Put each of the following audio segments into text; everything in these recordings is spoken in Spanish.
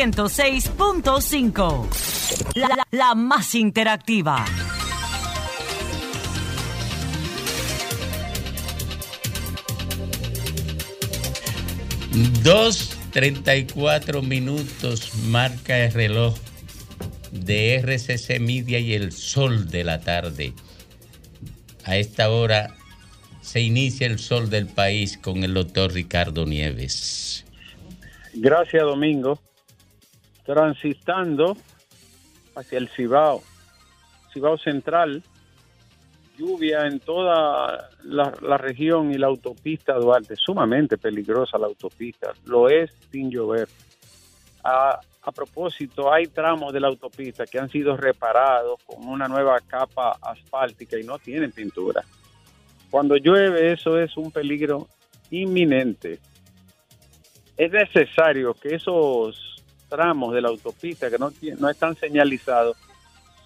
Sol 106.5. La, la, la más interactiva. Dos treinta y cuatro minutos marca el reloj de RCC Media y el sol de la tarde. A esta hora se inicia el sol del país con el doctor Ricardo Nieves. Gracias, Domingo. Transitando hacia el Cibao, Cibao Central, lluvia en toda la, la, región y la autopista Duarte, sumamente peligrosa la autopista, lo es sin llover. A, a propósito, hay tramos de la autopista que han sido reparados con una nueva capa asfáltica y no tienen pintura. Cuando llueve eso es un peligro inminente. Es necesario que esos tramos de la autopista que no, no están señalizados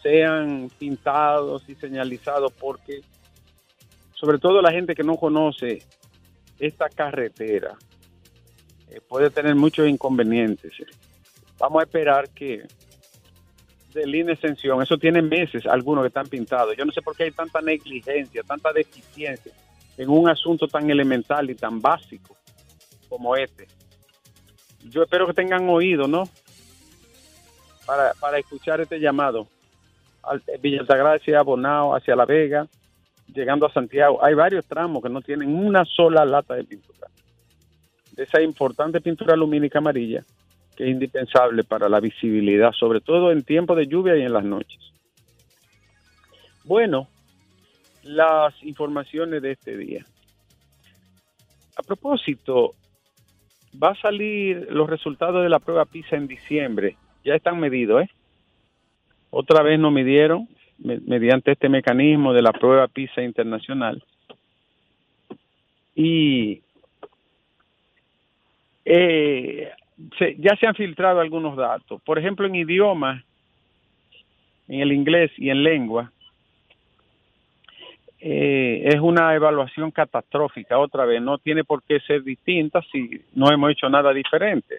sean pintados y señalizados porque sobre todo la gente que no conoce esta carretera eh, puede tener muchos inconvenientes. Vamos a esperar que de línea extensión, eso tiene meses algunos que están pintados. Yo no sé por qué hay tanta negligencia, tanta deficiencia en un asunto tan elemental y tan básico como este. Yo espero que tengan oído, ¿no? Para, para escuchar este llamado. Villa Altagracia, Bonao, hacia La Vega, llegando a Santiago. Hay varios tramos que no tienen una sola lata de pintura. De esa importante pintura lumínica amarilla que es indispensable para la visibilidad, sobre todo en tiempo de lluvia y en las noches. Bueno, las informaciones de este día. A propósito, va a salir los resultados de la prueba PISA en diciembre. Ya están medidos, ¿eh? Otra vez nos midieron mediante este mecanismo de la prueba PISA internacional. Y eh, se, ya se han filtrado algunos datos. Por ejemplo, en idioma, en el inglés y en lengua, eh, es una evaluación catastrófica. Otra vez, no tiene por qué ser distinta si no hemos hecho nada diferente.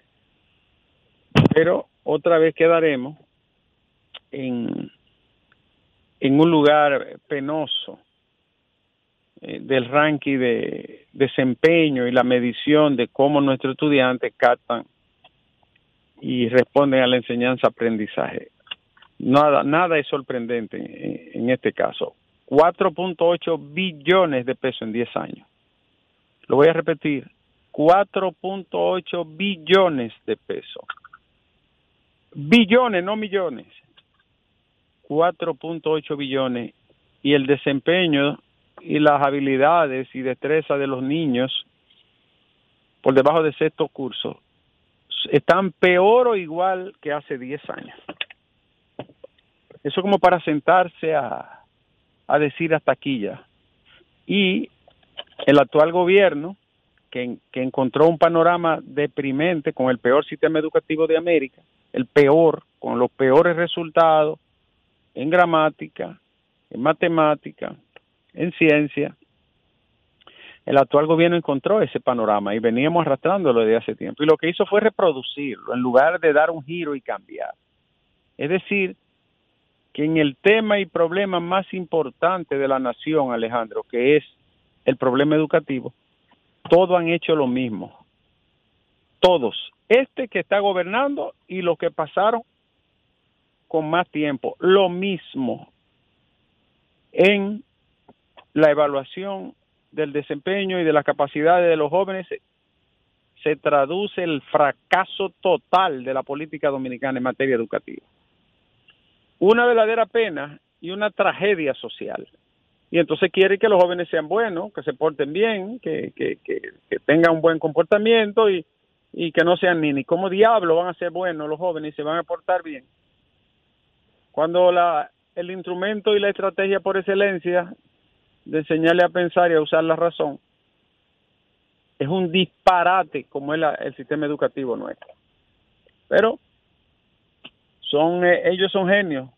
Pero otra vez quedaremos en, en un lugar penoso eh, del ranking de desempeño y la medición de cómo nuestros estudiantes captan y responden a la enseñanza-aprendizaje. Nada, nada es sorprendente en, en este caso. 4.8 billones de pesos en 10 años. Lo voy a repetir, 4.8 billones de pesos. Billones, no millones. 4.8 billones y el desempeño y las habilidades y destreza de los niños por debajo de sexto curso están peor o igual que hace 10 años. Eso como para sentarse a, a decir hasta aquí ya. Y el actual gobierno, que, que encontró un panorama deprimente con el peor sistema educativo de América, el peor, con los peores resultados en gramática, en matemática, en ciencia, el actual gobierno encontró ese panorama y veníamos arrastrándolo desde hace tiempo. Y lo que hizo fue reproducirlo en lugar de dar un giro y cambiar. Es decir, que en el tema y problema más importante de la nación, Alejandro, que es el problema educativo, todos han hecho lo mismo. Todos. Este que está gobernando y los que pasaron con más tiempo. Lo mismo en la evaluación del desempeño y de las capacidades de los jóvenes se traduce el fracaso total de la política dominicana en materia educativa. Una verdadera pena y una tragedia social. Y entonces quiere que los jóvenes sean buenos, que se porten bien, que, que, que, tengan un buen comportamiento y, y que no sean ni, ni como diablo van a ser buenos los jóvenes y se van a portar bien. Cuando la, el instrumento y la estrategia por excelencia de enseñarle a pensar y a usar la razón es un disparate como es la, el sistema educativo nuestro. Pero son eh, ellos son genios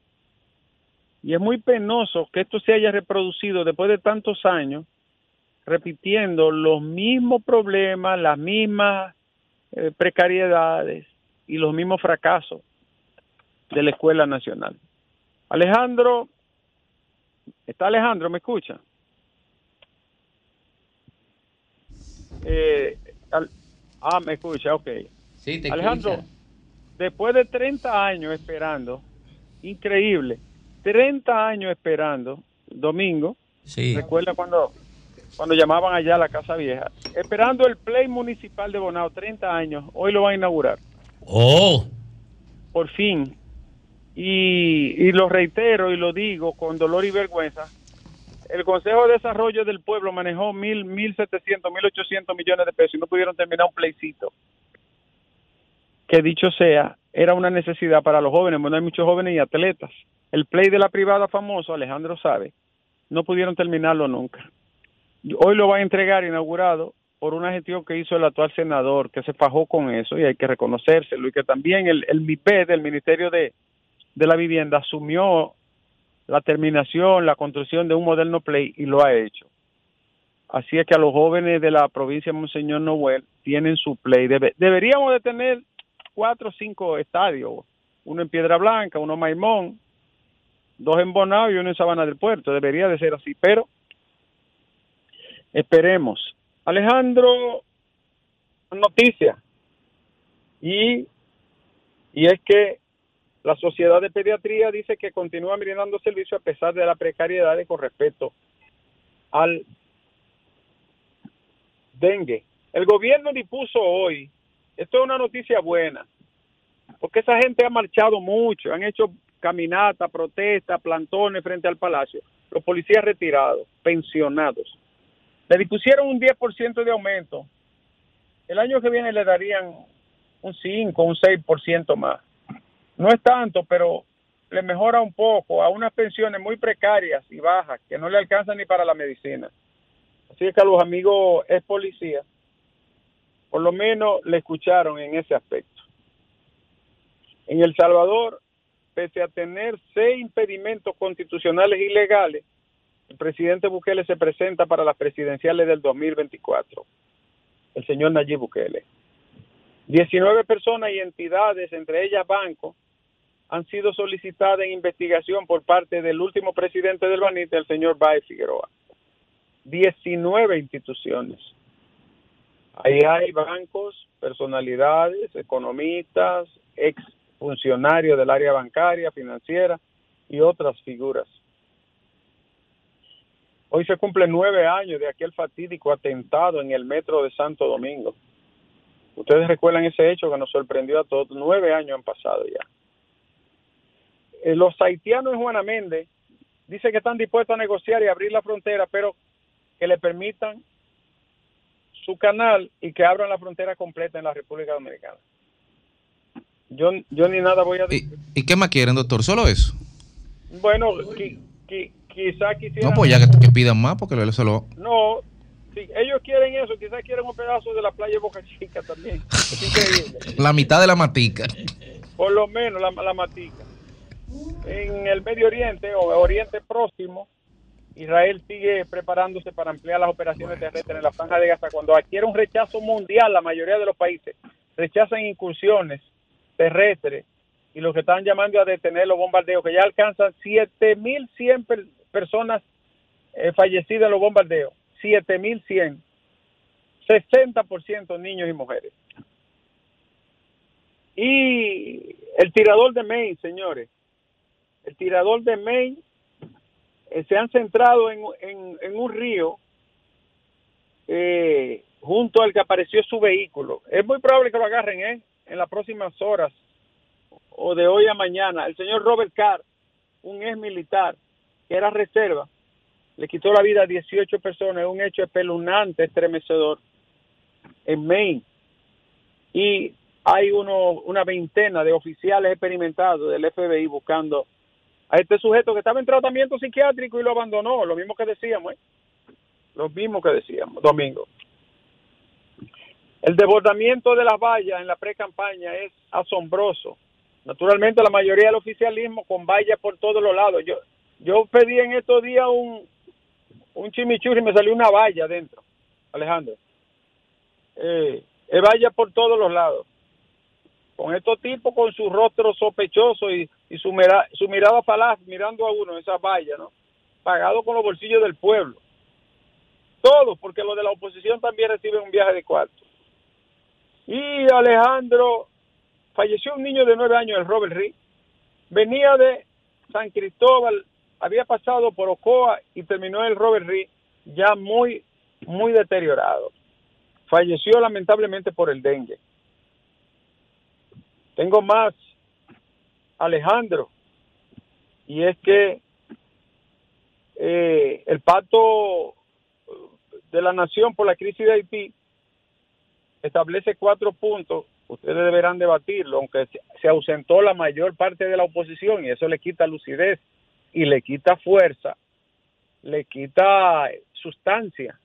y es muy penoso que esto se haya reproducido después de tantos años repitiendo los mismos problemas, las mismas eh, precariedades, y los mismos fracasos de la Escuela Nacional. Alejandro, ¿está Alejandro? ¿Me escucha? Eh, ah, me escucha, ok. Sí, te Alejandro, escucha. Después de 30 años esperando, increíble, 30 años esperando, domingo, Sí. recuerda cuando, cuando llamaban allá a la Casa Vieja, esperando el Play Municipal de Bonao, 30 años, hoy lo van a inaugurar, Oh, por fin. Y, y lo reitero y lo digo con dolor y vergüenza, el Consejo de Desarrollo del Pueblo manejó mil, mil setecientos, mil ochocientos millones de pesos y no pudieron terminar un playcito. Que dicho sea, era una necesidad para los jóvenes, bueno, hay muchos jóvenes y atletas. El play de la privada famoso, Alejandro sabe, no pudieron terminarlo nunca. Hoy lo va a entregar inaugurado por una gestión que hizo el actual senador, que se fajó con eso y hay que reconocérselo, y que también el, el MIPE del Ministerio de, de la Vivienda asumió la terminación, la construcción de un moderno play y lo ha hecho. Así es que a los jóvenes de la provincia de Monseñor Noel tienen su play. Debe- deberíamos de tener cuatro o cinco estadios, uno en Piedra Blanca, uno en Maimón, dos en Bonao y uno en Sabana del Puerto. Debería de ser así, pero esperemos. Alejandro, noticia. Y, y es que la Sociedad de Pediatría dice que continúa brindando servicio a pesar de la precariedad y con respecto al dengue. El gobierno dispuso hoy, esto es una noticia buena, porque esa gente ha marchado mucho, han hecho caminatas, protestas, plantones frente al palacio. Los policías retirados, pensionados. Le dispusieron un 10% de aumento. El año que viene le darían un 5, un 6% más. No es tanto, pero le mejora un poco a unas pensiones muy precarias y bajas que no le alcanzan ni para la medicina. Así es que a los amigos es policía, por lo menos le escucharon en ese aspecto. En El Salvador, pese a tener seis impedimentos constitucionales y legales, el presidente Bukele se presenta para las presidenciales del 2024. El señor Nayib Bukele. 19 personas y entidades, entre ellas bancos, han sido solicitadas en investigación por parte del último presidente del Banite, el señor Baez Figueroa. 19 instituciones. Ahí hay bancos, personalidades, economistas, ex funcionarios del área bancaria, financiera y otras figuras. Hoy se cumplen nueve años de aquel fatídico atentado en el metro de Santo Domingo. Ustedes recuerdan ese hecho que nos sorprendió a todos. Nueve años han pasado ya. Eh, los haitianos en Juana Méndez dicen que están dispuestos a negociar y abrir la frontera, pero que le permitan su canal y que abran la frontera completa en la República Dominicana. Yo, yo ni nada voy a ¿Y, decir. y qué más quieren, doctor? ¿Solo eso? Bueno, qui- qui- quizá quisieran... No, pues ya que, que pidan más, porque lo- se lo... No, si ellos quieren eso, quizás quieren un pedazo de la playa de Boca Chica también. La mitad de la matica. Por lo menos la, la matica. En el Medio Oriente o Oriente Próximo, Israel sigue preparándose para ampliar las operaciones terrestres en la franja de Gaza. Cuando adquiere un rechazo mundial, la mayoría de los países rechazan incursiones terrestres y lo que están llamando a detener los bombardeos, que ya alcanzan 7.100 per- personas eh, fallecidas en los bombardeos. 7.100. 60% niños y mujeres. Y el tirador de Maine, señores, el tirador de Maine eh, se han centrado en, un río eh, junto al que apareció su vehículo. Es muy probable que lo agarren ¿eh? en las próximas horas o de hoy a mañana. El señor Robert Carr, un ex militar que era reserva, le quitó la vida a 18 personas, un hecho espeluznante, estremecedor, en Maine. Y hay uno, una veintena de oficiales experimentados del FBI buscando a este sujeto que estaba en tratamiento psiquiátrico y lo abandonó, lo mismo que decíamos, ¿eh? lo mismo que decíamos, Domingo. El desbordamiento de las vallas en la pre-campaña es asombroso. Naturalmente la mayoría del oficialismo con vallas por todos los lados. Yo yo pedí en estos días un, un chimichurri y me salió una valla adentro, Alejandro. Eh, valla por todos los lados. con estos tipos con su rostro sospechoso y, y su, mira- su mirada falaz mirando a uno en esa valla, ¿no? Pagado con los bolsillos del pueblo. Todos, porque los de la oposición también reciben un viaje de cuarto. Y Alejandro, falleció un niño de nueve años, el Robert Reed. Venía de San Cristóbal, había pasado por Ocoa y terminó el Robert Reed ya muy, muy deteriorado. Falleció lamentablemente por el dengue. Tengo más, Alejandro, y es que eh, el pacto de la nación por la crisis de Haití establece cuatro puntos. Ustedes deberán debatirlo, aunque se- se ausentó la mayor parte de la oposición y eso le quita lucidez y le quita fuerza, le quita sustancia.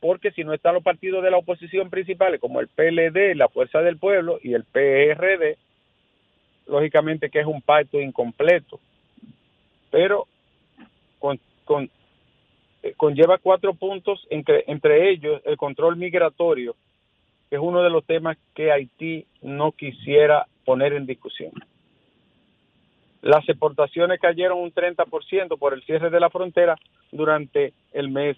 Porque si no están los partidos de la oposición principales, como el PLD, la Fuerza del Pueblo y el PRD, lógicamente que es un pacto incompleto. Pero con, con- eh, conlleva cuatro puntos, entre, entre ellos el control migratorio, que es uno de los temas que Haití no quisiera poner en discusión. Las exportaciones cayeron un 30% por el cierre de la frontera durante el mes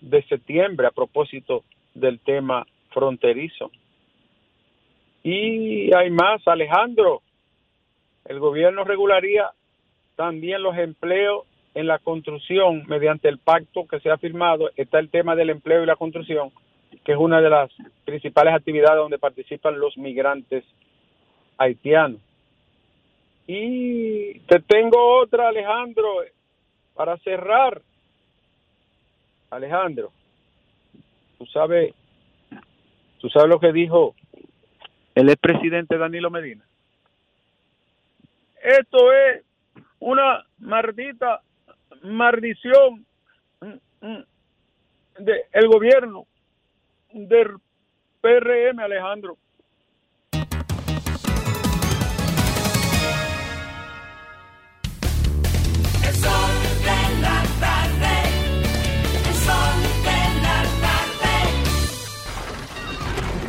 de septiembre a propósito del tema fronterizo. Y hay más, Alejandro, el gobierno regularía también los empleos en la construcción mediante el pacto que se ha firmado. Está el tema del empleo y la construcción, que es una de las principales actividades donde participan los migrantes haitianos. Y te tengo otra, Alejandro, para cerrar. Alejandro, tú sabes, tú sabes lo que dijo el expresidente Danilo Medina. Esto es una maldita maldición mm, mm, de el gobierno del PRM, Alejandro.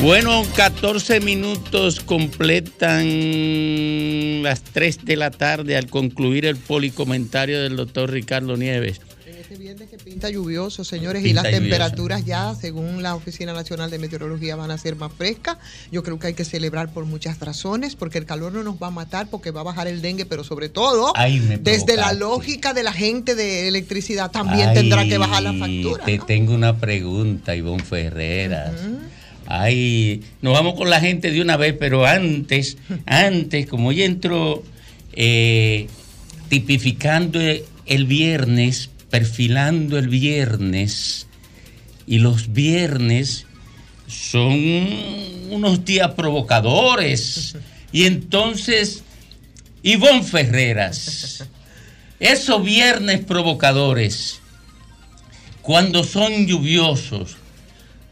Bueno, 14 minutos completan las 3 de la tarde al concluir el policomentario del doctor Ricardo Nieves. En este viernes que pinta lluvioso, señores, y las lluvioso. temperaturas ya, según la Oficina Nacional de Meteorología, van a ser más frescas. Yo creo que hay que celebrar por muchas razones, porque el calor no nos va a matar, porque va a bajar el dengue, pero sobre todo, desde la lógica de la gente de electricidad, también Ay, tendrá que bajar la factura. Te ¿no? tengo una pregunta, Ivonne Ferreras. Ay, nos vamos con la gente de una vez, pero antes, antes, como ya entró eh, tipificando el viernes, perfilando el viernes, y los viernes son unos días provocadores. Y entonces, Ivonne Ferreras, esos viernes provocadores, cuando son lluviosos,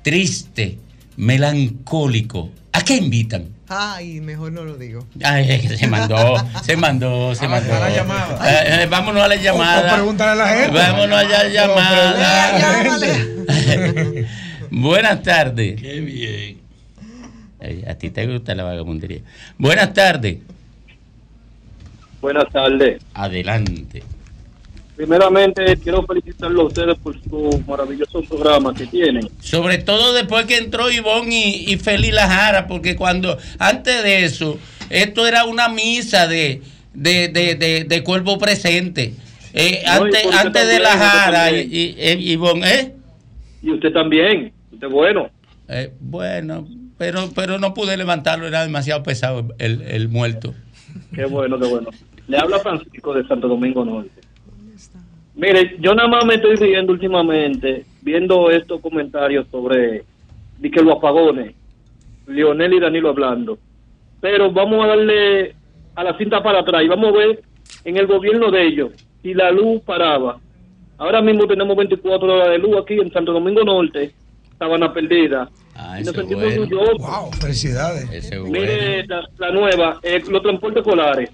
tristes, melancólicos, ¿a qué invitan? Ay, mejor no lo digo. Ay, se mandó, se mandó, se A la- mandó. a la llamada. Eh, eh, vámonos a la llamada. O- o pregúntale a la gente. Vámonos a la No, llamada. Llámale. Buenas tardes. Qué bien. Ay, a ti te gusta la vagabundería. Buenas tardes. Buenas tardes. Adelante. Primeramente, quiero felicitarlo a ustedes por su maravilloso programa que tienen. Sobre todo después que entró Ivonne y, y Feli Lajara, porque cuando, antes de eso, esto era una misa de, de, de, de, de cuerpo presente. Eh, No, antes antes de Lajara y, y, y Ivonne, ¿eh? Y usted también. Usted bueno. Eh, bueno, pero, pero no pude levantarlo, era demasiado pesado el, el muerto. Qué bueno, qué bueno. Le habla Francisco de Santo Domingo Norte. Mire, yo nada más me estoy riendo últimamente viendo estos comentarios sobre de que los apagones, Lionel y Danilo hablando. Pero vamos a darle a la cinta para atrás y vamos a ver en el gobierno de ellos si la luz paraba Ahora mismo tenemos 24 horas de luz aquí en Santo Domingo Norte, Sabana Perdida. Ah, y nos sentimos bueno. orgullosos. Wow, felicidades. Ese es bueno. Mire la, la nueva, eh, los transportes escolares.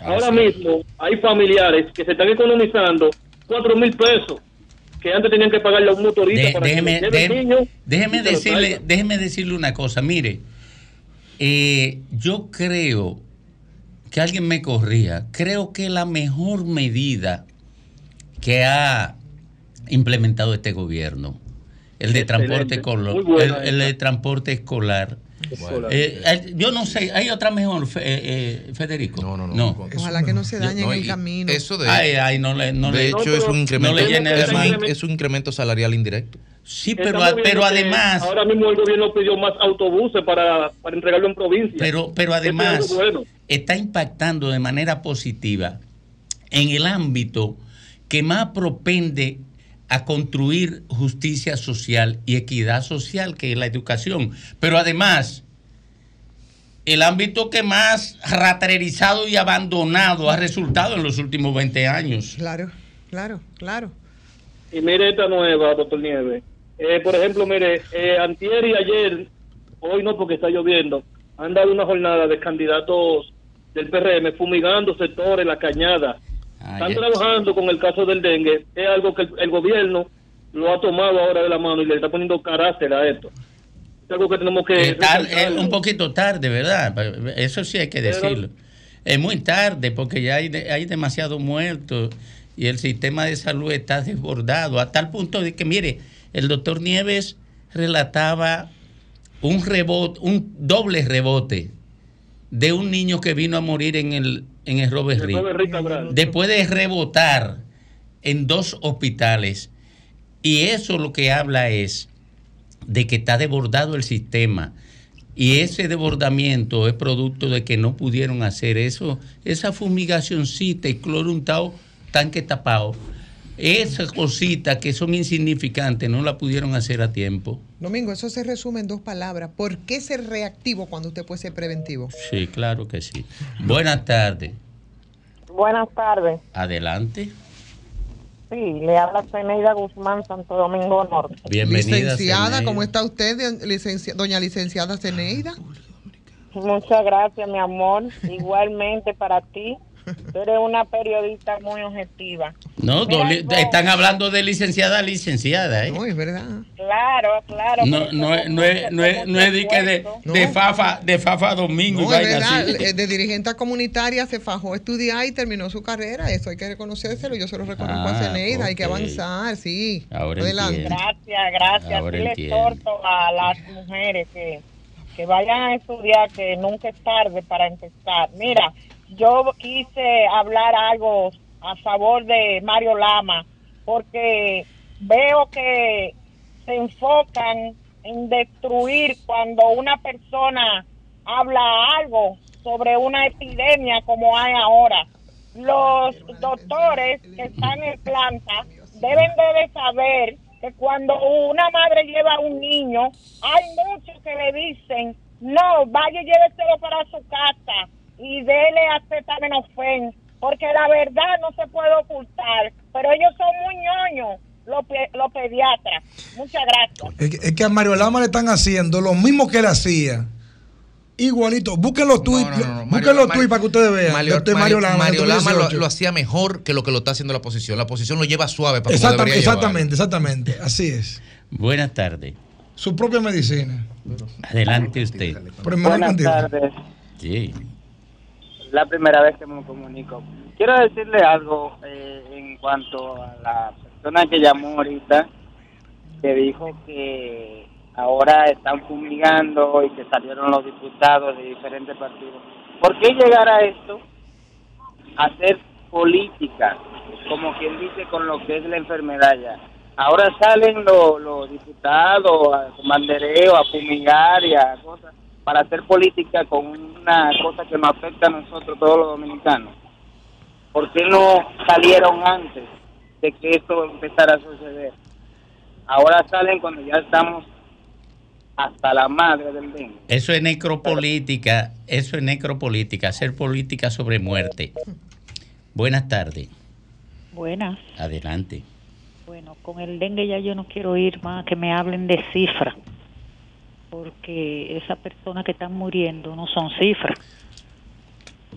Ah, Ahora sí. mismo hay familiares que se están economizando 4 mil pesos que antes tenían que pagarle a un motorista De- para que déjeme, el déjeme- niño déjeme decirle, déjeme decirle una cosa. Mire, eh, yo creo que alguien me corría. Creo que la mejor medida que ha implementado este gobierno, el de Excelente. transporte escolar, el, de transporte escolar. Eh, eh, yo no sé, ¿hay otra mejor, eh, eh, Federico? No, no, no. Ojalá que no se dañe No, en el camino. Eso de, Ay, ay, no le, no de le- hecho es un incremento, no le llene es, un, es incremento salarial indirecto. Sí, pero, pero además, Ahora mismo el gobierno pidió más autobuses para, para entregarlo en provincia. pero, pero Eso es además bueno. está impactando de manera positiva en el ámbito que más propende a construir justicia social y equidad social, que es la educación. Pero además, el ámbito que más raterizado y abandonado ha resultado en los últimos 20 años. Claro, claro, claro. Y mire esta nueva, doctor Nieves. Eh, por ejemplo, mire, eh, antier y ayer, hoy no porque está lloviendo, han dado una jornada de candidatos del PRM fumigando sectores, la cañada. Están Ay, trabajando con el caso del dengue. Es algo que el, el gobierno lo ha tomado ahora de la mano y le está poniendo carácter a esto. Es algo que tenemos que... Eh, resaltarlo. un poquito tarde, ¿verdad? Eso sí hay que decirlo. Es muy tarde porque ya hay, de- hay demasiados muertos y el sistema de salud está desbordado a tal punto de que, mire, el doctor Nieves relataba un rebote, un doble rebote de un niño que vino a morir en el, en el Robert Reed después de rebotar en dos hospitales. Y eso lo que habla es de que está desbordado el sistema. Y ese desbordamiento es producto de que no pudieron hacer eso, esa fumigacioncita y cloro untado, tanque tapado. Esas cositas que son insignificantes no la pudieron hacer a tiempo. Domingo, eso se resume en dos palabras. ¿Por qué ser reactivo cuando usted puede ser preventivo? Sí, claro que sí. Buenas tardes. Buenas tardes. Adelante. Sí, le habla Zeneida Guzmán, Santo Domingo Norte. Bienvenida. licenciada, Zeneida. ¿cómo está usted, licencia- doña licenciada Ceneida? Muchas gracias, mi amor. Igualmente para ti. Tú eres una periodista muy objetiva. No, Mira, doli- no. están hablando de licenciada a licenciada, ¿eh? No, es verdad. Claro, claro. No, no, es- no es, no es, no es de, que de, No. de Fafa, de Fafa Domingo No, es verdad, así. eh, de dirigente comunitaria se fajó a estudiar y terminó su carrera. Eso hay que reconocérselo. Yo se lo reconozco Ah, a Ceneida. Hay que avanzar, sí. Ahora Adelante. entiendo. Gracias, gracias. Ahora Sí le entiendo. exhorto a las mujeres que, que vayan a estudiar, que nunca es tarde para empezar. Mira, yo quise hablar algo a favor de Mario Lama, porque veo que se enfocan en destruir cuando una persona habla algo sobre una epidemia como hay ahora. Los doctores que están en planta deben de saber que cuando una madre lleva a un niño, hay muchos que le dicen, no, vaya y lléveselo para su casa y dele acetaminofén, porque la verdad no se puede ocultar, pero ellos son muy ñoños, los, pe- los pediatras. Muchas gracias. Es que, es que a Mario Lama le están haciendo lo mismo que él hacía. Igualito. Busquen los tuits. No, no, no. Busquen Mario- los Mario- tuits para que ustedes vean. Mario, Doctor Mario- Lama, Mario Lama lo, 2018. lo hacía mejor que lo que lo está haciendo la oposición. La oposición lo lleva suave para Exactamente, exactamente, exactamente. Así es. Buenas tardes. Su propia medicina. Adelante usted. Buenas tardes. Sí. La primera vez que me comunico. Quiero decirle algo eh, en cuanto a la persona que llamó ahorita, que dijo que ahora están fumigando y que salieron los diputados de diferentes partidos. ¿Por qué llegar a esto? Hacer política, como quien dice con lo que es la enfermedad ya. Ahora salen los, los diputados a con bandereo, a fumigar y a cosas para hacer política con una cosa que nos afecta a nosotros todos los dominicanos. ¿Por qué no salieron antes de que esto empezara a suceder? Ahora salen cuando ya estamos hasta la madre del dengue. Eso es necropolítica, eso es necropolítica, hacer política sobre muerte. Buenas tardes. Buenas. Adelante. Bueno, con el dengue ya yo no quiero ir más que me hablen de cifras, porque esas personas que están muriendo no son cifras,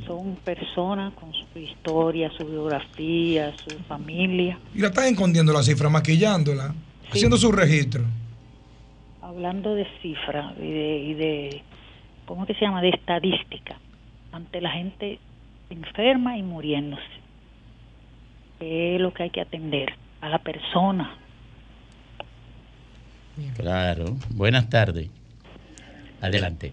son personas con su historia, su biografía, su familia. Y la están escondiendo la cifra, maquillándola, haciendo su registro. Hablando de cifras y de, y de, ¿cómo que se llama? De estadística, ante la gente enferma y muriéndose. ¿Qué es lo que hay que atender? A la persona. Claro. Buenas tardes. Adelante.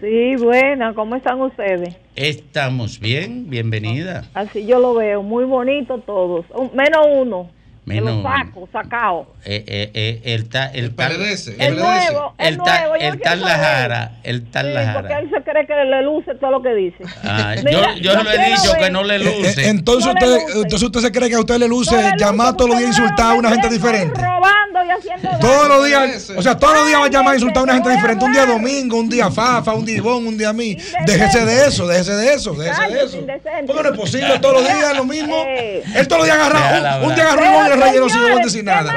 Sí, buena, ¿cómo están ustedes? Estamos bien, bienvenida. Así yo lo veo, muy bonito todos, menos uno, Menos lo uno. saco, sacado. Eh, eh, eh, el tal, el tal, El nuevo, el el tal, nuevo, yo el no tal Lajara, el tal Sí, Lajara. porque él se cree que le luce todo lo que dice. Ah, Mira, yo, yo, lo he dicho ver- que no le luce. eh, entonces, usted, entonces usted se cree que a usted le luce llamar todos los días a insultar a una gente diferente. Robando haciendo Todos los días, o sea, todos los días va a llamar a insultar a una gente diferente. Un día domingo, un día Fafa, un día Ivonne, un día a mí. Déjese de eso, déjese de eso, déjese de eso. Porque no es posible, todos los días lo mismo. Él todos los días agarra, un, un día agarró el Pero, relleno sin decir nada.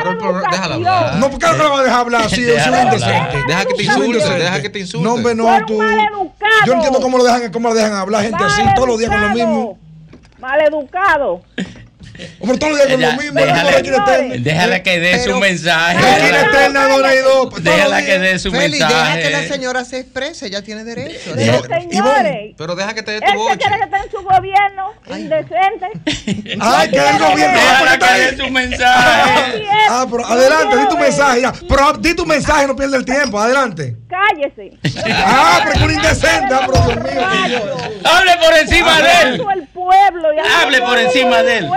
Déjala hablar. No, porque que lo va a dejar hablar así, es un indecente. Deja que te un insulte, deja que te insulte. No, hombre, no, tú. Yo no entiendo cómo lo dejan, cómo lo dejan hablar gente así todos los días con lo mismo. Maleducado. Hombre, todos los días con lo mismo. déjala, que dé su mensaje. Los Déjala que dé su Feli, deja mensaje. que la señora se exprese, ella tiene derecho. Pero, señores, Pero deja que te dé tu se boche. quiere que esté en su gobierno, indecente. Ay, que el gobierno Déjala que dé su mensaje. Ah, pero adelante, di tu mensaje ya. Pero di tu mensaje, no pierdas el tiempo. Adelante. Cállese. Ah, pero que un indecente. Ah, pero Dios mío. Hable por encima de él. Hable por encima de él.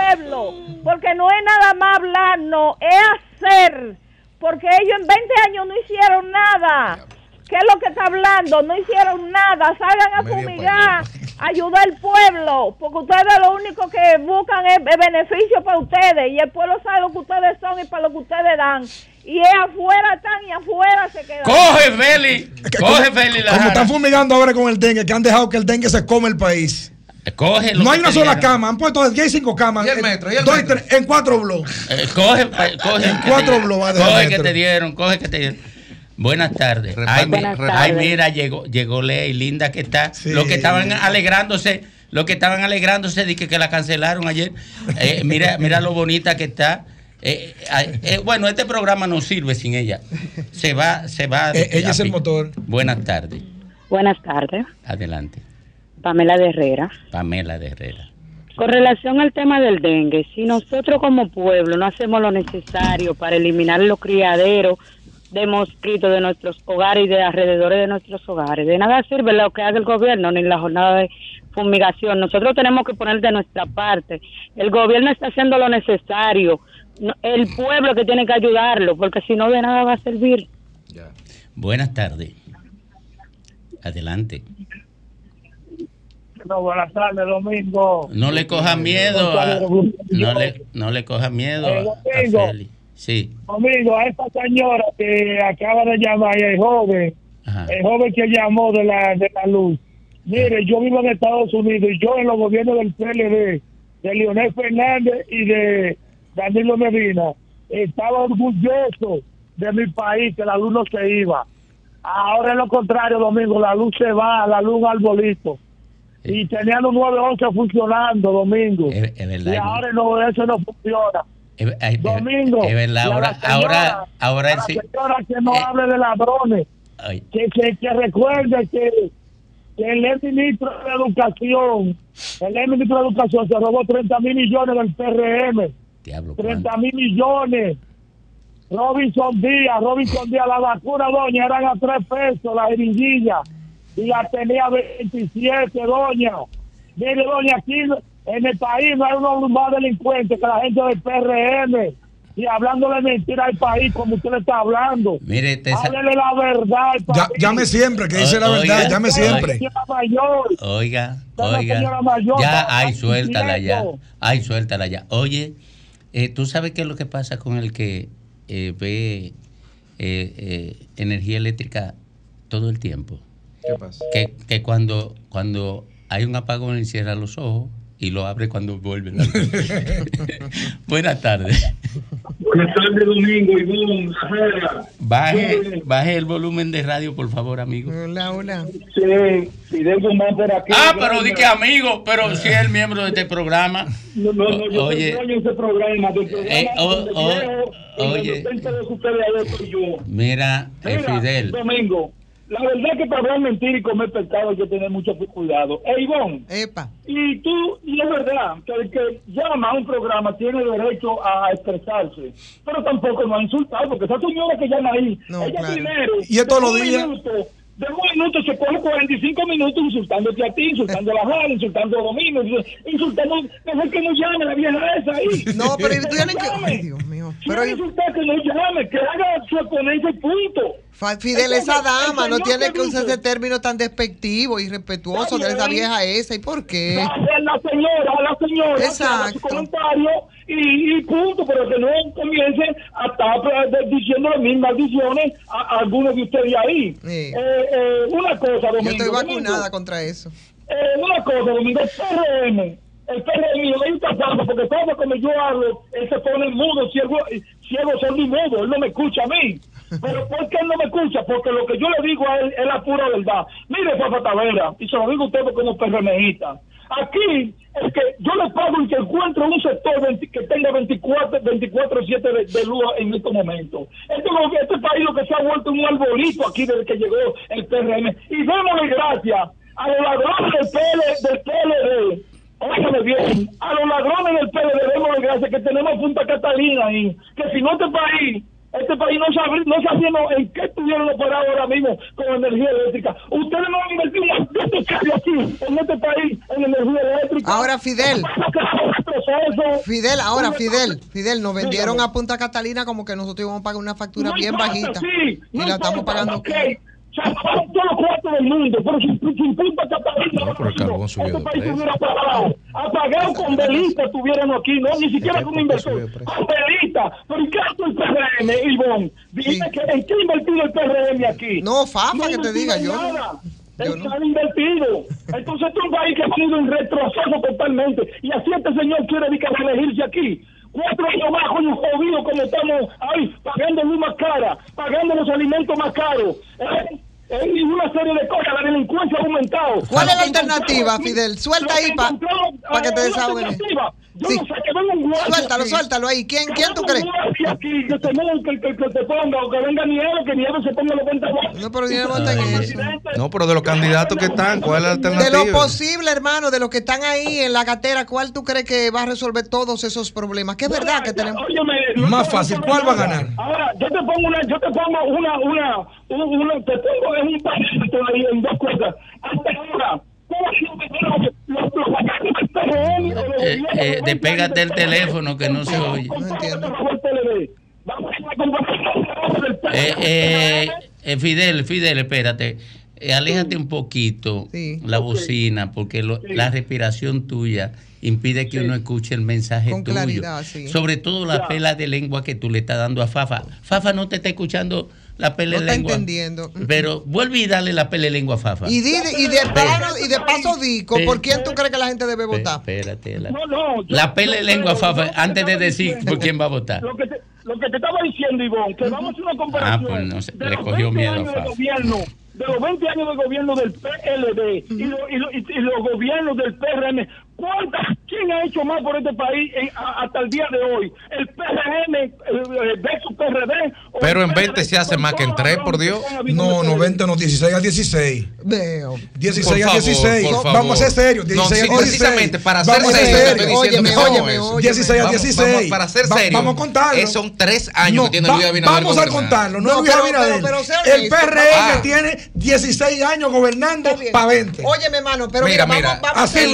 Porque no es nada más hablar, no, es hacer. Porque ellos en 20 años no hicieron nada. ¿Qué es lo que está hablando? No hicieron nada. Salgan a fumigar, ayudar al pueblo. Porque ustedes lo único que buscan es, es beneficio para ustedes. Y el pueblo sabe lo que ustedes son y para lo que ustedes dan. Y es afuera están y afuera se quedan. Coge, Feli. Coge, Feli. Como están fumigando ahora con el dengue, que han dejado que el dengue se come el país. Coge No hay una sola cama, han puesto 10 y 5 camas. ¿Y el en- metro? ¿Y el dos y metro? tres- en cuatro blogs. Eh, coge, coge. En cuatro blogs Coge que te dieron, coge que te dieron. Buenas tardes. Ay, mi- mira, llegó, llegó Ley, linda que está. Lo que estaban alegrándose, lo que estaban alegrándose de que, que la cancelaron ayer. Eh, mira, mira lo bonita que está. Eh, eh, eh, bueno, este programa no sirve sin ella. Se va, se va. Eh, ella es el motor. Buenas tardes. Buenas tardes, Adelante. Pamela de Herrera. Pamela de Herrera. Con relación al tema del dengue, si nosotros como pueblo no hacemos lo necesario para eliminar los criaderos de mosquitos de nuestros hogares y de alrededores de nuestros hogares, de nada sirve lo que haga el gobierno ni la jornada de fumigación. Nosotros tenemos que poner de nuestra parte. El gobierno está haciendo lo necesario. El pueblo que tiene que ayudarlo, porque si no de nada va a servir. Buenas tardes. Adelante. No, buenas tardes, Domingo. No le coja miedo a, no le no le coja miedo a Domingo. Feli. Sí. Domingo, a esta señora que acaba de llamar, el joven, el joven que llamó de la, de la luz. Mire, yo vivo en Estados Unidos y yo en los gobiernos del PLD, de Leonel Fernández y de Danilo Medina, estaba orgulloso de mi país, que la luz no se iba. Ahora es lo contrario, Domingo, la luz se va, la luz un arbolito. Y tenían los 911 funcionando, Domingo. Es, es verdad. Y ahora no, eso no funciona. Es, Domingo. es verdad. Ahora, señora- ahora, ahora la señora que no hable de ladrones. Ay. Que, que, que recuerde que, que el ex ministro de Educación, el ex ministro de Educación se robó 30 mil millones del PRM. Diablo, 30 mil millones. Robinson Díaz, Robinson Díaz, la vacuna, doña, eran a 3 pesos, la jeringuilla. Y la tenía 27, doña. Mire, doña, aquí en el país no hay unos más delincuentes que la gente del PRM. Y hablándole mentira al país como usted le está hablando. Mire, te Háblele la verdad al Ya- país. llame siempre, que dice la Oiga, verdad, llame oiga. siempre. Señora mayor. Oiga, oiga. señora mayor, Ya, ay, suéltala ya. Ay, suéltala ya. Oye, eh, ¿tú sabes qué es lo que pasa con el que eh, ve eh, eh, energía eléctrica todo el tiempo? ¿Qué pasa? Que, que cuando, cuando hay un apagón, él cierra los ojos y lo abre cuando vuelve. Buenas tardes. Buenas tardes, Domingo, Ivonne. Baje, baje el volumen de radio, por favor, amigo. Hola, hola. Sí, Fidel Guzmán por aquí. Ah, pero di que amigo, pero si es el miembro de este programa. No, no, no, yo Oye. extraño ese programa. Del programa Eh, y oye. yo. Mira, eh, Mira, Fidel. Domingo, la verdad que para hablar mentira y comer pescado hay que tener mucho cuidado. Ey, Ivonne, Epa. y tú, y es verdad, que el que llama a un programa tiene derecho a expresarse, pero tampoco no a insultar, porque esa señora que llama ahí, ella claro. primero, Y es todos los de un días. minuto, de un minuto se coge 45 minutos insultándote a ti, insultando a la Jara, insultando a Domingo, insultando, mejor que no llame la vieja esa ahí. No, pero tienen que. llame. Ay, Dios mío. Si Pero no insultar, que no llame, que haga su y punto. Fidel, esa dama no tiene que usar ese término tan despectivo y respetuoso de esa vieja esa. ¿Y por qué? La, la señora, la señora, Exacto. su comentario y, y punto, pero que no comience a estar diciendo las mismas maldiciones a, a algunos de ustedes ahí. Sí. Eh, eh, una cosa, Domingo. Yo estoy Domingo, vacunada contra eso. eh, una cosa, Domingo, el PRM, el PRM, no está pasando, porque todo cuando yo hablo, él se pone mudo, ciego, ciego, sordo y mudo, él no me escucha a mí. Pero ¿por qué él no me escucha? Porque lo que yo le digo a él es la pura verdad. Mire, Papa Tavera, y se lo digo a usted como PRMista. Aquí, es que yo le pago y que encuentre un sector 20 que tenga 24 24-7 de, de luz en este momento. Este, este país lo que se ha vuelto un arbolito aquí desde que llegó el PRM. Y démosle gracias a los ladrones del, PL, del PLD. Óigame bien, a los ladrones del PLD démosle gracias que tenemos Punta Catalina ahí. Que si no este país este país no sabe, no sabíamos en qué estuvieron operados ahora mismo con energía eléctrica. Ustedes no han invertido un maldito cambio aquí, en este país, en energía eléctrica. Ahora, Fidel. Fidel, ahora, Fidel, Fidel, nos vendieron a Punta Catalina como que nosotros íbamos a pagar una factura No bien importa, bajita. sí, y no la estamos pagando. Ok. Se acabaron todos los cuartos del mundo, pero sin, sin Punta Catalina. No, pero el carbón subió este país estuviera apagado. Apagado con velita estuvieran aquí, no, ni siquiera con un inversor. Con velita. Pero ¿y qué hace el PRM, Ivonne? Dime que, en qué ha invertido el PRM aquí. No, Fafa, No que te diga, yo no. nada. Está invertido. Entonces, este es un país que ha venido en retroceso totalmente. Y así este señor quiere dedicar a elegirse aquí. Cuatro años más, coño, jodido, como estamos ahí, pagando luz más cara, pagando los alimentos más caros. Eh, eh, y una serie de cosas, la delincuencia ha aumentado. ¿Cuál es la alternativa, Fidel? Suelta ahí pa- encontramos, pa' que te desahoguen. Yo Sí. no sé, que venga un guardia Suéltalo, aquí. suéltalo ahí. ¿Quién, quién tú crees? aquí, que ponga, que, que, que se ponga, o que venga Nieve, que Nieve se ponga los pantalones. No, pero Nieve no está en eso. No, pero de los candidatos que están, ¿cuál es la De alternativa? lo posible, hermano, de los que están ahí en la gatera, ¿cuál tú crees que va a resolver todos esos problemas? Que es verdad que tenemos. Óyeme, no Más te- fácil, te ¿cuál va a ganar? Ahora, yo te pongo una, yo te pongo una, una, un- una, te pongo en un ahí en dos cosas. Hasta ahora, ¿cómo ha sido mejor los, los ataques del PRM, o los Eh, eh, de despégate el teléfono que no se oye. No entiendo. Eh, eh, eh, Fidel, Fidel, espérate. Aléjate un poquito la bocina porque lo- la respiración tuya impide que uno escuche el mensaje Con tuyo. claridad. Sobre todo la pela de lengua que tú le estás dando a Fafa. Fafa no te está escuchando la pela No de está lengua. entendiendo. Pero vuelve y dale la pela de lengua a Fafa. Y, di- y de plano, y de paso, Dico. ¿por quién tú crees que la gente debe votar? Espérate. La, No, no, yo- la yo- lengua, Fafa, antes de decir por quién va a votar. Lo que te, lo que te estaba diciendo, Ivonne, que vamos a hacer una comparación. Ah, pues no sé, de le los cogió 20 miedo a años de Fafa. gobierno, de los 20 años de gobierno del PLD y, lo- y lo- y- y los gobiernos del PRM. ¿Cuántas? ¿Quién ha hecho más por este país en- a- hasta el día de hoy? ¿El PRM eh, eh, versus PRD? Pero el en 20 se hace más que en 3, por Dios. No, no, 20, no, 16 a 16. Veo. 16 Por a favor, 16. por No. Vamos a ser serios. No, 16 sí, a 16. precisamente, para Vamos ser a serios, no óyeme, es. óyeme. 16 a Vamos- 16. vamos- para ser Va- serios, Vamos a contarlo. son tres años No, que tiene va- Luis Abinader Vamos a contarlo. No, No, Luis Abinader. pero- pero sea el. PRM Ah. tiene 16 años gobernando para 20. Óyeme, hermano, pero mira, mira, mira, vamos, a así hacer-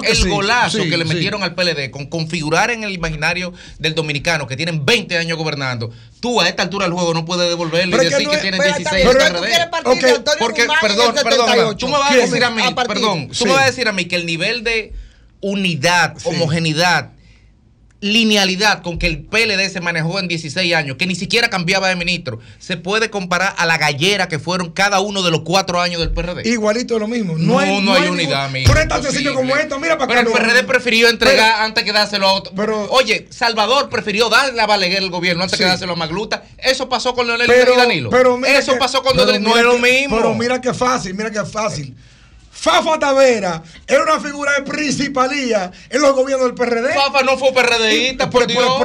claro que el sí. golazo Sí, que le metieron al PLD con configurar en el imaginario del dominicano que tienen 20 años gobernando, tú a esta altura del juego no puedes devolverle Pero y es que decir no que, tienen Pero 16 también, en tú PRD. quieres partir Ok, de Antonio Porque, Guzmán perdón, perdón, 78. tú me vas a decir a mí, A perdón, tú me vas a decir a mí que el nivel de unidad, homogeneidad linealidad con que el PLD se manejó en 16 años, que ni siquiera cambiaba de ministro, se puede comparar a la gallera que fueron cada uno de los cuatro años del PRD. Igualito de lo mismo. No, no hay, unidad, ningún-. Pero es tan sencillo como esto. Mira para Pero el. PRD prefirió entregar antes que dárselo a otro. Oye, Salvador prefirió darle a Balaguer el gobierno antes Sí. que dárselo a Magluta. Eso pasó con Leonel Pero, y Danilo. pero mira Eso que- pasó con pero Leonel. No es lo mismo. Pero mira qué fácil, mira qué fácil. Fafa Tavera era una figura de principalía en los gobiernos del PRD. Fafa no fue PRDista, por Pero- Dios.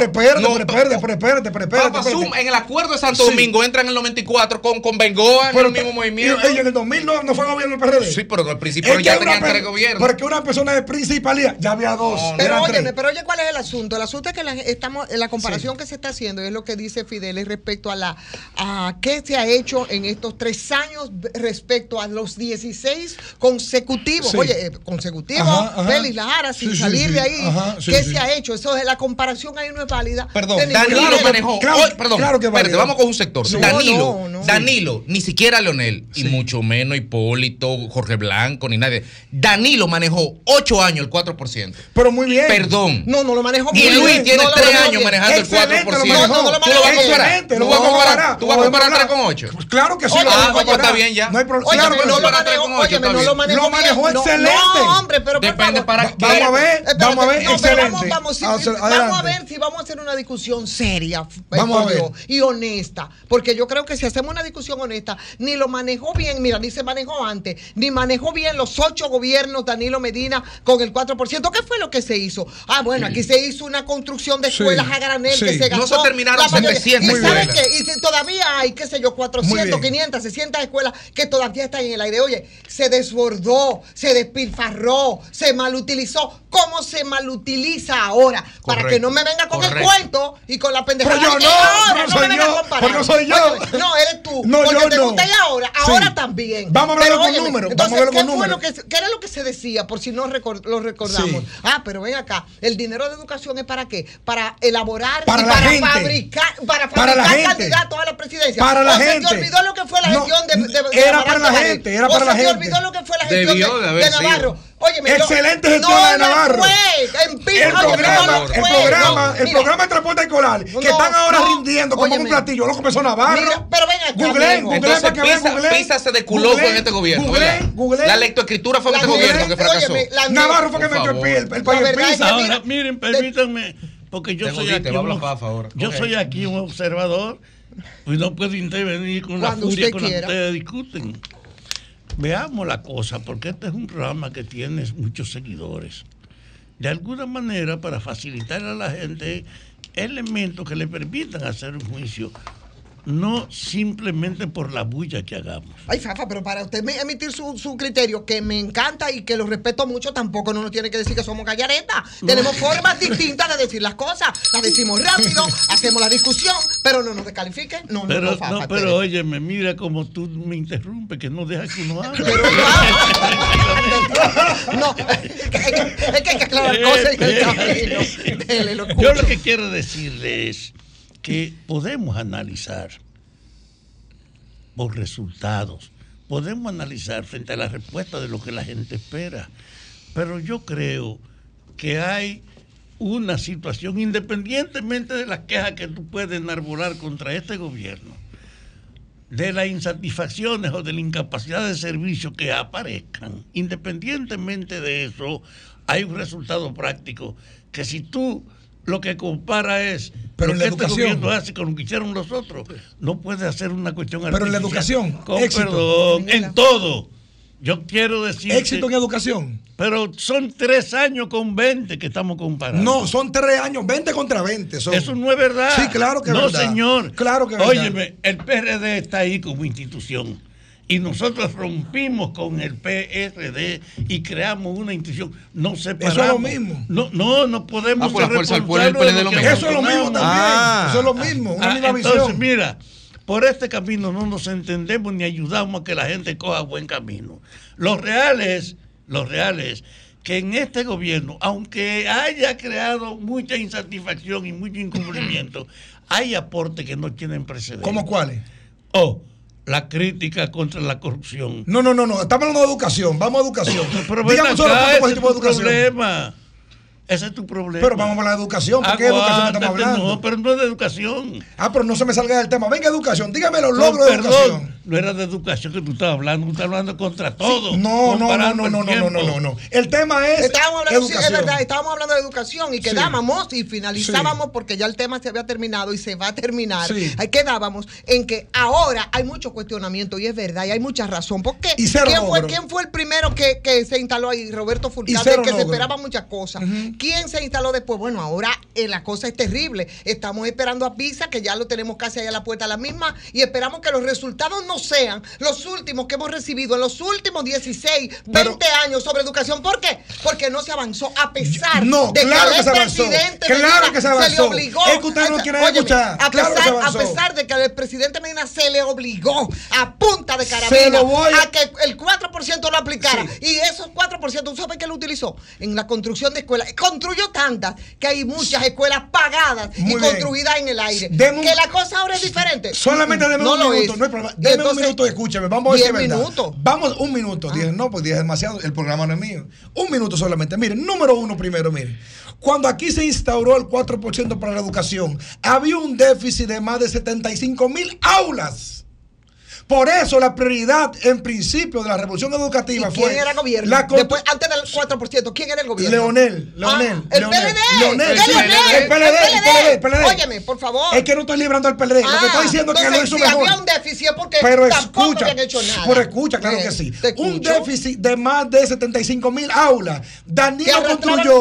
espérate, Fafa en el acuerdo de Santo Sí. Domingo entra en el 94 con, con Bengoa en Pero- el mismo movimiento. Y, y en el 2000 no, no fue gobierno del PRD. Sí, pero al principio Es que ya tres gobiernos. Porque una persona de principalía, ya había dos. Pero óyeme, tres. pero oye, ¿cuál es el asunto? El asunto es que la, estamos, la comparación que se está haciendo es lo que dice Fidel es respecto a la a qué se ha hecho en estos tres años respecto a los 16 consecutivos. Sí. Oye, eh, consecutivos. Félix Lajara, sin Sí, salir sí. de ahí. Ajá, ¿Qué se ha hecho? Eso es la comparación ahí no es válida. Perdón, Danilo manejó. claro- perdón, claro que espérate, vamos con un sector. Sí. Danilo, No, no, no. Danilo, ni siquiera Leonel, y mucho menos Hipólito, Jorge Blanco, ni nadie. Danilo manejó ocho años el 4%. Pero muy bien. Perdón. No, no lo manejó Y bien. Luis tiene No tres años manejando el Excelente, 4%. lo manejó. No, no lo ¿Tú lo vas a manejó ¿Tú lo vas a comparar? ¿Tú vas a comparar vamos a 3 con 8? Pues Claro que sí. Ah, a pues está bien ya. No hay problema. No lo manejó, no lo manejó. No, excelente. No, hombre, pero por Depende favor. para qué. Vamos a ver, Espérate, vamos a ver, no, excelente. Vamos, vamos, sí, Hacer- vamos a ver si vamos a hacer una discusión seria eh, Vamos a ver. Y honesta. Porque yo creo que si hacemos una discusión honesta, ni lo manejó bien, mira, ni se manejó antes, ni manejó bien los ocho gobiernos Danilo Medina con el 4%. ¿Qué fue lo que se hizo? Ah, bueno, aquí se hizo una construcción de Sí, escuelas a granel sí. que se No gastó. se terminaron la mayoría. 700 ¿Y escuelas. qué? Y si todavía hay, qué sé yo, Muy 400, bien. 500, 600 escuelas que todavía están en el aire. Oye, se desbordó, se despilfarró, se malutilizó. ¿Cómo se malutiliza ahora? Para que no me venga con el cuento y con la pendejada. Pero yo no, ahora no no me venga yo, a comparar. pero no soy yo. Oye, no, eres tú. No, porque yo te no. gusta y ahora, Sí. ahora también. Vamos a hablar Pero, con números, Entonces, vamos a ¿qué, que, ¿qué era lo que se decía? Por si no recor- lo recordamos. Sí. Ah, pero ven acá. ¿El dinero de educación es para qué? Para elaborar Para y la para gente. fabricar, para la fabricar gente. candidatos a la presidencia. Para la ¿O se gente. te olvidó lo que fue la gestión de, de- de era para la gente, era ¿O para la se te gente. olvidó lo que fue la Debió de, haber de Navarro? sido. Óyeme, no- Excelente gestión no la de lo Navarro. fue. En Pisa, El programa, no lo el fue. programa, No, el mira, programa de transporte escolar, que No, están ahora no, rindiendo como óyeme. un platillo, loco empezó Navarro. Mira, pero ven acá, Googleen, viejo. googleen Entonces Pisa, googleen. Pisa se Googleen, con este gobierno. googleen. La lectoescritura fue en este La gobierno que googleen, fracasó. óyeme, la- Navarro fue que metió el pie, el, La país Pisa. Ahora, miren, permítanme, porque yo soy aquí yo soy aquí un observador y no puedo intervenir con la Cuando furia usted con la que ustedes discuten. Veamos la cosa, porque este es un programa que tiene muchos seguidores. De alguna manera, para facilitar a la gente elementos que le permitan hacer un juicio, no simplemente por la bulla que hagamos. Ay, Fafa, pero para usted me- emitir su, su criterio, que me encanta y que lo respeto mucho, tampoco no nos tiene que decir que somos gallaretas. Tenemos formas distintas de decir las cosas. Las decimos rápido, hacemos la discusión, pero no nos descalifiquen. No, no, Pero, no, no, Fafa. pero espere. óyeme, mira como tú me interrumpes, que no dejas que uno hable. No, es que, es que hay que aclarar cosas en el camino. Yo lo que quiero decirle es que podemos analizar por resultados, podemos analizar frente a la respuesta de lo que la gente espera, pero yo creo que hay una situación, independientemente de las quejas que tú puedes enarbolar contra este gobierno, de las insatisfacciones o de la incapacidad de servicio que aparezcan, independientemente de eso, hay un resultado práctico que si tú lo que compara es Pero lo en que la este educación. gobierno hace con lo que hicieron los otros, no puede hacer una cuestión Pero en la educación, Con éxito. perdón, en todo. Yo quiero decir. Éxito en educación. Pero son tres años con 20 que estamos comparando. No, son tres años, 20 contra 20. son. Eso no es verdad. Sí, claro que no, verdad. señor. Claro que es verdad. Óyeme, el PRD está ahí como institución. Y nosotros rompimos con el PRD y creamos una institución. No separamos. Eso es lo mismo. No, no, no podemos Ah, pues la Fuerza del Pueblo PLD lo mismo. Eso es lo mismo también. Ah. Eso es lo mismo, una Ah, misma entonces, visión. mira, por este camino no nos entendemos ni ayudamos a que la gente coja buen camino. Lo real es, lo real es que en este gobierno, aunque haya creado mucha insatisfacción y mucho incumplimiento, hay aportes que no tienen precedentes. ¿Cómo cuáles? O la crítica contra la corrupción. No, no, no, no. Estamos hablando de educación. Vamos a educación. Pero Dígame solo acá, ese de es tu educación. problema. Ese es tu problema. Pero vamos a la educación. ¿Por qué educación estamos hablando? No, pero no es de educación. Ah, pero no se me salga del tema. Venga, educación. Dígame los No, logros de educación. No era de educación que tú estabas hablando, tú estás hablando contra todo. No, no, no, no, no, no, no, no, no, no. El tema es Estábamos hablando, sí, es verdad, estábamos hablando de educación y Sí. quedábamos y finalizábamos porque ya el tema se había terminado y se va a terminar. Sí. Ahí quedábamos en que ahora hay mucho cuestionamiento y es verdad y hay mucha razón. ¿Por qué? Y cero ¿Quién, fue, quién fue el primero que, que se instaló ahí? Roberto cero que se esperaba muchas cosas. ¿Quién se instaló después? Bueno, ahora eh, la cosa es terrible. Estamos esperando a PISA, que ya lo tenemos casi ahí a la puerta de la misma, y esperamos que los resultados no sean los últimos que hemos recibido en los últimos 16, 20 años sobre educación. ¿Por qué? Porque no se avanzó a pesar No, de claro que avanzó. presidente Claro Medina que se le obligó. Es que ustedes no quieren Óyeme, escuchar. A Claro que pesar, a pesar de que al presidente Medina se le obligó a punta de carabina a- a que el 4% lo aplicara. Y esos 4%, ¿tú sabes qué lo utilizó? En la construcción de escuelas. Construyó tantas que hay muchas escuelas pagadas y bien. construidas en el aire. Deme que la cosa ahora es diferente. Solamente deme no un lo minuto, es. no hay problema. Y Deme un minuto, escúchame. Vamos a ver si diez es verdad. minutos. Ah. Vamos, un minuto. Dije, no, pues dije demasiado. El programa no es mío. Un minuto solamente. Miren, número uno primero, miren. Cuando aquí se instauró el 4% para la educación, había un déficit de más de 75 mil aulas. Por eso la prioridad en principio de la revolución educativa ¿Y quién fue era gobierno? la constru- Después, antes del 4%, ¿quién era el gobierno? Leonel, Leonel, Ah, el Leonel, PLD. Leonel, ¿Qué sí, Leonel? el PLD, el PLD, el PLD. Óyeme, por favor. Es que no estoy librando al PLD. lo que Ah, estoy diciendo es que lo hizo si mejor. había un déficit porque Pero tampoco escucha, habían hecho nada. pero escucha, claro Eh, que sí. Un déficit de más de 75 mil aulas. ¿Que Danilo construyó?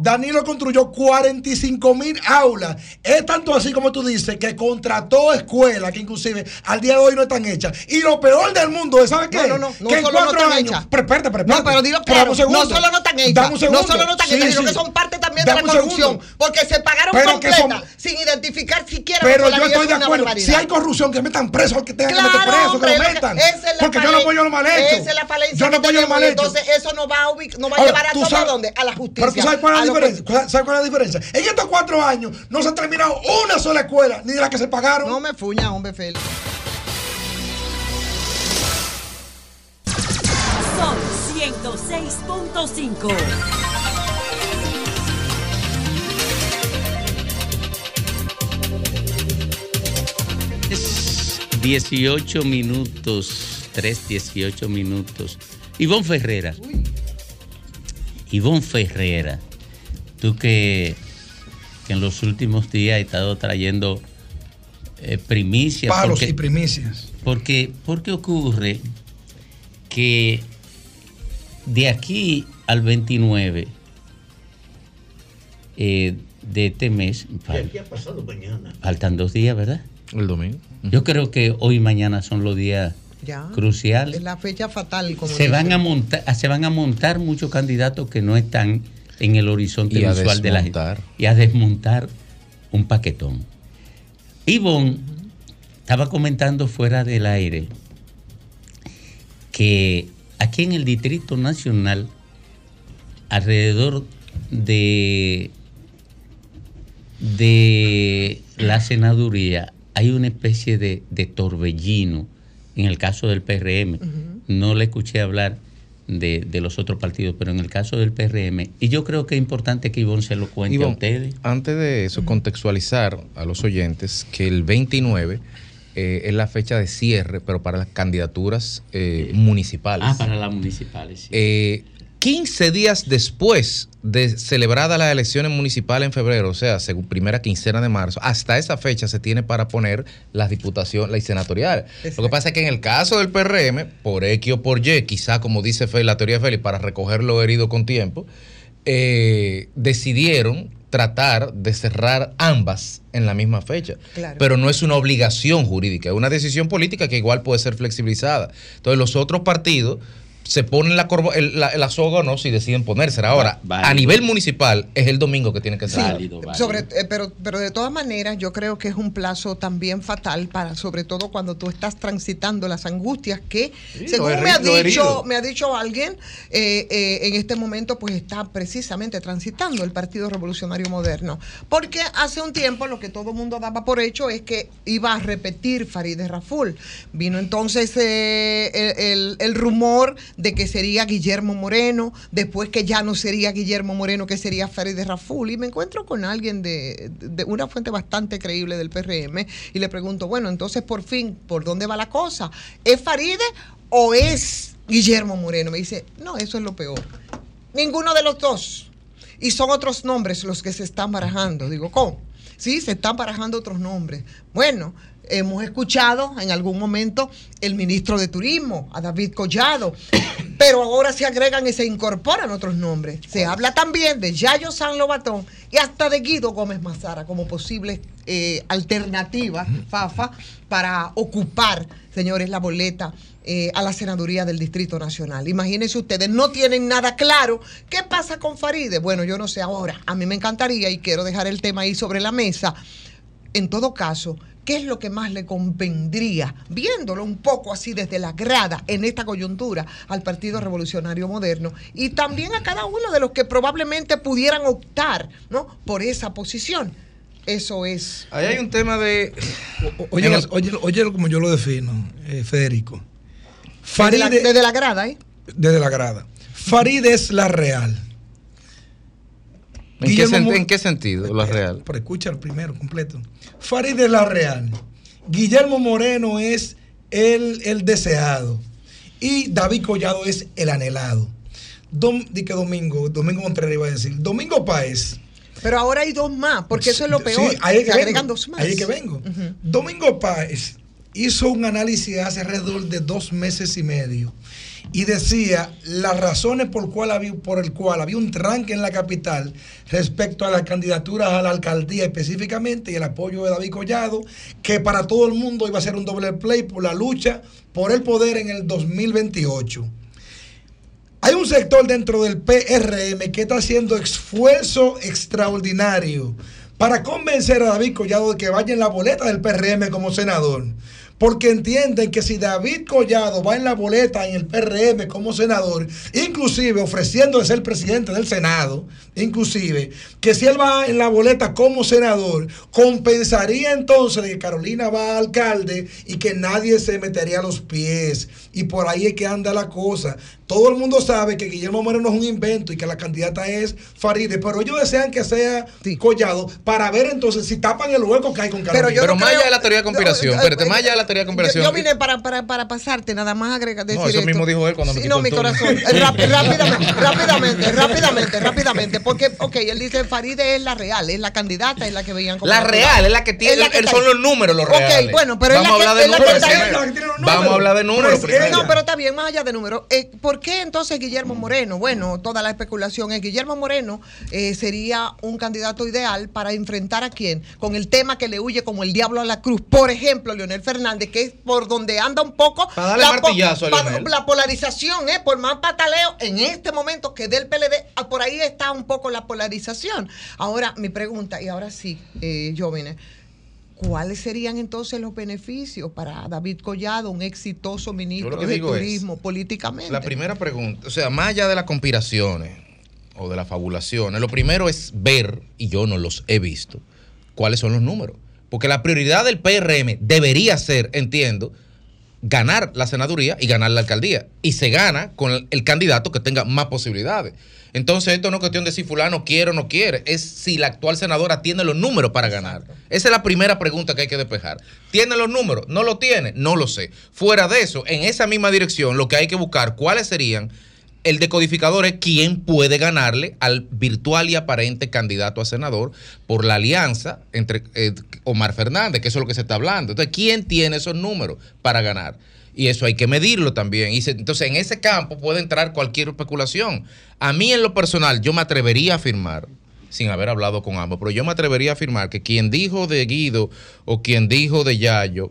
Danilo construyó 45 mil aulas. Es tanto así como tú dices que contrató escuelas que inclusive al día de hoy no están hechas. Y lo peor del mundo es, ¿sabes qué? No, no, no, no que en no cuatro están años. Pero espérate, pero No, espérate. pero dilo claro. No solo no están hechas. No solo no están Sí, hechas, sino sí. que son parte también Dame de la un segundo. corrupción. Porque se pagaron Pero que completas son- sin identificar siquiera Pero yo estoy es de acuerdo. barbaridad. Si hay corrupción, que metan preso al que tenga que meter Claro, preso, hombre, que lo metan. esa es la Porque yo no apoyo lo mal hecho. Esa es la falencia Yo no apoyo lo mal hecho. Entonces, eso nos va a, ubic- nos va a Ahora, llevar a ¿tú todo a dónde? A la justicia. Pero tú sabes cuál es la diferencia. ¿Sabes cuál es la diferencia? En estos cuatro años no se ha terminado una sola escuela, ni de las que se pagaron. No me fuña, hombre, Félix. Sol 106.5. Es 18 minutos, 3, 18 minutos. Ivonne Ferrera. Ivonne Ferrera, tú que, que en los últimos días has estado trayendo eh, primicias. Palos porque- y primicias. porque, porque ocurre que de aquí al 29 eh, de este mes, fal- ¿Qué ha pasado mañana? faltan dos días, ¿verdad? El domingo. Yo creo que hoy y mañana son los días Ya. cruciales. Es la fecha fatal. Como Se van, a montar, se van a montar muchos candidatos que no están en el horizonte Y visual de la gente. desmontar. Y a desmontar un paquetón. Ivonne estaba comentando fuera del aire que aquí en el Distrito Nacional, alrededor de, de la senaduría, hay una especie de, de torbellino en el caso del PRM. No le escuché hablar de, de los otros partidos, pero en el caso del PRM, y yo creo que es importante que Ivonne se lo cuente a ustedes. Antes de eso, contextualizar a los oyentes que el 29 eh, es la fecha de cierre, pero para las candidaturas eh, municipales. Ah, para las municipales. sí. Eh, 15 días después de celebrada las elecciones municipales en febrero, o sea, según primera quincena de marzo, hasta esa fecha se tiene para poner las diputaciones, las senatoriales. Lo que pasa es que en el caso del PRM, por X o por Y, quizá como dice la teoría de Félix, para recoger lo herido con tiempo, eh, decidieron tratar de cerrar ambas en la misma fecha. Claro. Pero no es una obligación jurídica, es una decisión política que igual puede ser flexibilizada. Entonces los otros partidos se ponen la, corbo- el- la, la soga o no si deciden ponérsela. Ahora, Válido. a nivel municipal es el domingo que tiene que ser. Válido, válido. Sobre, eh, pero, pero de todas maneras, yo creo que es un plazo también fatal para, sobre todo cuando tú estás transitando las angustias que, Sí, según me ha dicho, me ha dicho alguien, eh, eh, en este momento, pues está precisamente transitando el Partido Revolucionario Moderno, porque hace un tiempo lo que todo el mundo daba por hecho es que iba a repetir Farideh Raful. Vino entonces eh, el, el- el rumor de que sería Guillermo Moreno, después que ya no sería Guillermo Moreno, que sería Farideh Raful. Y me encuentro con alguien de, de una fuente bastante creíble del PRM y le pregunto, bueno, entonces por fin, ¿por dónde va la cosa? ¿Es Farideh o es Guillermo Moreno? Me dice, no, eso es lo peor. Ninguno de los dos. Y son otros nombres los que se están barajando. Digo, ¿cómo? Sí, se están barajando otros nombres. Bueno, hemos escuchado en algún momento el ministro de Turismo, a David Collado, pero ahora se agregan y se incorporan otros nombres. Se habla también de Yayo San Lobatón y hasta de Guido Gómez Mazara como posible eh, alternativa, FAFA, para ocupar, señores, la boleta eh, a la senaduría del Distrito Nacional. Imagínense ustedes, no tienen nada claro. ¿Qué pasa con Faride? Bueno, yo no sé ahora. A mí me encantaría y quiero dejar el tema ahí sobre la mesa. En todo caso, ¿qué es lo que más le convendría, viéndolo un poco así desde la grada en esta coyuntura, al Partido Revolucionario Moderno y también a cada uno de los que probablemente pudieran optar ¿no? por esa posición? Eso es. Ahí hay un tema de. Oye, oye, oye como yo lo defino, eh, Federico. Desde la, desde la grada, ¿eh? Desde la grada. Farid es la real. ¿En, qué, sen- en qué sentido la real? Pero escucha el primero completo. Farid es la real. Guillermo Moreno es el, el deseado. Y David Collado es el anhelado. Dom, di que Domingo, Domingo Contreras iba a decir. Domingo Páez. Pero ahora hay dos más, porque eso es lo peor. Sí, ahí es se que agregan vengo, dos más. Ahí es que vengo. Domingo Páez hizo un análisis hace alrededor de dos meses y medio y decía las razones por, cual había, por el cual había un tranque en la capital respecto a las candidaturas a la alcaldía específicamente y el apoyo de David Collado, que para todo el mundo iba a ser un doble play por la lucha por el poder en el 2028. Hay un sector dentro del PRM que está haciendo esfuerzo extraordinario para convencer a David Collado de que vaya en la boleta del PRM como senador. Porque entienden que si David Collado va en la boleta en el PRM como senador, inclusive ofreciendo de ser presidente del Senado, inclusive, que si él va en la boleta como senador, compensaría entonces que Carolina va a alcalde y que nadie se metería los pies. Y por ahí es que anda la cosa. Todo el mundo sabe que Guillermo Moreno es un invento y que la candidata es Faride, pero ellos desean que sea Collado para ver entonces si tapan el hueco que hay con Carolina. Pero, yo no más creo- allá de la teoría de conspiración, espérate, más allá de la teoría de conspiración. yo vine para, para, para pasarte, nada más agregar. Decir No, eso esto. mismo dijo él cuando me Sí, quitó no, mi corazón. Eh, rápi- rápidamente, rápidamente, rápidamente, rápidamente. Porque, ok, él dice Faride es la real, es la candidata, es la que veían como. La real es la que tiene, la que son los números los Ok, reales. bueno, pero es Vamos la que- de es la que números ahí. primero. Vamos a hablar de números No, pero está bien, más allá de números. Eh, ¿Por qué entonces Guillermo Moreno? Bueno, toda la especulación es Guillermo Moreno eh, sería un candidato ideal para enfrentar a quién? Con el tema que le huye como el diablo a la cruz. Por ejemplo, Leonel Fernández, que es por donde anda un poco Para darle la, martillazo a pa- Leonel. la polarización, ¿eh? por más pataleo en este momento que del PLD, ah, por ahí está un poco la polarización. Ahora, mi pregunta, y ahora sí, eh, Jóvenes. ¿Cuáles serían entonces los beneficios para David Collado, un exitoso ministro de es, turismo políticamente? La primera pregunta, o sea, más allá de las conspiraciones o de las fabulaciones, lo primero es ver, y yo no los he visto, cuáles son los números. Porque la prioridad del PRM debería ser, entiendo, ganar la senaduría y ganar la alcaldía. Y se gana con el, el candidato que tenga más posibilidades. Entonces, esto no es cuestión de si fulano quiere o no quiere, es si la actual senadora tiene los números para ganar. Esa es la primera pregunta que hay que despejar. ¿Tiene los números? ¿No lo tiene? No lo sé. Fuera de eso, en esa misma dirección, lo que hay que buscar, cuáles serían el decodificador es quién puede ganarle al virtual y aparente candidato a senador por la alianza entre eh, Omar Fernández, que eso es lo que se está hablando. Entonces, ¿quién tiene esos números para ganar? Y eso hay que medirlo también. Y entonces, en ese campo puede entrar cualquier especulación. A mí, en lo personal, yo me atrevería a afirmar, sin haber hablado con ambos, pero yo me atrevería a afirmar que quien dijo de Guido o quien dijo de Yayo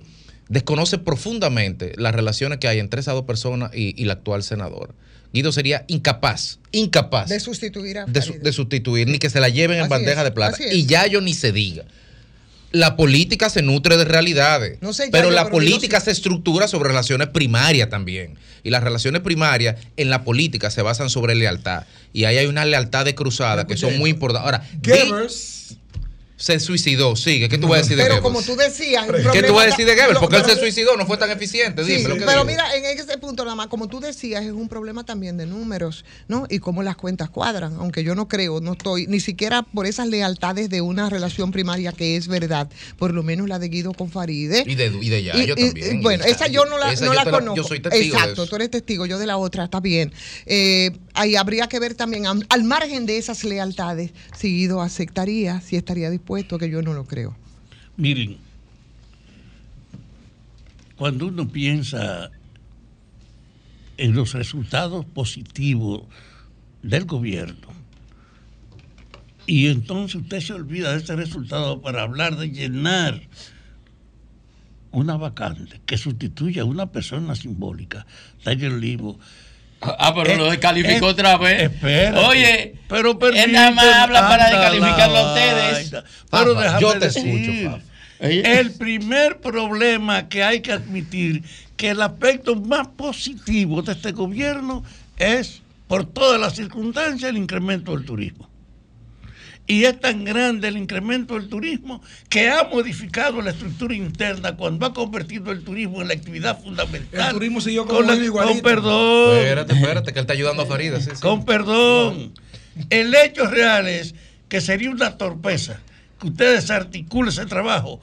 desconoce profundamente las relaciones que hay entre esas dos personas y, y la actual senadora. Guido sería incapaz, incapaz de sustituir a de, su- de sustituir, ni que se la lleven en Así bandeja es, de plata. Y Yayo ni se diga. La política se nutre de realidades, No sé, pero la pero Guido política se estructura sobre relaciones primarias también. Y las relaciones primarias en la política se basan sobre lealtad. Y ahí hay una lealtad de cruzada que son muy importantes. Ahora, Goebbels, se suicidó. Sigue. ¿Qué tú vas a decir de Pero Goebbels? como tú decías, el ¿Qué tú vas a decir de Goebbels? lo- Porque él se suicidó, no fue tan eficiente. Sí, Dime lo que pero digo. mira, en ese punto nada más, como tú decías, es un problema también de números, ¿no? Y cómo las cuentas cuadran, aunque yo no creo, no estoy, ni siquiera por esas lealtades de una relación primaria que es verdad, por lo menos la de Guido con Faride. Y de, y de Yayo Y- y- también. bueno, y esa yo no la, Esa no yo la conozco. Yo soy testigo Exacto, de tú eres testigo, yo de la otra, está bien. Eh, ahí habría que ver también, am- al margen de esas lealtades, si Guido aceptaría, si estaría dispuesto, que yo no lo creo. Miren, cuando uno piensa en los resultados positivos del gobierno, y entonces usted se olvida de ese resultado para hablar de llenar una vacante que sustituya a una persona simbólica, Tiger Livo. Ah, pero lo descalificó otra vez. Espérate. Oye, pero él nada más habla para descalificarlo a ustedes. Pero déjame yo te decir, escucho. El primer problema que hay que admitir que el aspecto más positivo de este gobierno es, por todas las circunstancias, el incremento del turismo. Y es tan grande el incremento del turismo que ha modificado la estructura interna cuando ha convertido el turismo en la actividad fundamental. El turismo siguió como con, la- con perdón. Espérate, espérate, que él está ayudando a Farida. sí, sí. Con perdón. El hecho real es que sería una torpeza que ustedes articulen ese trabajo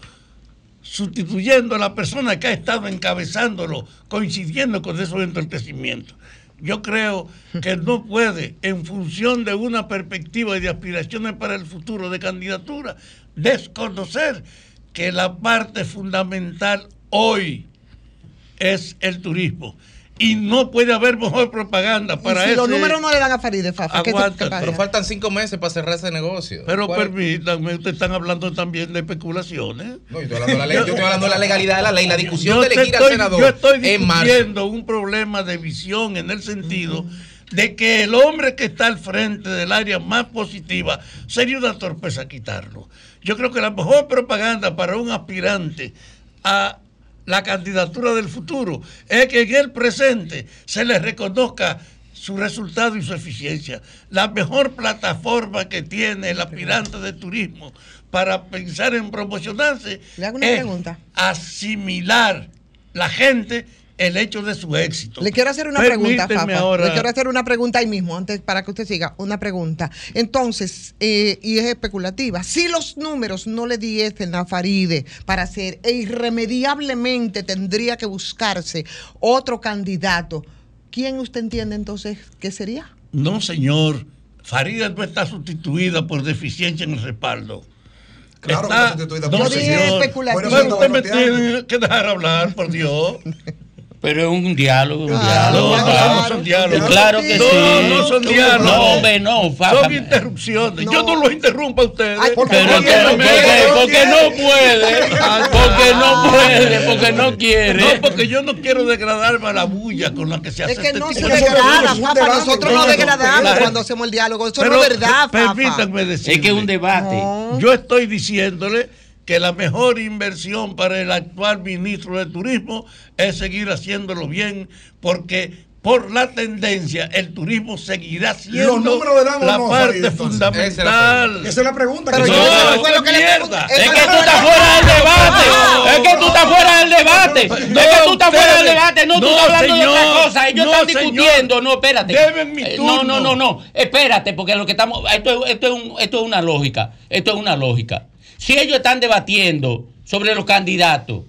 sustituyendo a la persona que ha estado encabezándolo, coincidiendo con esos entorpecimientos. Yo creo que no puede, en función de una perspectiva y de aspiraciones para el futuro de candidatura, desconocer que la parte fundamental hoy es el turismo. Y no puede haber mejor propaganda para y si ese... los números no le dan a Faride, Fafa. Pero faltan cinco meses para cerrar ese negocio. Pero ¿Cuál- permítanme, ustedes están hablando también de especulaciones. No, yo estoy hablando de la ley, yo estoy hablando de la legalidad de la ley, la discusión Yo de elegir al senador Yo estoy discutiendo un problema de visión en el sentido de que el hombre que está al frente del área más positiva sería una torpeza quitarlo. Yo creo que la mejor propaganda para un aspirante a la candidatura del futuro es que en el presente se le reconozca su resultado y su eficiencia. La mejor plataforma que tiene el aspirante de turismo para pensar en promocionarse Le hago una es pregunta. asimilar la gente el hecho de su éxito. Le quiero hacer una pregunta, Fafa. ahora- Le quiero hacer una pregunta ahí mismo, antes para que usted siga. Una pregunta. Entonces, eh, y es especulativa. Si los números no le diesen a Faride para hacer, e irremediablemente tendría que buscarse otro candidato, ¿quién usted entiende entonces que sería? No, señor. Farida no está sustituida por deficiencia en el respaldo. Claro que Está- está sustituida no, por Yo dije señor. especulativo. Pero usted me Bueno, bueno, tiene que dejar hablar, por Dios. Pero es un diálogo, un Claro, diálogo. No, claro. no, no son diálogos. Claro que no, sí. No, son diálogos. No, hombre, no, Fafa. Son interrupciones. No. Yo no los interrumpo a ustedes. Ay, porque Pero no quiere, no, no porque, quiere, porque no puede, porque no puede, porque no quiere. No, porque yo no quiero degradarme a la bulla con la que se hace Es que este no se degrada, debate. Nosotros No, no no, degradamos la- cuando hacemos el diálogo. Eso Pero no es verdad, Fafa. Permítanme decir. Es que es un debate. No. Yo estoy diciéndole que la mejor inversión para el actual ministro de Turismo es seguir haciéndolo bien, porque por la tendencia el turismo seguirá siendo Los números le dan o la no, parte Farid, fundamental. Esa es la pregunta. Pero yo no qué fue lo que mierda. Es que tú estás fuera del debate. No. Es que tú estás fuera del debate. No, Es que tú estás fuera del debate. No, tú estás hablando de otra cosa. Ellos No, están señor. discutiendo. No, espérate. Deben mi Eh, turno. No, no, no, no. Espérate, porque lo que estamos. Esto, es- esto, es un- esto es una lógica. Esto es una lógica. Si ellos están debatiendo sobre los candidatos,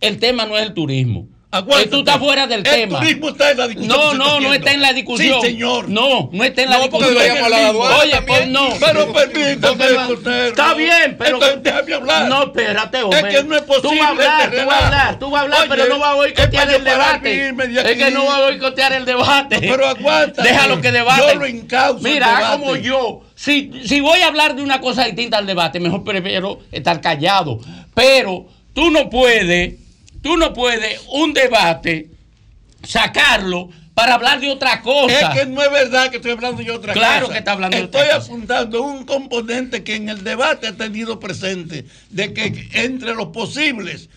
el tema no es el turismo. Eh, Tú estás fuera del el tema. turismo está en la discusión. No, no, no está en la discusión. Sí, señor. No, no está en la No, discusión. Oye, pues no. Pero permítame, Está bien, pero. Entonces, déjame hablar. No, espérate, hombre. Es que no es posible Tú vas a hablar, este tú vas a hablar, tú vas a hablar, Oye, pero no vas a boicotear el debate. de Es que no vas a boicotear el debate. Pero aguanta. Déjalo que debate. Yo lo encauzo. Mira, como yo. Si, si voy a hablar de una cosa distinta al debate, mejor prefiero estar callado. Pero tú no puedes, tú no puedes un debate sacarlo para hablar de otra cosa. Es que no es verdad que estoy hablando de otra cosa. Claro que está hablando de Estoy otra cosa. apuntando un componente que en el debate ha tenido presente, de que entre los posibles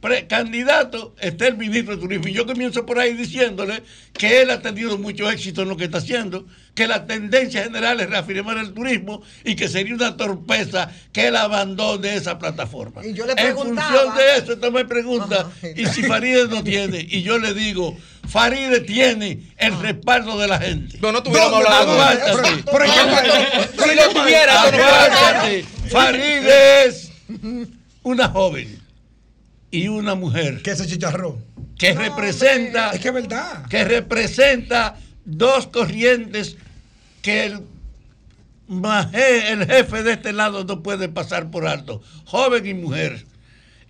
precandidato esté el ministro de Turismo. Y yo comienzo por ahí diciéndole que él ha tenido mucho éxito en lo que está haciendo, que la tendencia general es reafirmar el turismo y que sería una torpeza que él abandone esa plataforma. Y yo le en función de eso, usted me pregunta, y si Faride no tiene, y yo le digo, Faride tiene el respaldo de la gente. No, no estuviéramos hablando de eso. Pero-. Si lo tuviera, no fuera Aguántate. Faride es una joven y una mujer que se chicharró que representa es que es verdad. que representa dos corrientes que el el jefe de este lado no puede pasar por alto joven y mujer.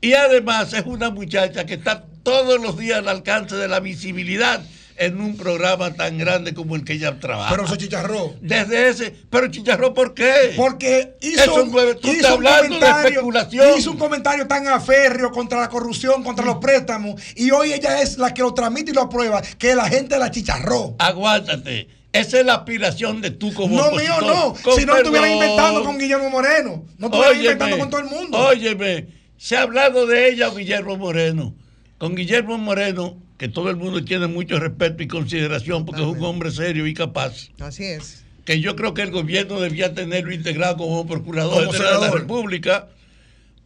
Y además es una muchacha que está todos los días al alcance de la visibilidad en un programa tan grande como el que ella trabaja. Pero se chicharró. Desde ese, pero chicharró ¿por qué? Porque hizo, Eso tú hizo estás un hablando de comentario- especulación. hizo un comentario tan aférreo contra la corrupción, contra los préstamos, y hoy ella es la que lo transmite y lo aprueba, que la gente la chicharró. Aguántate. Esa es la aspiración de tú como No, mío, no. Con Si no estuvieran perdón. inventando con Guillermo Moreno. No estuvieran Óyeme, inventando con todo el mundo. Óyeme, se ha hablado de ella o Guillermo Moreno. Con Guillermo Moreno, que todo el mundo tiene mucho respeto y consideración porque es un hombre serio y capaz. Así es. Que yo creo que el gobierno debía tenerlo integrado como procurador Como de la. República.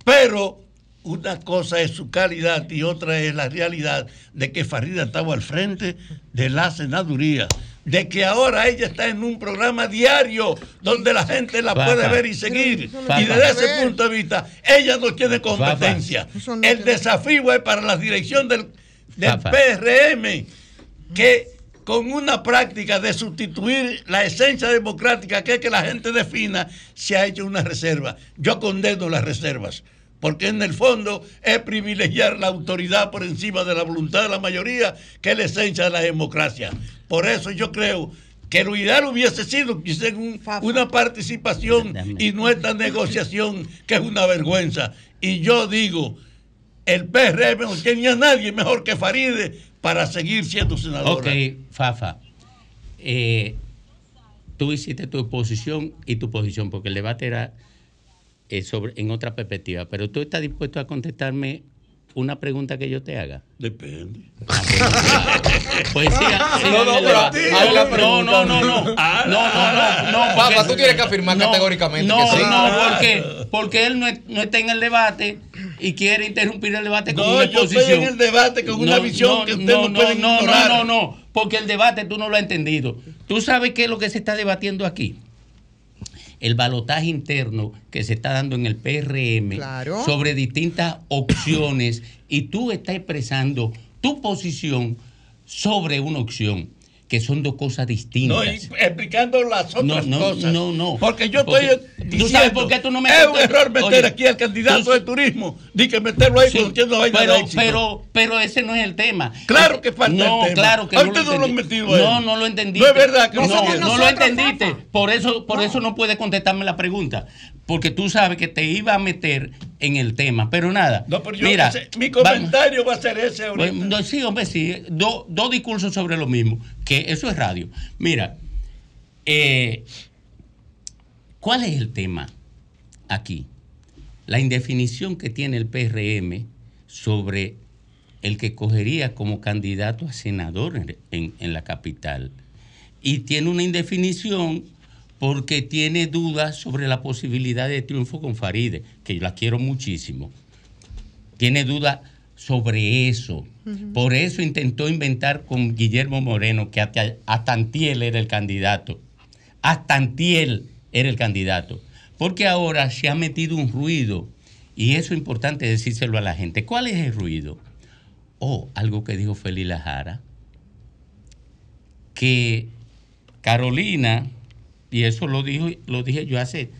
Pero una cosa es su calidad y otra es la realidad de que Farida estaba al frente de la senaduría. De que ahora ella está en un programa diario donde la gente la Fafa. puede ver y seguir. Fafa. Y desde ese punto de vista, ella no tiene competencia. No El tiene- desafío es para la dirección del, del. PRM que con una práctica de sustituir la esencia democrática que es que la gente defina, se ha hecho una reserva. Yo condeno las reservas, porque en el fondo es privilegiar la autoridad por encima de la voluntad de la mayoría, que es la esencia de la democracia. Por eso yo creo que lo ideal hubiese sido hicieran un- una participación y no esta negociación que es una vergüenza. Y yo digo, el PRM no tenía nadie mejor que Faride para seguir siendo senador. Ok, Fafa. eh, tú hiciste tu posición y tu posición, porque el debate era eh, sobre, en otra perspectiva. Pero tú estás dispuesto a contestarme una pregunta que yo te haga. Depende. Pues siga No, no, no, pregunta. no, no, no, no, no, no, no, porque- tú tienes que afirmar categóricamente no, que sí. No, porque, porque él no, es- no está en el debate y quiere interrumpir el debate con No, una yo estoy exposición. en el debate con una visión que ustedes no pueden no, ignorar. No, no, no, porque el debate tú no lo has entendido. ¿Tú sabes qué es lo que se está debatiendo aquí? El balotaje interno que se está dando en el PRM Claro. sobre distintas opciones y tú estás expresando tu posición sobre una opción, que son dos cosas distintas. No, y explicando las otras No, no, cosas. no, no. Porque yo Porque- estoy ¿tú diciendo, sabes por qué tú no me es un error meter Oye, aquí al candidato tú- de turismo. Di que meterlo ahí Sí, una vaina pero, de éxito. pero, pero ese no es el tema. Claro que falta no, el tema. claro que no usted no lo metido a él. No, no lo entendiste. No es verdad que no, no no, lo entendiste. Por eso, por eso no puedes contestarme la pregunta. Porque tú sabes que te iba a meter en el tema. Pero nada. No, pero yo mira, mi comentario va a ser ese ahorita. no, sí, hombre, sí. Do- dos discursos sobre lo mismo. Que eso es radio. Mira, eh, ¿cuál es el tema aquí? La indefinición que tiene el PRM sobre el que cogería como candidato a senador en, en- en la capital. Y tiene una indefinición porque tiene dudas sobre la posibilidad de triunfo con Faride, que yo la quiero muchísimo. Tiene dudas sobre eso. Por eso intentó inventar con Guillermo Moreno que hasta, hasta Antiel era el candidato. Hasta Antiel era el candidato. Porque ahora se ha metido un ruido. Y eso es importante decírselo a la gente. ¿Cuál es el ruido? Oh, algo que dijo Félix Lajara. Que Carolina, y eso lo, dijo, lo dije yo hace,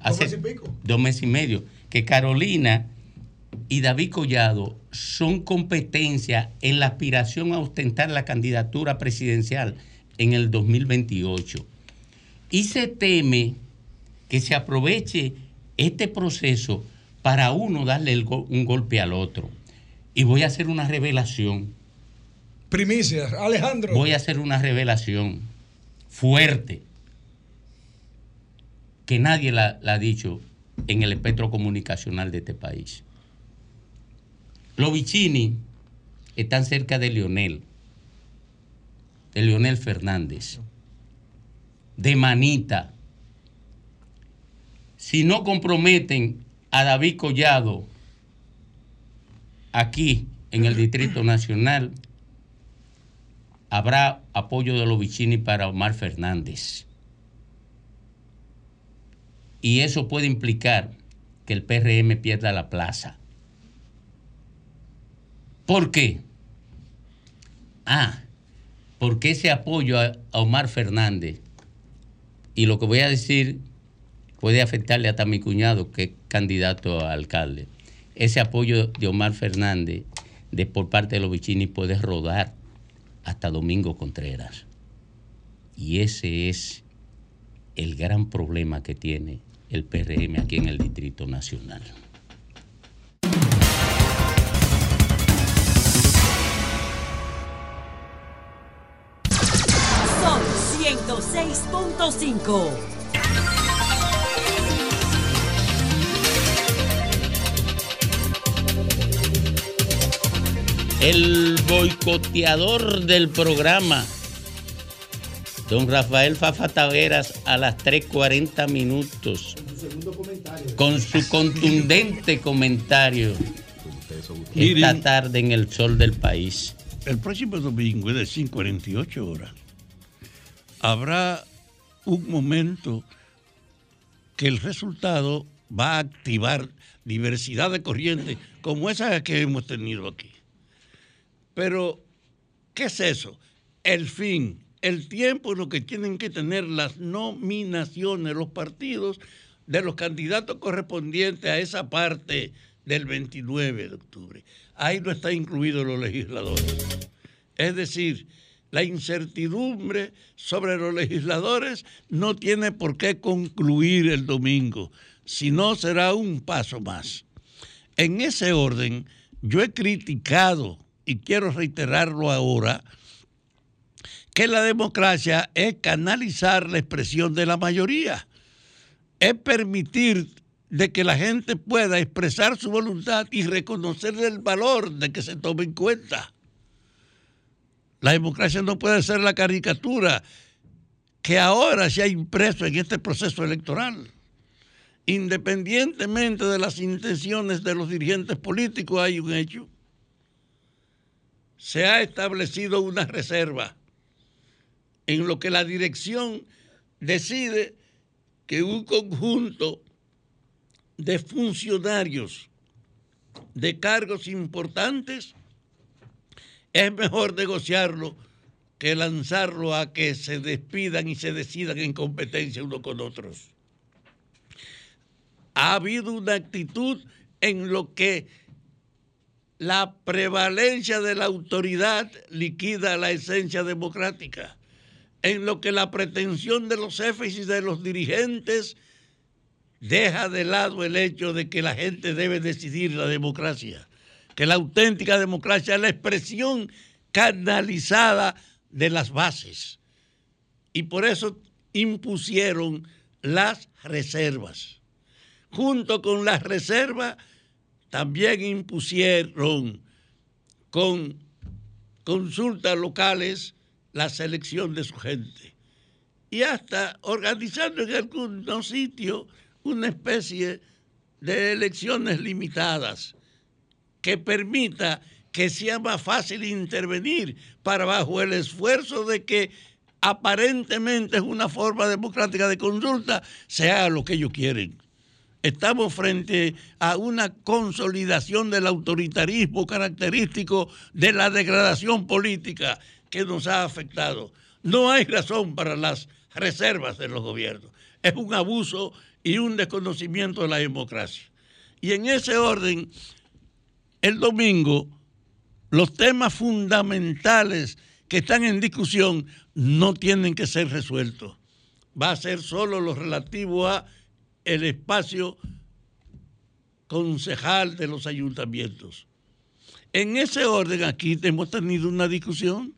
hace meses y pico. dos meses y medio, que Carolina y David Collado son competencia en la aspiración a ostentar la candidatura presidencial en el 2028. Y se teme que se aproveche este proceso para uno darle el go- un golpe al otro. Y voy a hacer una revelación. Primicias, Alejandro. Voy a hacer una revelación fuerte que nadie la, la ha dicho en el espectro comunicacional de este país. Los Vicini están cerca de Leonel, de Leonel Fernández, de Manita. Si no comprometen a David Collado aquí en el Distrito Nacional, habrá apoyo de los Vicini para Omar Fernández. Y eso puede implicar que el PRM pierda la plaza. ¿Por qué? Ah, porque ese apoyo a Omar Fernández, y lo que voy a decir puede afectarle hasta a mi cuñado, que es candidato a alcalde, ese apoyo de Omar Fernández de, por parte de los Vicini puede rodar hasta Domingo Contreras. Y ese es el gran problema que tiene el PRM aquí en el Distrito Nacional. 106.5. El boicoteador del programa, don Rafael Fafa Taveras, a las 3.40 minutos, con su contundente comentario esta tarde en el sol del país. El próximo domingo es de 5:48 horas. Habrá un momento que el resultado va a activar diversidad de corrientes como esa que hemos tenido aquí. Pero, ¿qué es eso? El fin, el tiempo en lo que tienen que tener las nominaciones, los partidos de los candidatos correspondientes a esa parte del 29 de octubre. Ahí no está incluido los legisladores. Es decir, la incertidumbre sobre los legisladores no tiene por qué concluir el domingo, sino será un paso más. En ese orden, yo he criticado, y quiero reiterarlo ahora, que la democracia es canalizar la expresión de la mayoría, es permitir de que la gente pueda expresar su voluntad y reconocer el valor de que se tome en cuenta. La democracia no puede ser la caricatura que ahora se ha impreso en este proceso electoral. Independientemente de las intenciones de los dirigentes políticos, hay un hecho. Se ha establecido una reserva en lo que la dirección decide que un conjunto de funcionarios de cargos importantes es mejor negociarlo que lanzarlo a que se despidan y se decidan en competencia unos con otros. Ha habido una actitud en lo que la prevalencia de la autoridad liquida la esencia democrática, en lo que la pretensión de los jefes y de los dirigentes deja de lado el hecho de que la gente debe decidir la democracia, que la auténtica democracia es la expresión canalizada de las bases. Y por eso impusieron las reservas. Junto con las reservas, también impusieron con consultas locales la selección de su gente. Y hasta organizando en algunos sitios una especie de elecciones limitadas que permita que sea más fácil intervenir para bajo el esfuerzo de que aparentemente es una forma democrática de consulta, se haga lo que ellos quieren. Estamos frente a una consolidación del autoritarismo característico de la degradación política que nos ha afectado. No hay razón para las reservas de los gobiernos. Es un abuso y un desconocimiento de la democracia. Y en ese orden, el domingo, los temas fundamentales que están en discusión no tienen que ser resueltos. Va a ser solo lo relativo a el espacio concejal de los ayuntamientos. En ese orden aquí hemos tenido una discusión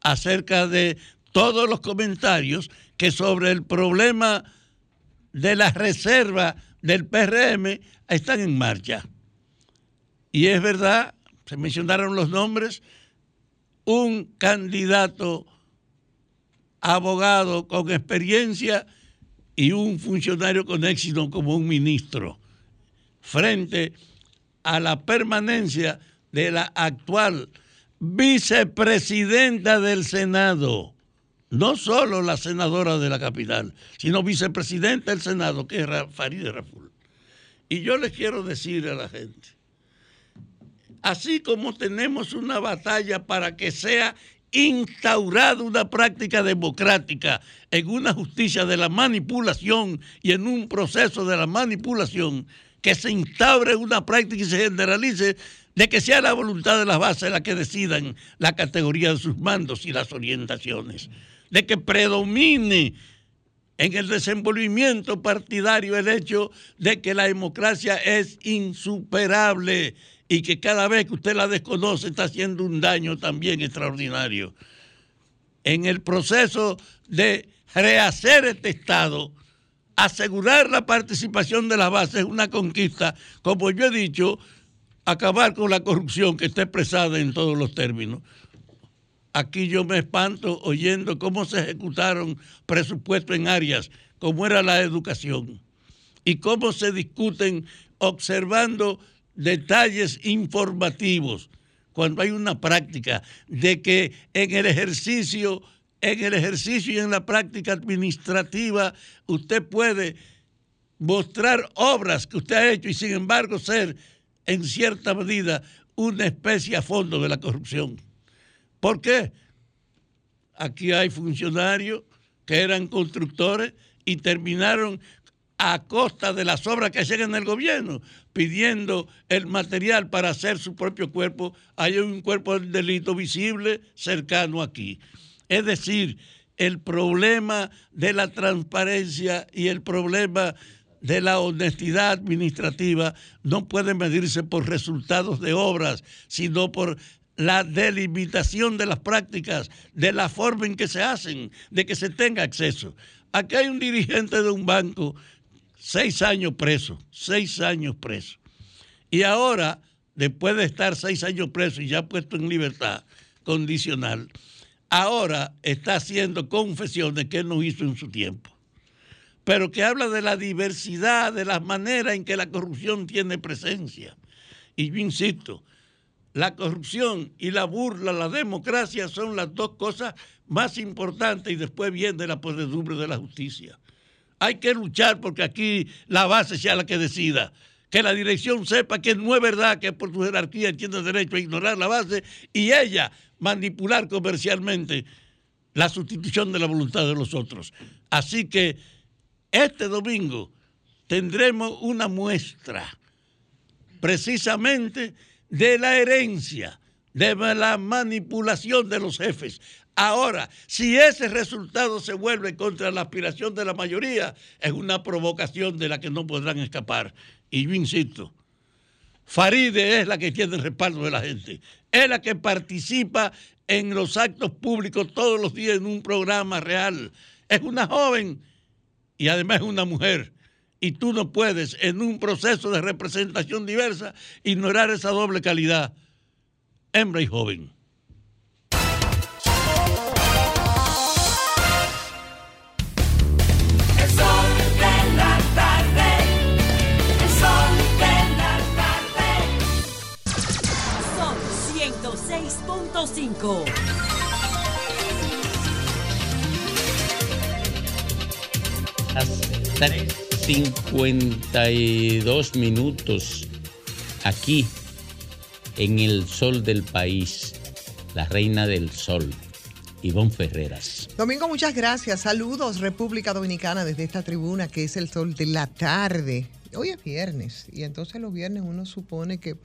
acerca de todos los comentarios que sobre el problema de la reserva del PRM están en marcha. Y es verdad, se mencionaron los nombres, un candidato abogado con experiencia y un funcionario con éxito como un ministro, frente a la permanencia de la actual vicepresidenta del Senado, no solo la senadora de la capital, sino vicepresidenta del Senado, que es Farideh Raful. Y yo les quiero decir a la gente, así como tenemos una batalla para que sea instaurada una práctica democrática en una justicia de la manipulación y en un proceso de la manipulación, que se instaure una práctica y se generalice de que sea la voluntad de las bases la que decidan la categoría de sus mandos y las orientaciones, de que predomine en el desenvolvimiento partidario el hecho de que la democracia es insuperable y que cada vez que usted la desconoce está haciendo un daño también extraordinario. En el proceso de rehacer este Estado, asegurar la participación de la base es una conquista, como yo he dicho, acabar con la corrupción que está expresada en todos los términos. Aquí yo me espanto oyendo cómo se ejecutaron presupuestos en áreas como era la educación y cómo se discuten observando detalles informativos cuando hay una práctica de que en el ejercicio en el ejercicio y en la práctica administrativa usted puede mostrar obras que usted ha hecho y sin embargo ser en cierta medida una especie a fondo de la corrupción. ¿Por qué? Aquí hay funcionarios que eran constructores y terminaron a costa de las obras que hacían en el gobierno, pidiendo el material para hacer su propio cuerpo. Hay un cuerpo de delito visible cercano aquí. Es decir, el problema de la transparencia y el problema de la honestidad administrativa no puede medirse por resultados de obras, sino por la delimitación de las prácticas, de la forma en que se hacen, de que se tenga acceso. Aquí hay un dirigente de un banco, seis años preso, seis años preso. Y ahora, después de estar seis años preso y ya puesto en libertad condicional, ahora está haciendo confesiones que él no hizo en su tiempo, pero que habla de la diversidad, de las maneras en que la corrupción tiene presencia. Y yo insisto, la corrupción y la burla, la democracia son las dos cosas más importantes y después viene la podredumbre de la justicia. Hay que luchar porque aquí la base sea la que decida. Que la dirección sepa que no es verdad que por su jerarquía tiene derecho a ignorar la base y ella manipular comercialmente la sustitución de la voluntad de los otros. Así que este domingo tendremos una muestra precisamente de la herencia, de la manipulación de los jefes. Ahora, si ese resultado se vuelve contra la aspiración de la mayoría, es una provocación de la que no podrán escapar. Y yo insisto, Faride es la que tiene el respaldo de la gente, es la que participa en los actos públicos todos los días en un programa real. Es una joven y además es una mujer. Y tú no puedes, en un proceso de representación diversa, ignorar esa doble calidad, hembra y joven. 105. Las 3.52 minutos aquí en el sol del país, la reina del sol. Ivonne Ferreras. Domingo, muchas gracias. Saludos, República Dominicana, desde esta tribuna que es el sol de la tarde. Hoy es viernes y entonces los viernes uno supone que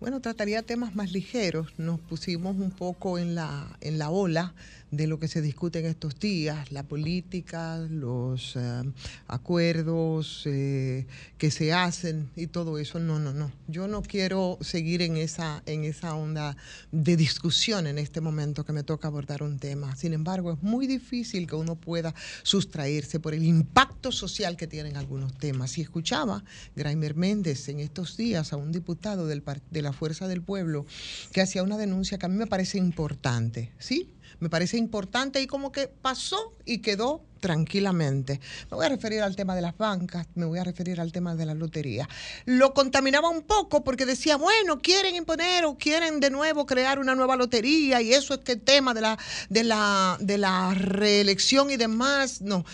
bueno, trataría temas más ligeros. Nos pusimos un poco en la, en la ola de lo que se discute en estos días, la política, los eh, acuerdos eh, que se hacen y todo eso. No, no, no. Yo no quiero seguir en esa, en esa onda de discusión en este momento que me toca abordar un tema. Sin embargo, es muy difícil que uno pueda sustraerse por el impacto social que tienen algunos temas. Y escuchaba Graimer Méndez en estos días a un diputado del, de la Fuerza del Pueblo que hacía una denuncia que a mí me parece importante, ¿sí? Me parece importante y como que pasó y quedó tranquilamente. Me voy a referir al tema de las bancas, me voy a referir al tema de la lotería. Lo contaminaba un poco porque decía, bueno, quieren imponer o quieren de nuevo crear una nueva lotería y eso es que el tema de la, de la, de la reelección y demás. No,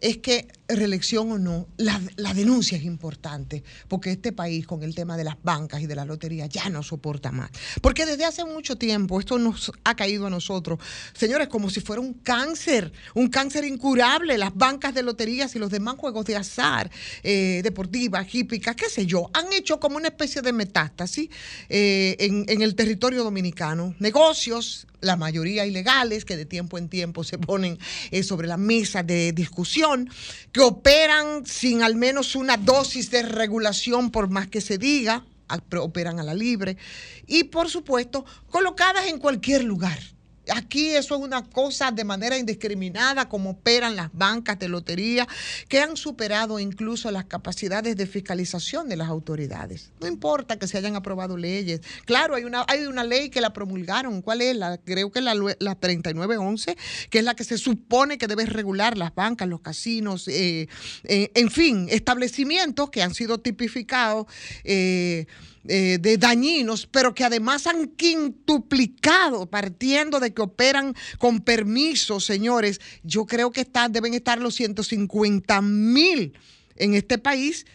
es que reelección o no, la, denuncia es importante, porque este país con el tema de las bancas y de la lotería ya no soporta más. Porque desde hace mucho tiempo esto nos ha caído a nosotros, señores, como si fuera un cáncer, un cáncer incurable, las bancas de loterías y los demás juegos de azar, eh, deportivas, hípicas, qué sé yo, han hecho como una especie de metástasis eh, en, en el territorio dominicano. Negocios, la mayoría ilegales, que de tiempo en tiempo se ponen eh, sobre la mesa de discusión, que operan sin al menos una dosis de regulación, por más que se diga, operan a la libre, y por supuesto, colocadas en cualquier lugar. Aquí eso es una cosa de manera indiscriminada, como operan las bancas de lotería, que han superado incluso las capacidades de fiscalización de las autoridades. No importa que se hayan aprobado leyes. Claro, hay una, hay una ley que la promulgaron. ¿Cuál es? Creo que la, la 3911, que es la que se supone que debe regular las bancas, los casinos, eh, eh, en fin, establecimientos que han sido tipificados. eh, eh, de dañinos, pero que además han quintuplicado, partiendo de que operan con permiso, señores. Yo creo que están, deben estar los 150 mil en este país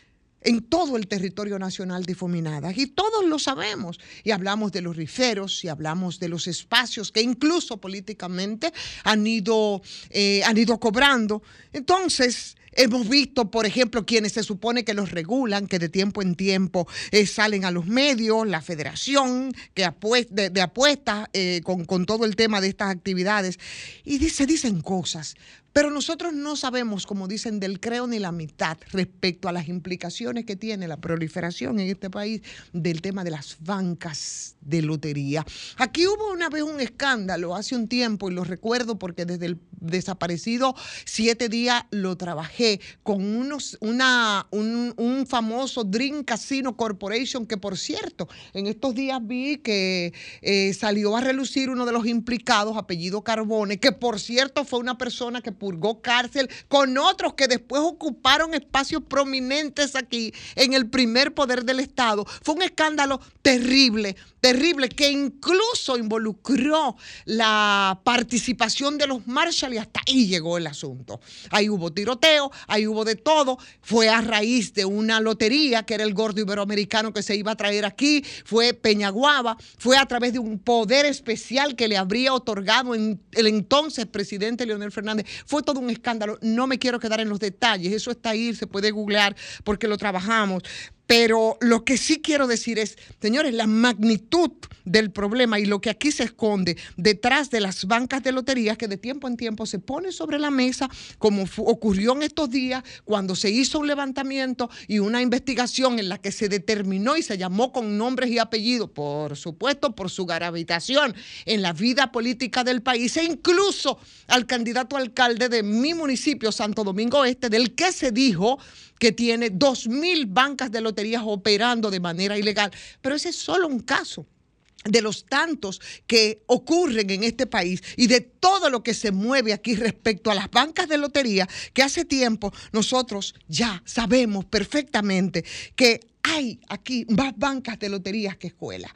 en todo el territorio nacional difuminadas. Y todos lo sabemos. Y hablamos de los riferos y hablamos de los espacios que incluso políticamente han ido, eh, han ido cobrando. Entonces, hemos visto, por ejemplo, quienes se supone que los regulan, que de tiempo en tiempo eh, salen a los medios, la federación que apues- de, de apuestas eh, con, todo el tema de estas actividades. Y se dicen cosas. Pero nosotros no sabemos, como dicen, del creo ni la mitad respecto a las implicaciones que tiene la proliferación en este país del tema de las bancas de lotería. Aquí hubo una vez un escándalo hace un tiempo, y lo recuerdo porque desde el desaparecido siete días lo trabajé con unos, una, un, un famoso Dream Casino Corporation que, por cierto, en estos días vi que eh, salió a relucir uno de los implicados, apellido Carbone, que por cierto fue una persona que purgó cárcel con otros que después ocuparon espacios prominentes aquí en el primer poder del Estado. Fue un escándalo terrible, terrible, que incluso involucró la participación de los Marshall y hasta ahí llegó el asunto. Ahí hubo tiroteo, ahí hubo de todo. Fue a raíz de una lotería que era el gordo iberoamericano que se iba a traer aquí, fue Peñaguaba, fue a través de un poder especial que le habría otorgado el entonces presidente Leonel Fernández. Fue todo un escándalo. No me quiero quedar en los detalles, eso está ahí, se puede googlear porque lo trabajamos. Pero lo que sí quiero decir es, señores, la magnitud del problema y lo que aquí se esconde detrás de las bancas de loterías que de tiempo en tiempo se pone sobre la mesa, como ocurrió en estos días cuando se hizo un levantamiento y una investigación en la que se determinó y se llamó con nombres y apellidos, por supuesto, por su gravitación en la vida política del país e incluso al candidato alcalde de mi municipio, Santo Domingo Este, del que se dijo que tiene 2.000 bancas de loterías operando de manera ilegal. Pero ese es solo un caso de los tantos que ocurren en este país y de todo lo que se mueve aquí respecto a las bancas de lotería, que hace tiempo nosotros ya sabemos perfectamente que hay aquí más bancas de loterías que escuelas.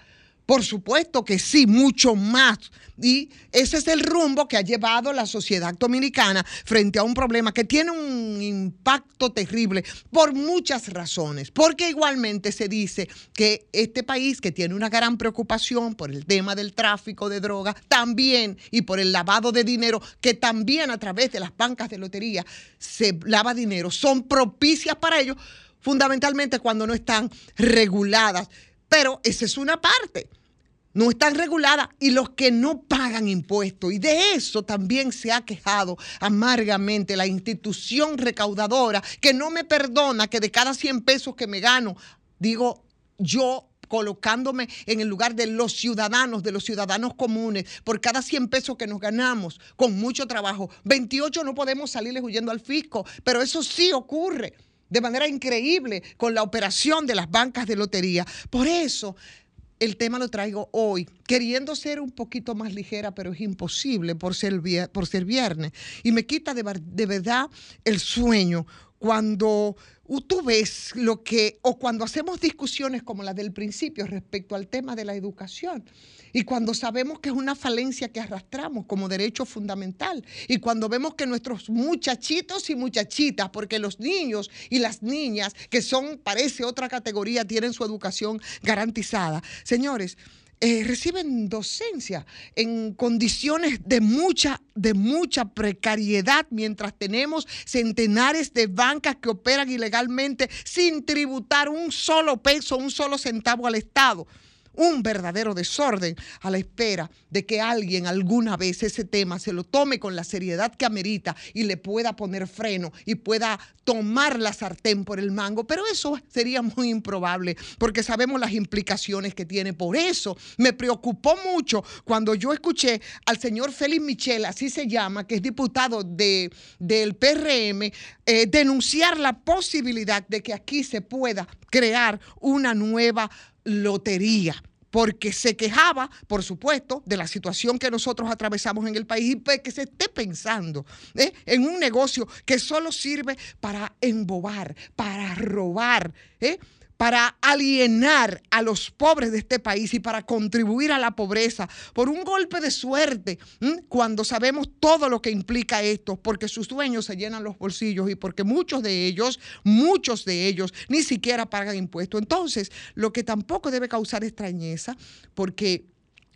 Por supuesto que sí, mucho más. Y ese es el rumbo que ha llevado la sociedad dominicana frente a un problema que tiene un impacto terrible por muchas razones. Porque igualmente se dice que este país que tiene una gran preocupación por el tema del tráfico de drogas, también y por el lavado de dinero, que también a través de las bancas de lotería se lava dinero, son propicias para ello, fundamentalmente cuando no están reguladas. Pero esa es una parte. no están reguladas y los que no pagan impuestos. Y de eso también se ha quejado amargamente la institución recaudadora que no me perdona que de cada 100 pesos que me gano, digo yo colocándome en el lugar de los ciudadanos, de los ciudadanos comunes, por cada 100 pesos que nos ganamos con mucho trabajo. 28 no podemos salirles huyendo al fisco, pero eso sí ocurre de manera increíble con la operación de las bancas de lotería. Por eso el tema lo traigo hoy, queriendo ser un poquito más ligera, pero es imposible por ser, por ser viernes. Y me quita de, de verdad el sueño cuando tú ves lo que, o cuando hacemos discusiones como la del principio respecto al tema de la educación, y cuando sabemos que es una falencia que arrastramos como derecho fundamental, y cuando vemos que nuestros muchachitos y muchachitas, porque los niños y las niñas, que son, parece otra categoría, tienen su educación garantizada. Señores, eh, reciben docencia en condiciones de mucha, de mucha precariedad, mientras tenemos centenares de bancas que operan ilegalmente sin tributar un solo peso, un solo centavo al Estado. Un verdadero desorden a la espera de que alguien alguna vez ese tema se lo tome con la seriedad que amerita y le pueda poner freno y pueda tomar la sartén por el mango. Pero eso sería muy improbable porque sabemos las implicaciones que tiene. Por eso me preocupó mucho cuando yo escuché al señor Félix Michel, así se llama, que es diputado de, del PRM, eh, denunciar la posibilidad de que aquí se pueda crear una nueva lotería porque se quejaba, por supuesto, de la situación que nosotros atravesamos en el país y que se esté pensando ¿eh? en un negocio que solo sirve para embobar, para robar, ¿eh? Para alienar a los pobres de este país y para contribuir a la pobreza por un golpe de suerte, cuando sabemos todo lo que implica esto, porque sus dueños se llenan los bolsillos y porque muchos de ellos, muchos de ellos ni siquiera pagan impuestos. Entonces, lo que tampoco debe causar extrañeza, porque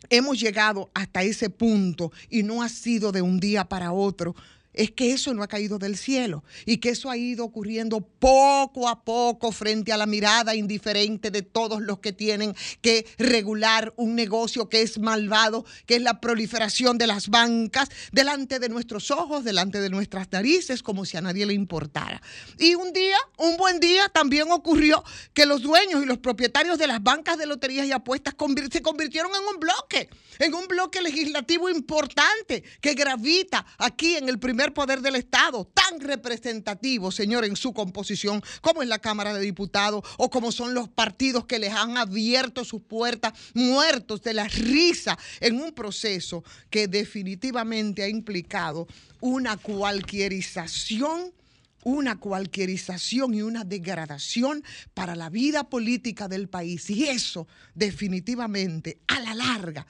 hemos llegado hasta ese punto y no ha sido de un día para otro. Es que eso no ha caído del cielo y que eso ha ido ocurriendo poco a poco frente a la mirada indiferente de todos los que tienen que regular un negocio que es malvado, que es la proliferación de las bancas delante de nuestros ojos, delante de nuestras narices, como si a nadie le importara. Y un día, un buen día, también ocurrió que los dueños y los propietarios de las bancas de loterías y apuestas se convirtieron en un bloque, en un bloque legislativo importante que gravita aquí en el primer poder del Estado, tan representativo, señor, en su composición, como es la Cámara de Diputados o como son los partidos que les han abierto sus puertas, muertos de la risa en un proceso que definitivamente ha implicado una cualquierización una cualquierización y una degradación para la vida política del país. Y eso definitivamente, a la larga,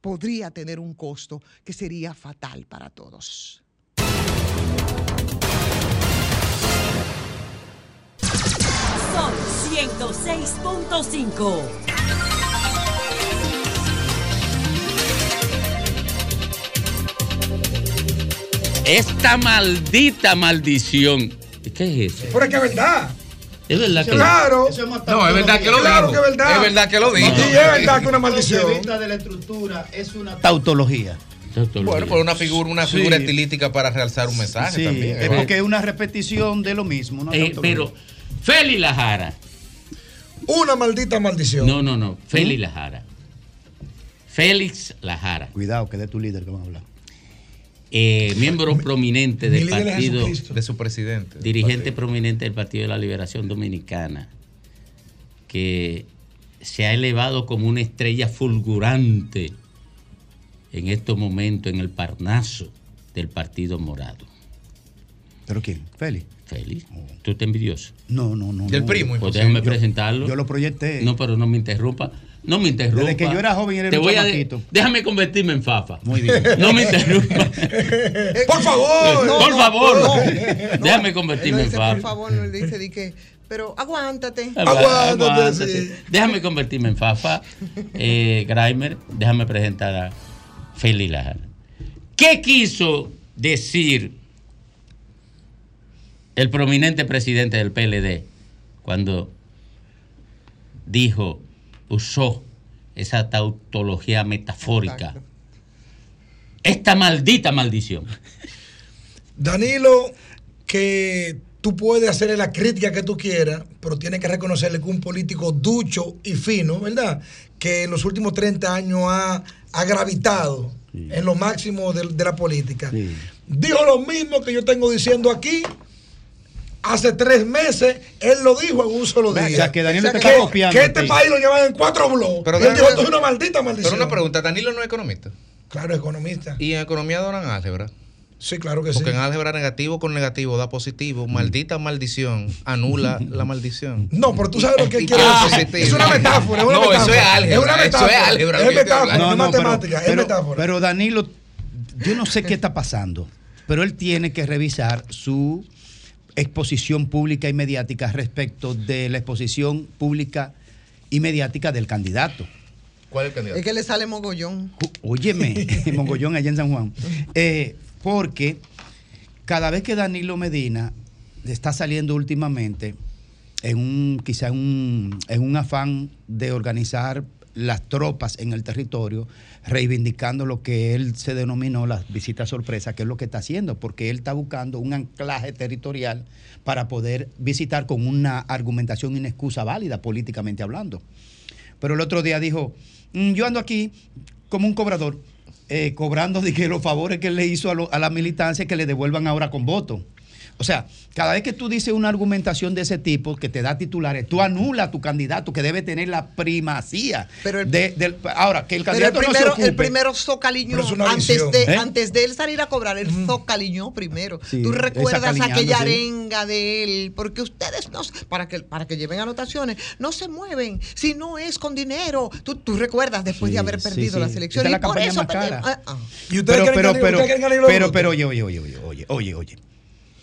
podría tener un costo que sería fatal para todos. Son 106.5. Esta maldita maldición. ¿Qué es eso? Pero es que es verdad. Es verdad que Claro. No, es verdad que lo Claro dijo. que es verdad. Es verdad que lo dijo. Y es verdad que una maldición. de la estructura es una tautología. Bueno, por una figura, una Sí. figura estilística para realzar un mensaje Sí, también. es porque es una repetición de lo mismo. una Eh, pero Feli Lajara. Una maldita maldición. No, no, no. Feli Lajara. Félix Lajara. Cuidado, que de tu líder que vamos a hablar. Eh, miembro prominente del partido. De su presidente. dirigente prominente del Partido de la Liberación Dominicana, que se ha elevado como una estrella fulgurante en estos momentos en el Parnaso del Partido Morado. ¿Pero quién? Félix. Félix, ¿tú estás envidioso? No, no, no. Del no. primo, Pues imposible. déjame Yo- presentarlo. Yo lo proyecté. No, pero no me interrumpa. No me interrumpa. Desde que yo era joven era Te un voy a de- chamaquito. Déjame convertirme en Fafa. Muy bien. No me interrumpa. Por favor. por favor. no. Déjame convertirme no en dice, por Fafa. favor, no le dice, di que, pero aguántate. Aguántate, Aguántate. sí. Déjame convertirme en Fafa. Eh, Grimer, déjame presentar a Feli Lajara. ¿Qué quiso decir el prominente presidente del PLD cuando dijo, usó esa tautología metafórica. Esta maldita maldición. Danilo, que tú puedes hacerle la crítica que tú quieras, pero tienes que reconocerle que un político ducho y fino, ¿verdad? Que en los últimos 30 años ha, ha gravitado en lo máximo de, de la política. Dijo lo mismo que yo tengo diciendo aquí. Hace tres meses, él lo dijo en un solo día. O sea, que Danilo te que, está copiando que a este país lo lleva en cuatro blogs. Pero él dijo, esto es una maldita maldición. Pero una pregunta, Danilo no es economista. Claro, economista. Y en economía donan álgebra. Sí, claro que sí. Porque en álgebra negativo con negativo da positivo. Maldita maldición anula la maldición. No, pero tú sabes lo que él quiere Ah, decir. Es una metáfora. Es una No, eso metáfora. es álgebra, Es una eso es metáfora. álgebra, Es metáfora, no es No, no, pero- matemática, es metáfora. pero Danilo, yo no sé qué está pasando, pero él tiene que revisar su exposición pública y mediática respecto de la exposición pública y mediática del candidato. ¿Cuál es el candidato? Es que le sale mogollón. Óyeme, Mongollón allá en San Juan. Eh, porque cada vez que Danilo Medina está saliendo últimamente en un, quizá en un, en un afán de organizar las tropas en el territorio, reivindicando lo que él se denominó las visitas sorpresa, que es lo que está haciendo, porque él está buscando un anclaje territorial para poder visitar con una argumentación y una excusa válida políticamente hablando. Pero el otro día dijo, "Mm, yo ando aquí como un cobrador, eh, cobrando que los favores que él le hizo a, lo- a la militancia que le devuelvan ahora con voto. O sea, cada vez que tú dices una argumentación de ese tipo que te da titulares, tú anulas a tu candidato que debe tener la primacía. de- del- ahora, que el Pero el candidato no se primero, ocupe. el primero Pero una antes de, ¿Eh? antes de él salir a cobrar, el zocaliñó primero. Sí, Tú recuerdas aquella sí. arenga de él, porque ustedes no, para que para que lleven anotaciones, no se mueven si no es con dinero. Tú, tú recuerdas después de haber perdido sí. las elecciones es la y por eso más cara. perdieron. Ah, ah. ¿Y ustedes pero, pero, pero, pero, votos? pero, oye, oye, oye, oye, oye, oye, oye.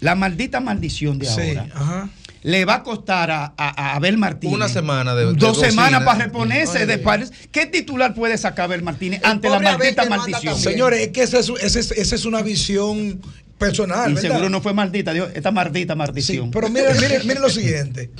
La maldita maldición de Sí, ahora ajá. le va a costar a, a, a Abel Martínez Una semana de- de dos semanas para reponerse Ay, de Dios. pares. ¿Qué titular puede sacar Abel Martínez ante la maldita maldición? Señores, es que esa es, esa es- esa es una visión personal. y ¿verdad? seguro no fue maldita, dijo, esta maldita maldición. Pero miren, miren, miren lo siguiente.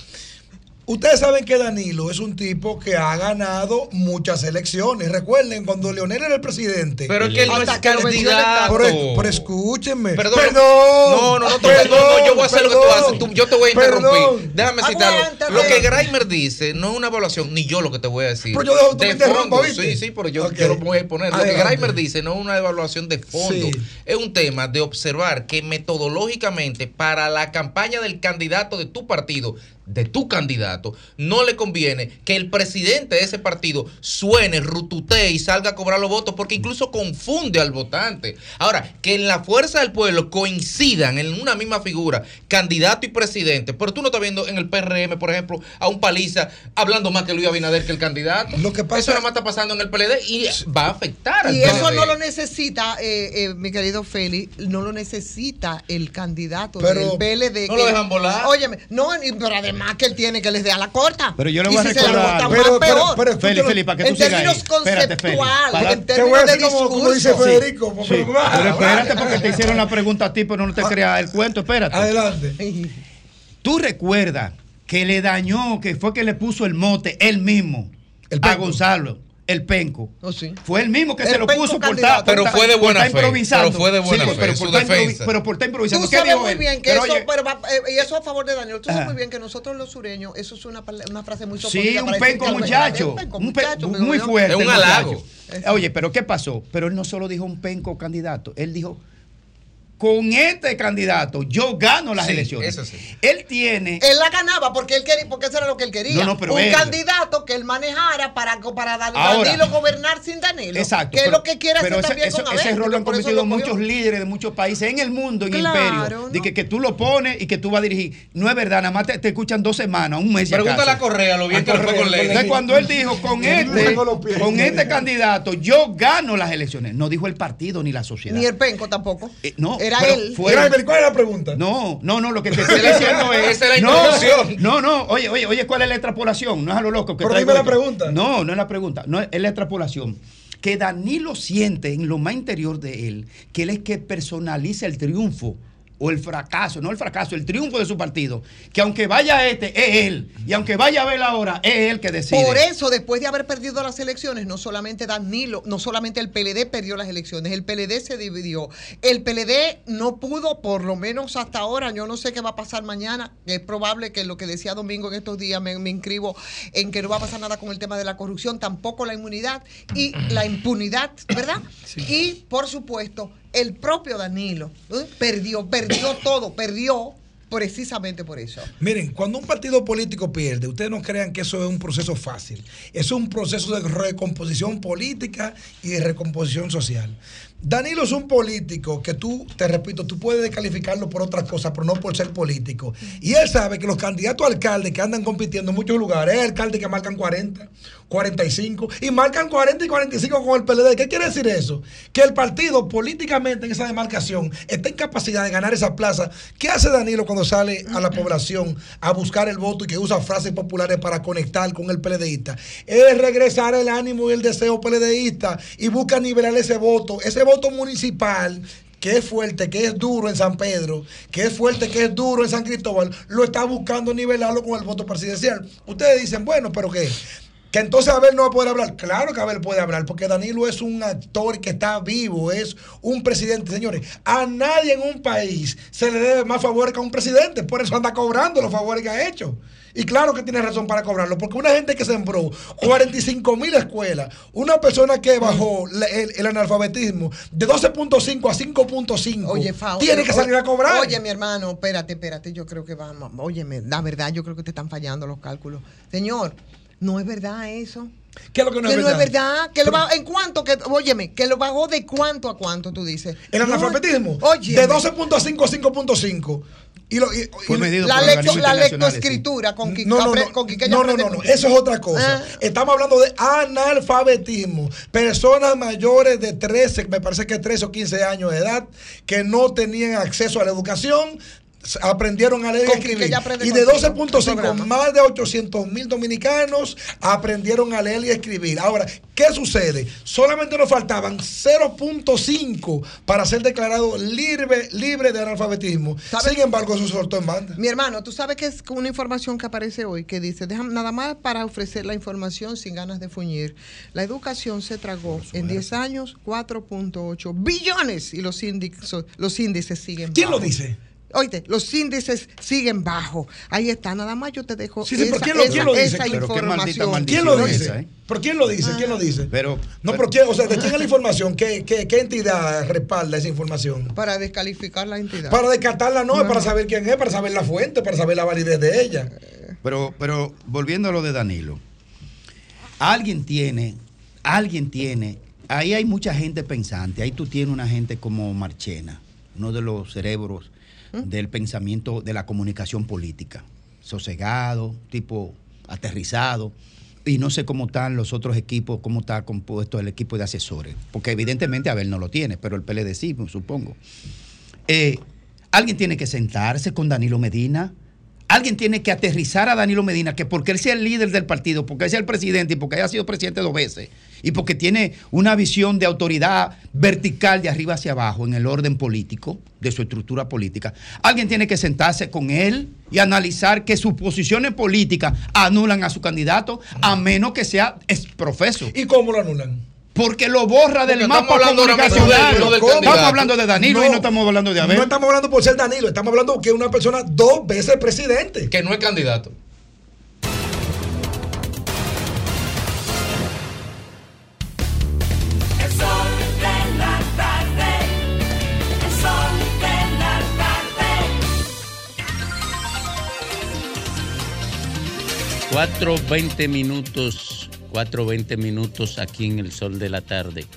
Ustedes saben que Danilo es un tipo que ha ganado muchas elecciones. Recuerden, cuando Leonel era el presidente. Pero es que él no es candidato. Pero, pero escúchenme. Perdón. Perdón. No, no, no, te- no, no, yo voy a hacer lo que tú perdón, haces. Tú- yo te voy a interrumpir. perdón. Déjame citarlo. Lo que Grimer dice no es una evaluación, ni yo lo que te voy a decir. Pero yo dejo- de fondo, ¿viste? sí, sí, pero yo, Ok. yo lo voy a exponer. Lo que. Grimer dice no es una evaluación de fondo. Sí. Es un tema de observar que metodológicamente para la campaña del candidato de tu partido, de tu candidato, no le conviene que el presidente de ese partido suene, rututee y salga a cobrar los votos porque incluso confunde al votante. Ahora, que en la fuerza del pueblo coincidan en una misma figura, candidato y presidente, pero tú no estás viendo en el PRM, por ejemplo, a un paliza hablando más que Luis Abinader que el candidato. Lo que pasa Eso nada más está pasando en el PLD y va a afectar al Y eso PLD. no lo necesita, eh, eh, mi querido Félix, no lo necesita el candidato Pero del PLD. no lo dejan volar. Óyeme, no, pero además que él tiene que les dé a la corta. Pero yo le Y voy a recordar más, Pero- pero-. Félix, Félix, para que en tú sigas términos. Espérate, Félix. conceptuales, en términos de decir como, como dice discurso. Federico. Sí, pero- ah, pero espérate porque te hicieron la pregunta a ti, pero no te creas el cuento, espérate. Adelante. Tú recuerdas que le dañó, que fue que le puso el mote él mismo a Gonzalo, el penco. Fue él mismo que El se lo penco puso por candidato. estar, Pero fue de buena fe, improvisando. pero fue de buena fe, pero su por estar improvi- defensa. pero por estar improvisando. Tú ¿Qué sabes muy bien que Pero eso, oye, pero va- eh, y eso a favor de Daniel. Tú sabes muy bien que nosotros los sureños, eso es una, frase muy Sí, un penco que el- muchacho. un penco un muy fuerte. Es un el halago. Oye, pero ¿qué pasó? Pero él no solo dijo un penco candidato, él dijo, con este candidato yo gano las Sí, elecciones. eso sí. Él tiene... Él la ganaba porque él quería, porque eso era lo que él quería. No, no, pero un él- candidato que él manejara para, para Ahora- Danilo gobernar sin Danilo. Exacto. Que es pero- lo que quiere hacer pero ese, también ese- con ese Abel, rol lo han eso cometido muchos líderes de muchos países en el mundo, en Claro, el imperio. De que, que tú lo pones y que tú vas a dirigir. No es verdad, nada más te, te escuchan dos semanas, un mes. Pregúntale a Correa lo bien que fue con Lenin. Entonces, cuando él dijo, con este, con este candidato, yo gano las elecciones. No dijo el partido ni la sociedad. Ni el penco tampoco. Eh, no, Era pero él. fue- Mira, ¿Cuál es la pregunta? No, no, no, lo que te estoy diciendo es. Esa es la no, introducción. no, no, oye, oye, oye, ¿cuál es la extrapolación? No es a lo loco que Pero dime la pregunta. No, no es la pregunta, no es la extrapolación. Que Danilo siente en lo más interior de él que él es que personaliza el triunfo o el fracaso, no el fracaso, el triunfo de su partido, que aunque vaya este, es él, y aunque vaya a ver ahora, es él que decide. Por eso, después de haber perdido las elecciones, no solamente Danilo, no solamente el PLD perdió las elecciones, el PLD se dividió. El PLD no pudo, por lo menos hasta ahora, yo no sé qué va a pasar mañana. Es probable que lo que decía Domingo en estos días, me, me inscribo en que no va a pasar nada con el tema de la corrupción, tampoco la inmunidad y la impunidad, ¿verdad? Y, por supuesto, el propio Danilo ¿eh? perdió, perdió todo, perdió precisamente por eso. Miren, cuando un partido político pierde, ustedes no crean que eso es un proceso fácil. Es un proceso de recomposición política y de recomposición social. Danilo es un político que tú, te repito, tú puedes descalificarlo por otras cosas, pero no por ser político. Y él sabe que los candidatos a alcaldes que andan compitiendo en muchos lugares, hay alcaldes que marcan 40, 45 y marcan 40 y 45 con el PLD. ¿Qué quiere decir eso? Que el partido políticamente en esa demarcación está en capacidad de ganar esa plaza. ¿Qué hace Danilo cuando sale a la población a buscar el voto y que usa frases populares para conectar con el PLDista? Es regresar el ánimo y el deseo PLDista y busca nivelar ese voto, ese voto municipal que es fuerte, que es duro en San Pedro, que es fuerte, que es duro en San Cristóbal, lo está buscando nivelarlo con el voto presidencial. Ustedes dicen, bueno, pero ¿qué? Que entonces Abel no va a poder hablar. Claro que Abel puede hablar, porque Danilo es un actor que está vivo, es un presidente. Señores, a nadie en un país se le debe más favores que a un presidente. Por eso anda cobrando los favores que ha hecho. Y claro que tiene razón para cobrarlo, porque una gente que sembró 45 mil escuelas, una persona que bajó el, el analfabetismo de 12.5 a 5.5, Oye, Fao, tiene que salir a cobrar. Oye, mi hermano, espérate, espérate. Yo creo que vamos. Óyeme, la verdad, yo creo que te están fallando los cálculos. Señor, no es verdad eso. ¿Qué es lo que no que es no es verdad? verdad. Que lo va- ¿En cuánto? Que, óyeme, que lo bajó de cuánto a cuánto, tú dices. El No, analfabetismo Oye. de 12.5 a 5.5. Y lo, y- Fue y- medido La, por lecto- la lectoescritura con, Qui- No, no, no, con no, no, no, eso es otra cosa. Ah. Estamos hablando de analfabetismo. Personas mayores de 13, me parece que 13 o 15 años de edad, que no tenían acceso a la educación, aprendieron a leer y escribir. Y de contigo, el 12.5, programa. más de 800 mil dominicanos aprendieron a leer y escribir. Ahora, ¿qué sucede? Solamente nos faltaban 0.5 para ser declarado libre, libre de analfabetismo. Sin embargo, eso se soltó en banda. Mi hermano, tú sabes que es una información que aparece hoy que dice, déjame nada más para ofrecer la información sin ganas de fuñir. La educación se tragó en 10 años 4.8 billones y los índices, los índices siguen ¿Quién lo dice? Oíste, los índices siguen bajos. Ahí está, nada más yo te dejo Sí, sí, pero esa, ¿quién lo- esa- quién lo dice? esa maldita información. maldición ¿Quién lo dice? esa, eh? ¿Pero quién lo dice? ¿Quién lo dice? Pero, No, pero ¿quién, o sea, ¿de quién es la información? ¿Qué, qué, qué entidad respalda esa información? Para descalificar la entidad. Para descartarla no, es No. para saber quién es, para saber la fuente, para saber la validez de ella. Pero, pero volviendo a lo de Danilo, alguien tiene, alguien tiene, ahí hay mucha gente pensante, ahí tú tienes una gente como Marchena, uno de los cerebros del pensamiento de la comunicación política, sosegado, tipo aterrizado, y no sé cómo están los otros equipos, cómo está compuesto el equipo de asesores, porque evidentemente Abel no lo tiene, pero el PLD sí, supongo. Eh, alguien tiene que sentarse con Danilo Medina. Alguien tiene que aterrizar a Danilo Medina, que porque él sea el líder del partido, porque él sea el presidente y porque haya sido presidente dos veces, y porque tiene una visión de autoridad vertical de arriba hacia abajo en el orden político, de su estructura política, alguien tiene que sentarse con él y analizar que sus posiciones políticas anulan a su candidato, a menos que sea exprofeso. ¿Y cómo lo anulan? Porque lo borra del mapa comunicacional. de- no Estamos hablando de Danilo y no estamos hablando de Abel. No estamos hablando por ser Danilo, estamos hablando que es una persona dos veces presidente. Que no es candidato. 4.20 minutos, 4.20 minutos aquí en el sol de la tarde,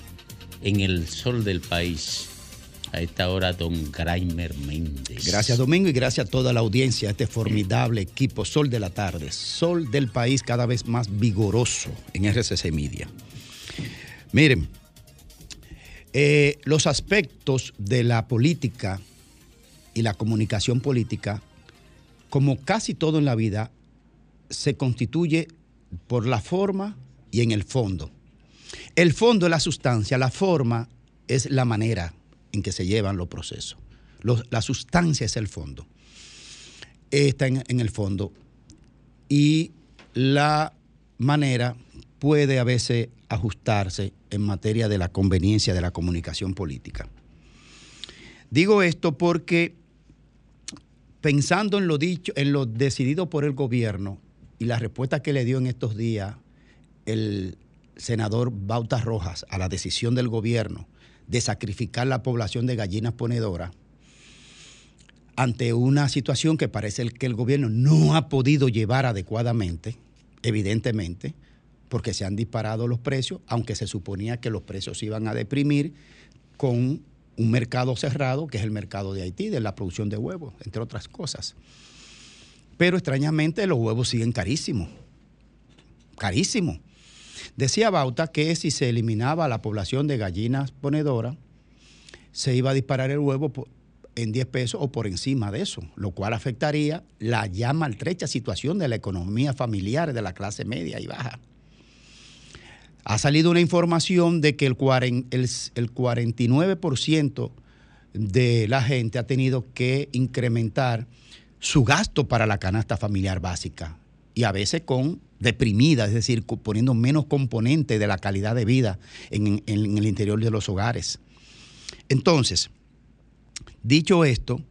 en el sol del país. A esta hora, don Graimer Méndez. Gracias, Domingo, y gracias a toda la audiencia, a este formidable equipo Sol de la Tarde, Sol del País cada vez más vigoroso en RCC Media. Miren, eh, los aspectos de la política y la comunicación política, como casi todo en la vida, se constituye por la forma y en el fondo. El fondo es la sustancia, la forma es la manera en que se llevan los procesos. La sustancia es el fondo. Está en, en el fondo. Y la manera puede a veces ajustarse en materia de la conveniencia de la comunicación política. Digo esto porque pensando en lo dicho, en lo decidido por el gobierno y la respuesta que le dio en estos días el senador Bautas Rojas a la decisión del gobierno de sacrificar la población de gallinas ponedoras, ante una situación que parece que el gobierno no ha podido llevar adecuadamente, evidentemente, porque se han disparado los precios, aunque se suponía que los precios se iban a deprimir con un mercado cerrado, que es el mercado de Haití, de la producción de huevos, entre otras cosas. Pero extrañamente los huevos siguen carísimos, carísimos. Decía Bauta que si se eliminaba la población de gallinas ponedoras, se iba a disparar el huevo en 10 pesos o por encima de eso, lo cual afectaría la ya maltrecha situación de la economía familiar de la clase media y baja. Ha salido una información de que el 49% de la gente ha tenido que incrementar su gasto para la canasta familiar básica y a veces con deprimida, es decir, poniendo menos componente de la calidad de vida en, en- en el interior de los hogares. Entonces, dicho esto,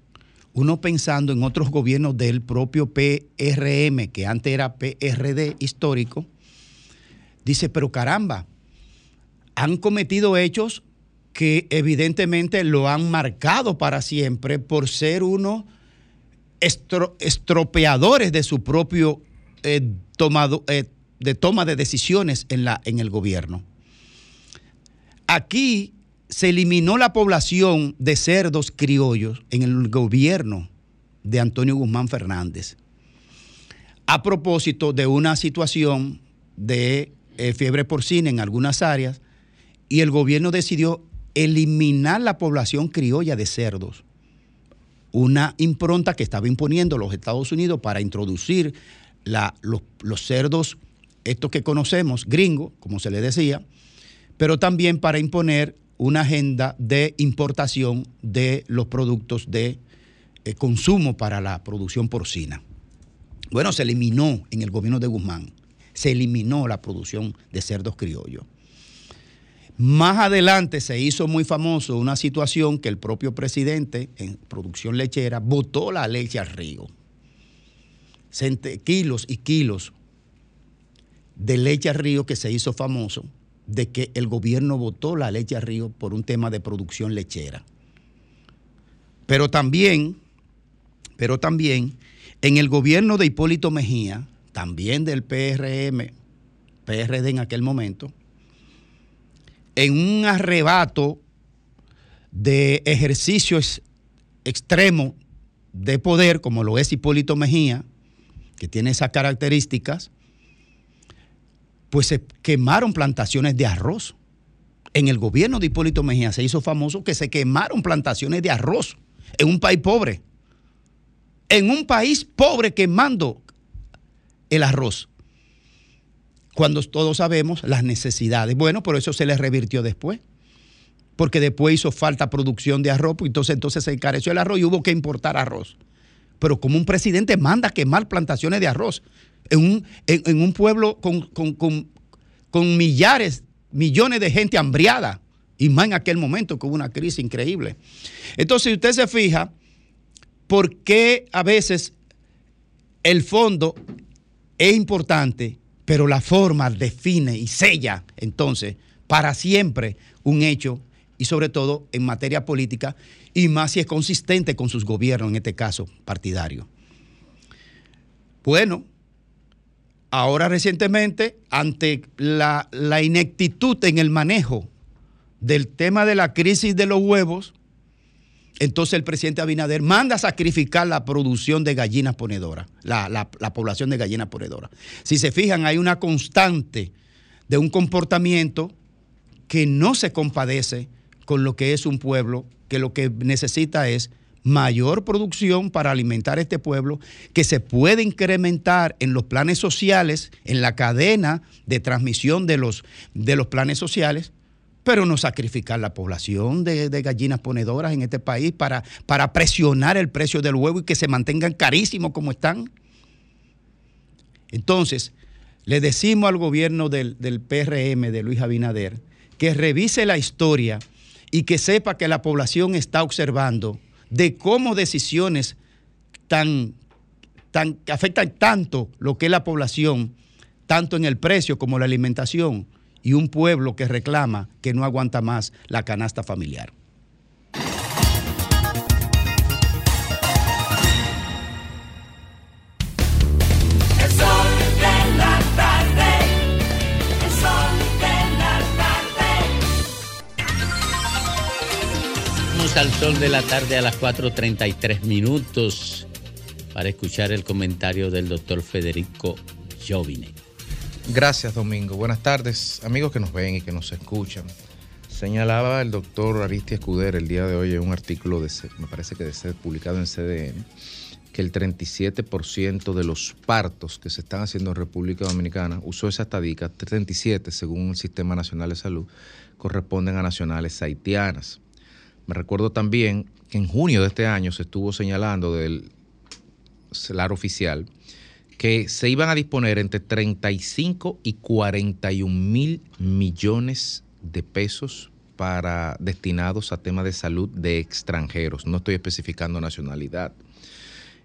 uno pensando en otros gobiernos del propio PRM, que antes era PRD histórico, dice, pero caramba, han cometido hechos que evidentemente lo han marcado para siempre por ser unos estro- estropeadores de su propio eh, tomado, eh, de toma de decisiones en, la, en el gobierno. Aquí se eliminó la población de cerdos criollos en el gobierno de Antonio Guzmán Fernández a propósito de una situación de eh, fiebre porcina en algunas áreas y el gobierno decidió eliminar la población criolla de cerdos una impronta que estaba imponiendo los Estados Unidos para introducir la- los, cerdos, estos que conocemos, gringos, como se le decía, pero también para imponer una agenda de importación de los productos de eh, consumo para la producción porcina. Bueno, se eliminó en el gobierno de Guzmán, se eliminó la producción de cerdos criollos. Más adelante se hizo muy famoso una situación que el propio presidente en producción lechera botó la leche al río. Kilos y kilos de leche al río que se hizo famoso de que el gobierno botó la leche al río por un tema de producción lechera. Pero también, pero también en el gobierno de Hipólito Mejía, también del PRM, PRD en aquel momento, en un arrebato de ejercicios extremo de poder, como lo es Hipólito Mejía, que tiene esas características, pues se quemaron plantaciones de arroz. En el gobierno de Hipólito Mejía se hizo famoso que se quemaron plantaciones de arroz en un país pobre. En un país pobre quemando el arroz cuando todos sabemos las necesidades. Bueno, por eso se les revirtió después. Porque después hizo falta producción de arroz, pues entonces, entonces se encareció el arroz y hubo que importar arroz. Pero como un presidente manda quemar plantaciones de arroz en un, en un pueblo con, con- con- con millares, millones de gente hambriada, y más en aquel momento que hubo una crisis increíble. Entonces, si usted se fija, ¿por qué a veces el fondo es importante, pero la forma define y sella entonces para siempre un hecho y sobre todo en materia política y más si es consistente con sus gobiernos, en este caso partidario. Bueno, ahora recientemente, ante la, la ineptitud en el manejo del tema de la crisis de los huevos, entonces el presidente Abinader manda a sacrificar la producción de gallinas ponedoras, la, la- la población de gallinas ponedoras. Si se fijan, hay una constante de un comportamiento que no se compadece con lo que es un pueblo, que lo que necesita es mayor producción para alimentar este pueblo, que se puede incrementar en los planes sociales, en la cadena de transmisión de los, de los planes sociales, pero no sacrificar la población de, gallinas ponedoras en este país para, para presionar el precio del huevo y que se mantengan carísimos como están. Entonces, le decimos al gobierno del, del PRM de Luis Abinader que revise la historia y que sepa que la población está observando de cómo decisiones tan, tan, que afectan tanto lo que es la población, tanto en el precio como la alimentación, y un pueblo que reclama que no aguanta más la canasta familiar. El sol de la tarde. El sol de la tarde. Vamos al sol de la tarde a las 4.33 minutos para escuchar el comentario del doctor Federico Jovine. Gracias, Domingo. Buenas tardes, amigos que nos ven y que nos escuchan. Señalaba el doctor Aristi Escudero el día de hoy en un artículo, de, me parece que de C- publicado en CDN, que el 37% de los partos que se están haciendo en República Dominicana, usó esa estadística, 37 según el Sistema Nacional de Salud, corresponden a nacionales haitianas. Me recuerdo también que en junio de este año se estuvo señalando del celar oficial que se iban a disponer entre 35 y 41 mil millones de pesos para destinados a temas de salud de extranjeros. No estoy especificando nacionalidad.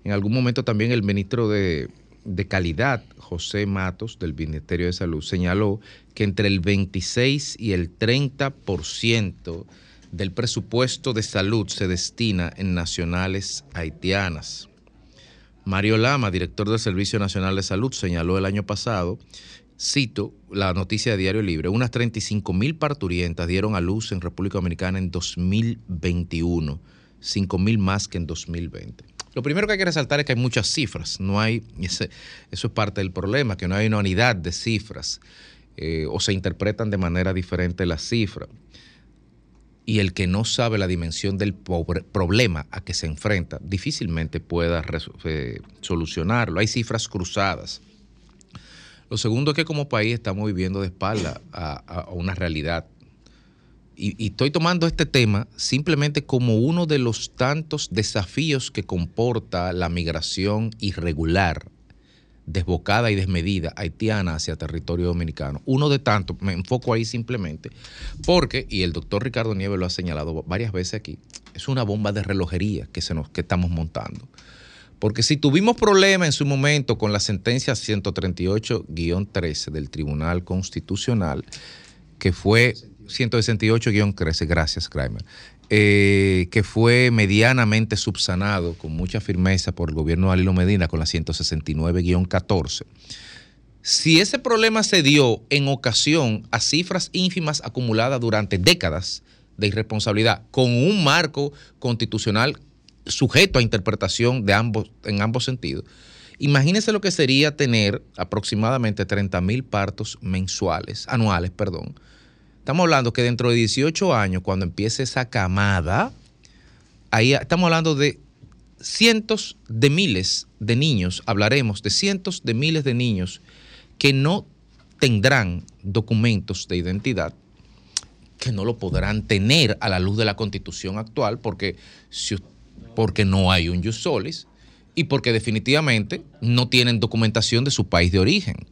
En algún momento también el ministro de, de Calidad, José Matos, del Ministerio de Salud, señaló que entre el 26 y el 30% del presupuesto de salud se destina en nacionales haitianas. Mario Lama, director del Servicio Nacional de Salud, señaló el año pasado, cito la noticia de Diario Libre, unas 35 mil parturientas dieron a luz en República Dominicana en 2021, 5 mil más que en 2020. Lo primero que hay que resaltar es que hay muchas cifras, no hay, eso es parte del problema, que no hay una unidad de cifras eh, o se interpretan de manera diferente las cifras y el que no sabe la dimensión del problema a que se enfrenta difícilmente pueda eh, solucionarlo. Hay cifras cruzadas. Lo segundo es que como país estamos viviendo de espalda a, una realidad. Y estoy tomando este tema simplemente como uno de los tantos desafíos que comporta la migración irregular, desbocada y desmedida haitiana hacia territorio dominicano. Uno de tantos, me enfoco ahí simplemente, porque, y el doctor Ricardo Nieves lo ha señalado varias veces aquí, es una bomba de relojería que, se nos, que estamos montando. Porque si tuvimos problemas en su momento con la sentencia 138-13 del Tribunal Constitucional, que fue 168-13, gracias, Kramer, eh, que fue medianamente subsanado con mucha firmeza por el gobierno de Alilo Medina con la 169-14. Si ese problema se dio en ocasión a cifras ínfimas acumuladas durante décadas de irresponsabilidad, con un marco constitucional sujeto a interpretación de ambos, en ambos sentidos, imagínense lo que sería tener aproximadamente 30 mil partos mensuales, anuales, perdón. Estamos hablando que dentro de 18 años, cuando empiece esa camada, ahí estamos hablando de cientos de miles de niños, hablaremos de cientos de miles de niños que no tendrán documentos de identidad, que no lo podrán tener a la luz de la constitución actual, porque, porque no hay un jus solis y porque definitivamente no tienen documentación de su país de origen.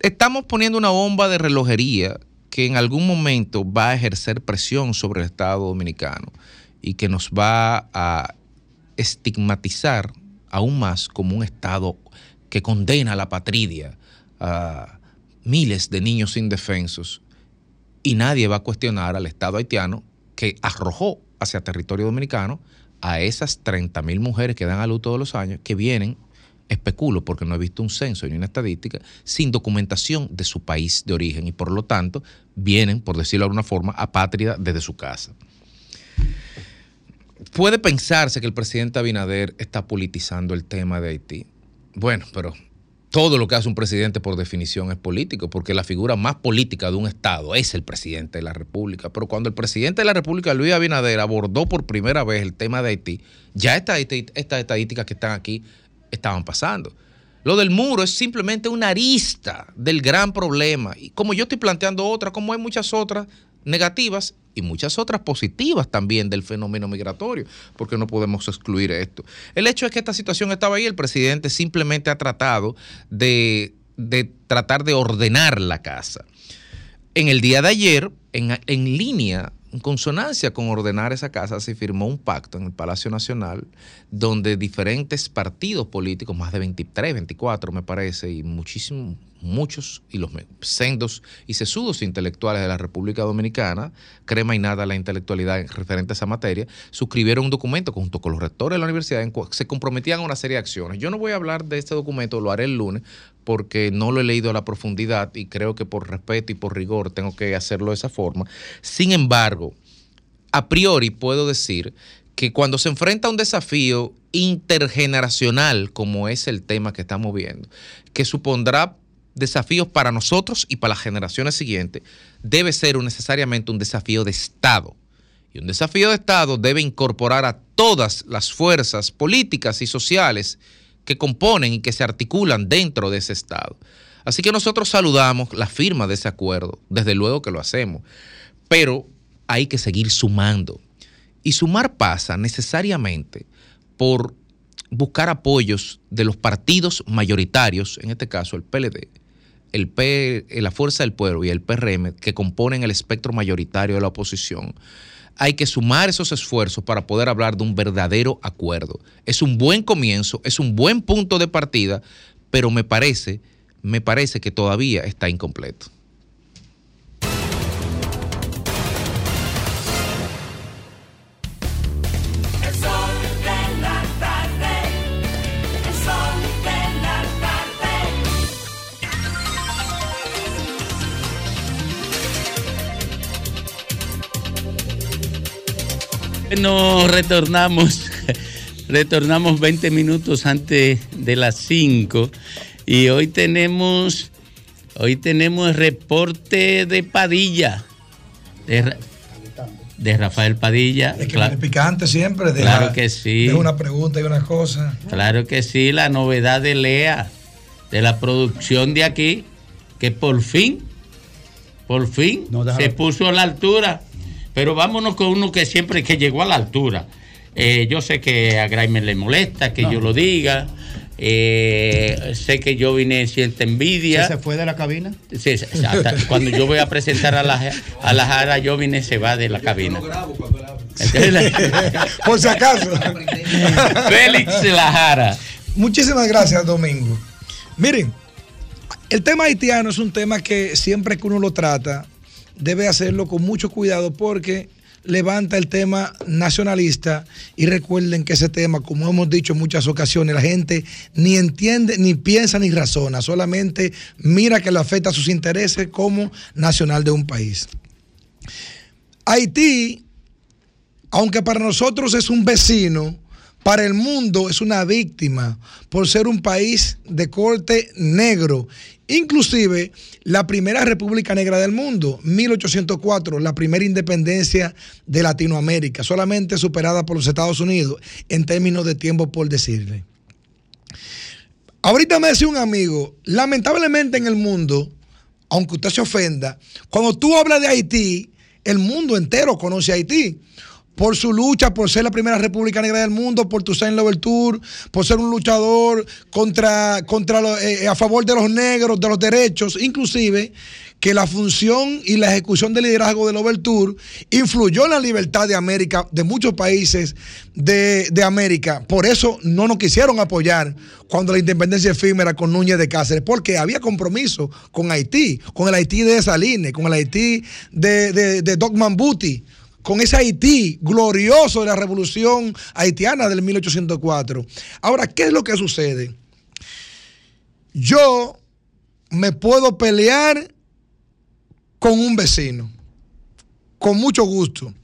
Estamos poniendo una bomba de relojería que en algún momento va a ejercer presión sobre el Estado dominicano y que nos va a estigmatizar aún más como un Estado que condena a la patria a miles de niños indefensos y nadie va a cuestionar al Estado haitiano que arrojó hacia territorio dominicano a esas 30 mil mujeres que dan a luz todos los años, que vienen, especulo porque no he visto un censo ni una estadística, sin documentación de su país de origen y por lo tanto vienen, por decirlo de alguna forma, apátrida desde su casa. Puede pensarse que el presidente Abinader está politizando el tema de Haití. Bueno, pero todo lo que hace un presidente por definición es político, porque la figura más política de un Estado es el presidente de la República. Pero cuando el presidente de la República, Luis Abinader, abordó por primera vez el tema de Haití, ya estas estadísticas que están aquí estaban pasando. Lo del muro es simplemente una arista del gran problema. Y como yo estoy planteando otra, como hay muchas otras negativas y muchas otras positivas también del fenómeno migratorio, porque no podemos excluir esto. El hecho es que esta situación estaba ahí, el presidente simplemente ha tratado de, de tratar de ordenar la casa. En el día de ayer, en, en línea, en consonancia con ordenar esa casa, se firmó un pacto en el Palacio Nacional donde diferentes partidos políticos, más de 23, 24 me parece, y muchísimos, muchos, y los sendos y sesudos intelectuales de la República Dominicana, crema y nada la intelectualidad referente a esa materia, suscribieron un documento junto con los rectores de la universidad en se comprometían a una serie de acciones. Yo no voy a hablar de este documento, lo haré el lunes, porque no lo he leído a la profundidad y creo que por respeto y por rigor tengo que hacerlo de esa forma. Sin embargo, a priori puedo decir que cuando se enfrenta a un desafío intergeneracional, como es el tema que estamos viendo, que supondrá desafíos para nosotros y para las generaciones siguientes, debe ser necesariamente un desafío de Estado. Y un desafío de Estado debe incorporar a todas las fuerzas políticas y sociales que componen y que se articulan dentro de ese Estado. Así que nosotros saludamos la firma de ese acuerdo, desde luego que lo hacemos, pero hay que seguir sumando. Y sumar pasa necesariamente por buscar apoyos de los partidos mayoritarios, en este caso el PLD, el P, la Fuerza del Pueblo y el PRM, que componen el espectro mayoritario de la oposición. Hay que sumar esos esfuerzos para poder hablar de un verdadero acuerdo. Es un buen comienzo, es un buen punto de partida, pero me parece, me parece que todavía está incompleto. Nos retornamos, retornamos 20 minutos antes de las 5 y hoy tenemos, hoy tenemos el reporte de Padilla, de, Ra- de Rafael Padilla. Es que picante siempre. deja- Claro que sí. deja una pregunta y una cosa. Claro que sí, la novedad de Lea, de la producción de aquí, que por fin, por fin se puso a la altura. Pero vámonos con uno que siempre que llegó a la altura. Eh, yo sé que a Graimer le molesta que No. yo lo diga. Eh, sé que yo vine siente envidia. ¿Se fue de la cabina? Sí, hasta cuando yo voy a presentar a la, a la Jara, yo vine se va de la cabina. Por si acaso. Félix Lajara. Muchísimas gracias, Domingo. Miren, el tema haitiano es un tema que siempre que uno lo trata, debe hacerlo con mucho cuidado porque levanta el tema nacionalista y recuerden que ese tema, como hemos dicho en muchas ocasiones, la gente ni entiende, ni piensa, ni razona, solamente mira que le afecta a sus intereses como nacional de un país. Haití, aunque para nosotros es un vecino, para el mundo es una víctima por ser un país de corte negro. Inclusive la primera república negra del mundo, 1804, la primera independencia de Latinoamérica, solamente superada por los Estados Unidos en términos de tiempo por decirle. Ahorita me decía un amigo, lamentablemente en el mundo, aunque usted se ofenda, cuando tú hablas de Haití, el mundo entero conoce a Haití. Por su lucha, por ser la primera república negra del mundo, por Toussaint Louverture, por ser un luchador contra, contra lo- eh, a favor de los negros, de los derechos, inclusive que la función y la ejecución del liderazgo de Louverture influyó en la libertad de América, de muchos países de, de América. Por eso no nos quisieron apoyar cuando la independencia efímera con Núñez de Cáceres, porque había compromiso con Haití, con el Haití de Saline, con el Haití de, de, de Doc Mambuti, con ese Haití glorioso de la revolución haitiana del 1804. Ahora, ¿qué es lo que sucede? Yo me puedo pelear con un vecino, con mucho gusto.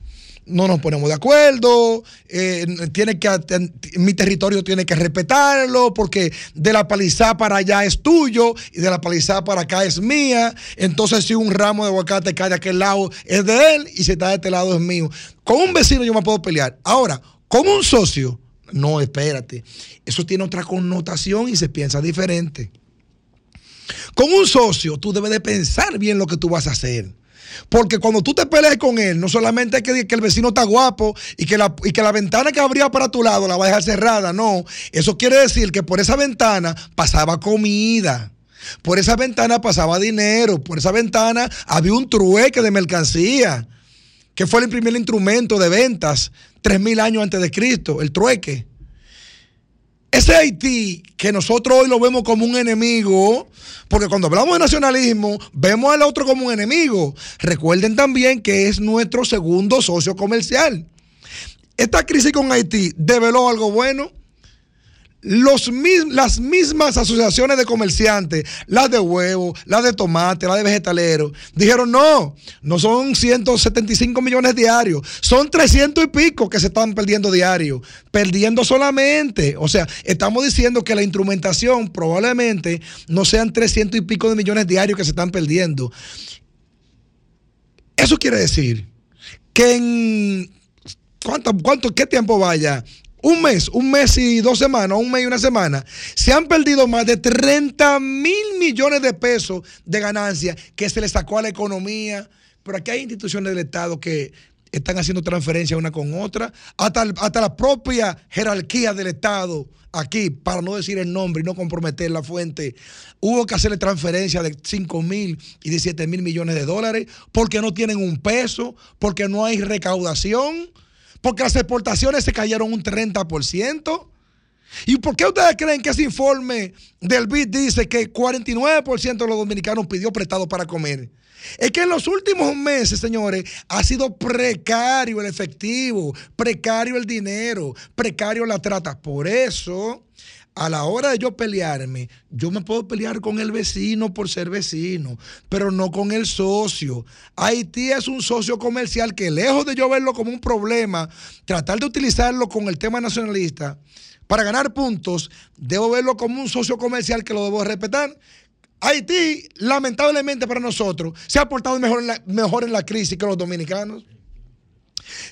No nos ponemos de acuerdo, eh, tiene que, mi territorio tiene que respetarlo, porque de la palizada para allá es tuyo y de la palizada para acá es mía. Entonces, si un ramo de aguacate cae de aquel lado, es de él, y si está de este lado, es mío. Con un vecino yo me puedo pelear. Ahora, con un socio, no, espérate. Eso tiene otra connotación y se piensa diferente. Con un socio, tú debes de pensar bien lo que tú vas a hacer. Porque cuando tú te peleas con él, no solamente es que, que el vecino está guapo y que, la, y que la ventana que abría para tu lado la va a dejar cerrada, no. Eso quiere decir que por esa ventana pasaba comida. Por esa ventana pasaba dinero, por esa ventana había un trueque de mercancía, que fue el primer instrumento de ventas, tres mil años antes de Cristo, el trueque. Ese Haití, que nosotros hoy lo vemos como un enemigo, porque cuando hablamos de nacionalismo, vemos al otro como un enemigo. Recuerden también que es nuestro segundo socio comercial. Esta crisis con Haití develó algo bueno los, las mismas asociaciones de comerciantes, las de huevo, las de tomate, las de vegetaleros, dijeron no, no son 175 millones diarios, son 300 y pico que se están perdiendo diarios, perdiendo solamente. O sea, estamos diciendo que la instrumentación probablemente no sean 300 y pico de millones diarios que se están perdiendo. Eso quiere decir que en ¿Cuánto, cuánto, qué tiempo vaya? Un mes, un mes y dos semanas, un mes y una semana, se han perdido más de 30 mil millones de pesos de ganancias que se le sacó a la economía. Pero aquí hay instituciones del Estado que están haciendo transferencias una con otra, hasta, hasta la propia jerarquía del Estado aquí, para no decir el nombre y no comprometer la fuente, hubo que hacerle transferencias de 5 mil y 17 mil millones de dólares porque no tienen un peso, porque no hay recaudación porque las exportaciones se cayeron un 30%. ¿Y por qué ustedes creen que ese informe del BID dice que 49% de los dominicanos pidió prestado para comer? Es que en los últimos meses, señores, ha sido precario el efectivo, precario el dinero, precario la trata. Por eso a la hora de yo pelearme, yo me puedo pelear con el vecino por ser vecino, pero no con el socio. Haití es un socio comercial que lejos de yo verlo como un problema, tratar de utilizarlo con el tema nacionalista para ganar puntos, debo verlo como un socio comercial que lo debo respetar. Haití, lamentablemente para nosotros, se ha portado mejor en la, mejor en la crisis que los dominicanos.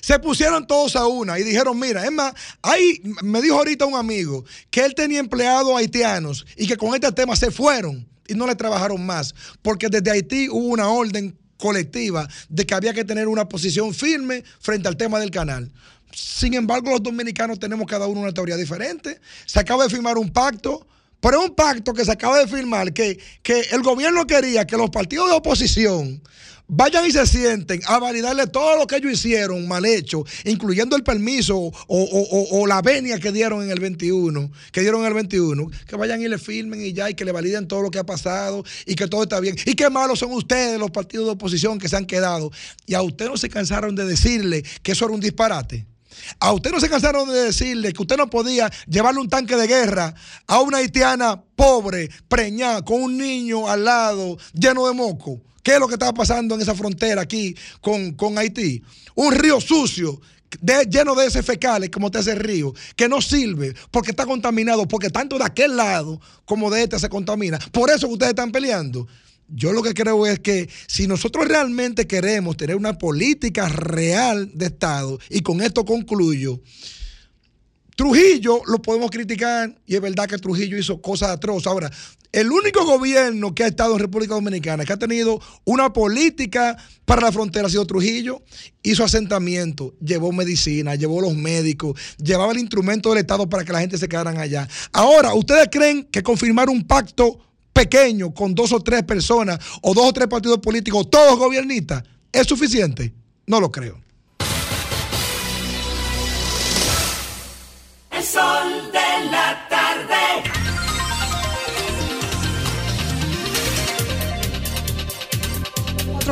Se pusieron todos a una y dijeron, mira, es más, ahí me dijo ahorita un amigo que él tenía empleados haitianos y que con este tema se fueron y no le trabajaron más, porque desde Haití hubo una orden colectiva de que había que tener una posición firme frente al tema del canal. Sin embargo, los dominicanos tenemos cada uno una teoría diferente. Se acaba de firmar un pacto, pero es un pacto que se acaba de firmar que, que el gobierno quería que los partidos de oposición vayan y se sienten a validarle todo lo que ellos hicieron mal hecho, incluyendo el permiso o, la venia que dieron en el 21, que dieron en el 21, que vayan y le firmen y ya y que le validen todo lo que ha pasado y que todo está bien. Y qué malos son ustedes, los partidos de oposición que se han quedado. Y a ustedes no se cansaron de decirle que eso era un disparate. A usted no se cansaron de decirle que usted no podía llevarle un tanque de guerra a una haitiana pobre, preñada, con un niño al lado, lleno de moco. ¿Qué es lo que estaba pasando en esa frontera aquí con, con Haití? Un río sucio lleno de ese fecales como te ese río, que no sirve porque está contaminado, porque tanto de aquel lado como de este se contamina. Por eso que ustedes están peleando. Yo lo que creo es que si nosotros realmente queremos tener una política real de Estado, y con esto concluyo, Trujillo lo podemos criticar y es verdad que Trujillo hizo cosas atroces. Ahora, el único gobierno que ha estado en República Dominicana, que ha tenido una política para la frontera, ha sido Trujillo. Hizo asentamiento, llevó medicina, llevó los médicos, llevaba el instrumento del Estado para que la gente se quedaran allá. Ahora, ¿ustedes creen que confirmar un pacto pequeño con dos o tres personas o dos o tres partidos políticos, todos gobiernistas, es suficiente? No lo creo. Sol de la tarde.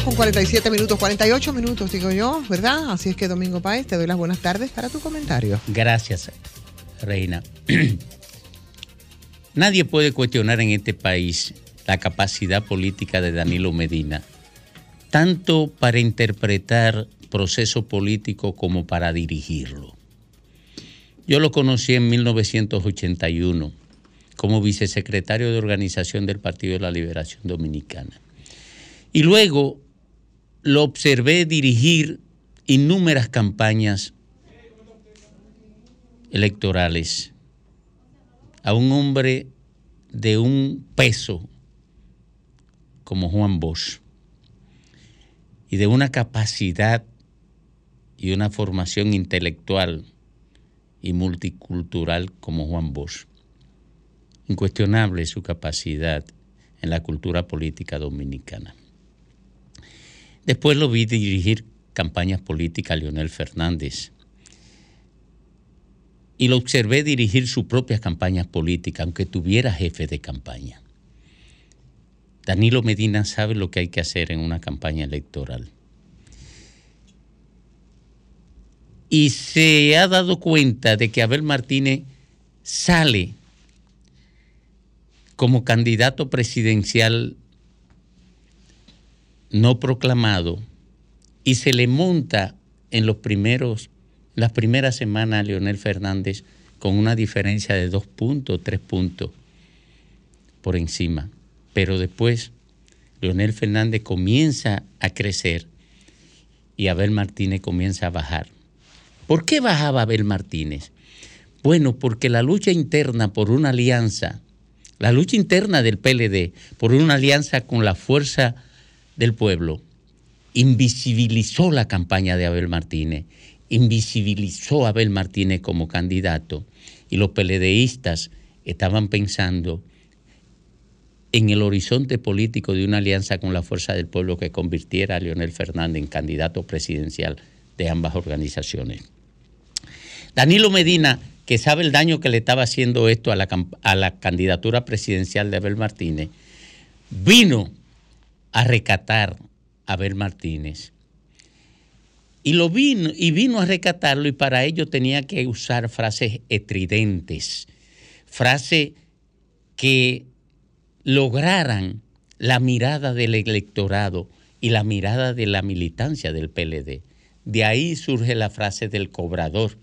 con 47 minutos, 48 minutos, digo yo, ¿verdad? Así es que Domingo Páez, te doy las buenas tardes para tu comentario. Gracias, Reina. Nadie puede cuestionar en este país la capacidad política de Danilo Medina, tanto para interpretar proceso político como para dirigirlo. Yo lo conocí en 1981 como vicesecretario de organización del Partido de la Liberación Dominicana. Y luego lo observé dirigir innúmeras campañas electorales a un hombre de un peso como Juan Bosch. y de una capacidad y una formación intelectual y multicultural como Juan Bosch. Incuestionable su capacidad en la cultura política dominicana. Después lo vi dirigir campañas políticas a Leonel Fernández. Y lo observé dirigir sus propias campañas políticas, aunque tuviera jefe de campaña. Danilo Medina sabe lo que hay que hacer en una campaña electoral. Y se ha dado cuenta de que Abel Martínez sale como candidato presidencial no proclamado y se le monta en los primeros, las primeras semanas a Leonel Fernández con una diferencia de dos puntos, tres puntos por encima. Pero después Leonel Fernández comienza a crecer y Abel Martínez comienza a bajar. ¿Por qué bajaba Abel Martínez? Bueno, porque la lucha interna por una alianza, la lucha interna del PLD por una alianza con la fuerza del pueblo, invisibilizó la campaña de Abel Martínez, invisibilizó a Abel Martínez como candidato y los PLDistas estaban pensando en el horizonte político de una alianza con la fuerza del pueblo que convirtiera a Leonel Fernández en candidato presidencial de ambas organizaciones. Danilo Medina, que sabe el daño que le estaba haciendo esto a la, a la candidatura presidencial de Abel Martínez, vino a recatar a Abel Martínez. Y, lo vino, y vino a recatarlo y para ello tenía que usar frases estridentes, frases que lograran la mirada del electorado y la mirada de la militancia del PLD. De ahí surge la frase del cobrador.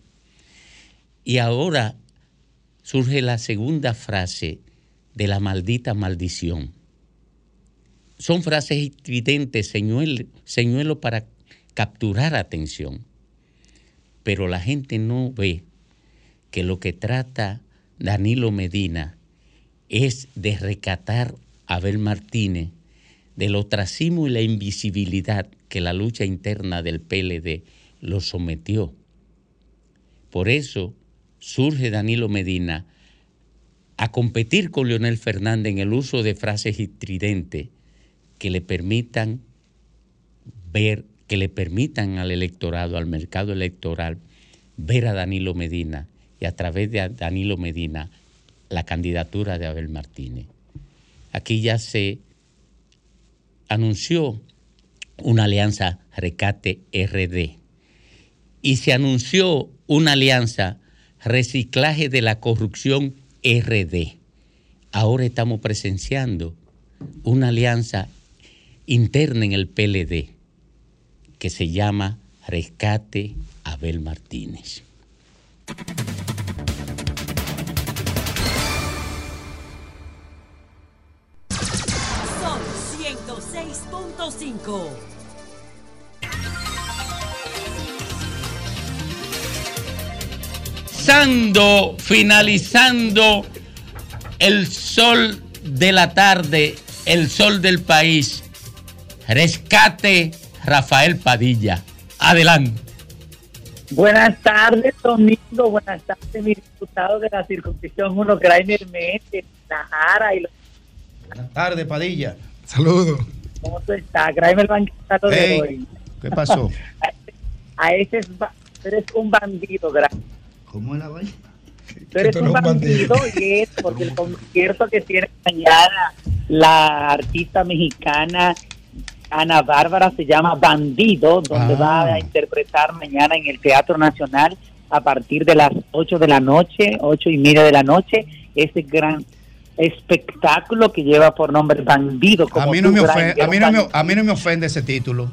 Y ahora surge la segunda frase de la maldita maldición. Son frases estridentes, señuelo, para capturar atención. Pero la gente no ve que lo que trata Danilo Medina es de recatar a Abel Martínez del ostracismo y la invisibilidad que la lucha interna del PLD lo sometió. Por eso surge Danilo Medina a competir con Leonel Fernández en el uso de frases estridentes que le permitan ver, que le permitan al electorado, al mercado electoral, ver a Danilo Medina y a través de Danilo Medina la candidatura de Abel Martínez. Aquí ya se anunció una alianza Recate RD y se anunció una alianza Reciclaje de la Corrupción RD. Ahora estamos presenciando una alianza interna en el PLD que se llama Rescate Abel Martínez. 106.5. Finalizando, finalizando el sol de la tarde, el sol del país. Rescate Rafael Padilla. Adelante. Buenas tardes, Domingo. Buenas tardes, mi diputado de la circunscripción 1, Graimer Méndez, Najara. Y los... Buenas tardes, Padilla. Saludos. ¿Cómo tú estás? Graimer Banquetato de Hey, hoy. ¿Qué pasó? A ese es tú eres un bandido, Graimer. ¿Cómo es la vaina? Tú eres un bandido y es porque el concierto que tiene mañana la artista mexicana Ana Bárbara se llama Bandido, donde Ah. va a interpretar mañana en el Teatro Nacional a partir de las 8 de la noche, ocho y media de la noche, ese gran espectáculo que lleva por nombre Bandido. A como mí, no me ofende, a, mí un no me, a mí no me ofende ese título.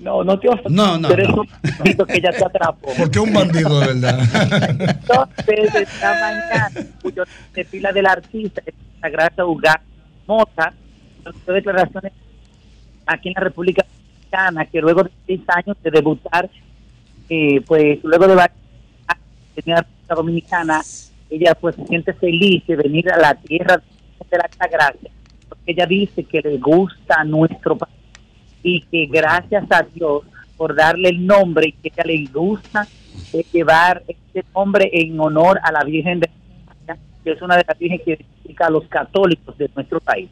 No, no te ofendes. No, no, eres no. un bandido que ya te atrapó. Porque un bandido de verdad. Entonces, esta mañana, cuyo de pila del artista, la Gracia Uganda Mota, dio declaraciones aquí en la República Dominicana, que luego de seis años de debutar, eh, pues luego de la República Dominicana, ella pues se siente feliz de venir a la tierra de la Gracia, porque ella dice que le gusta nuestro país y que gracias a Dios por darle el nombre y que ella le gusta eh, llevar este nombre en honor a la Virgen de España, que es una de las virgen que identifica a los católicos de nuestro país.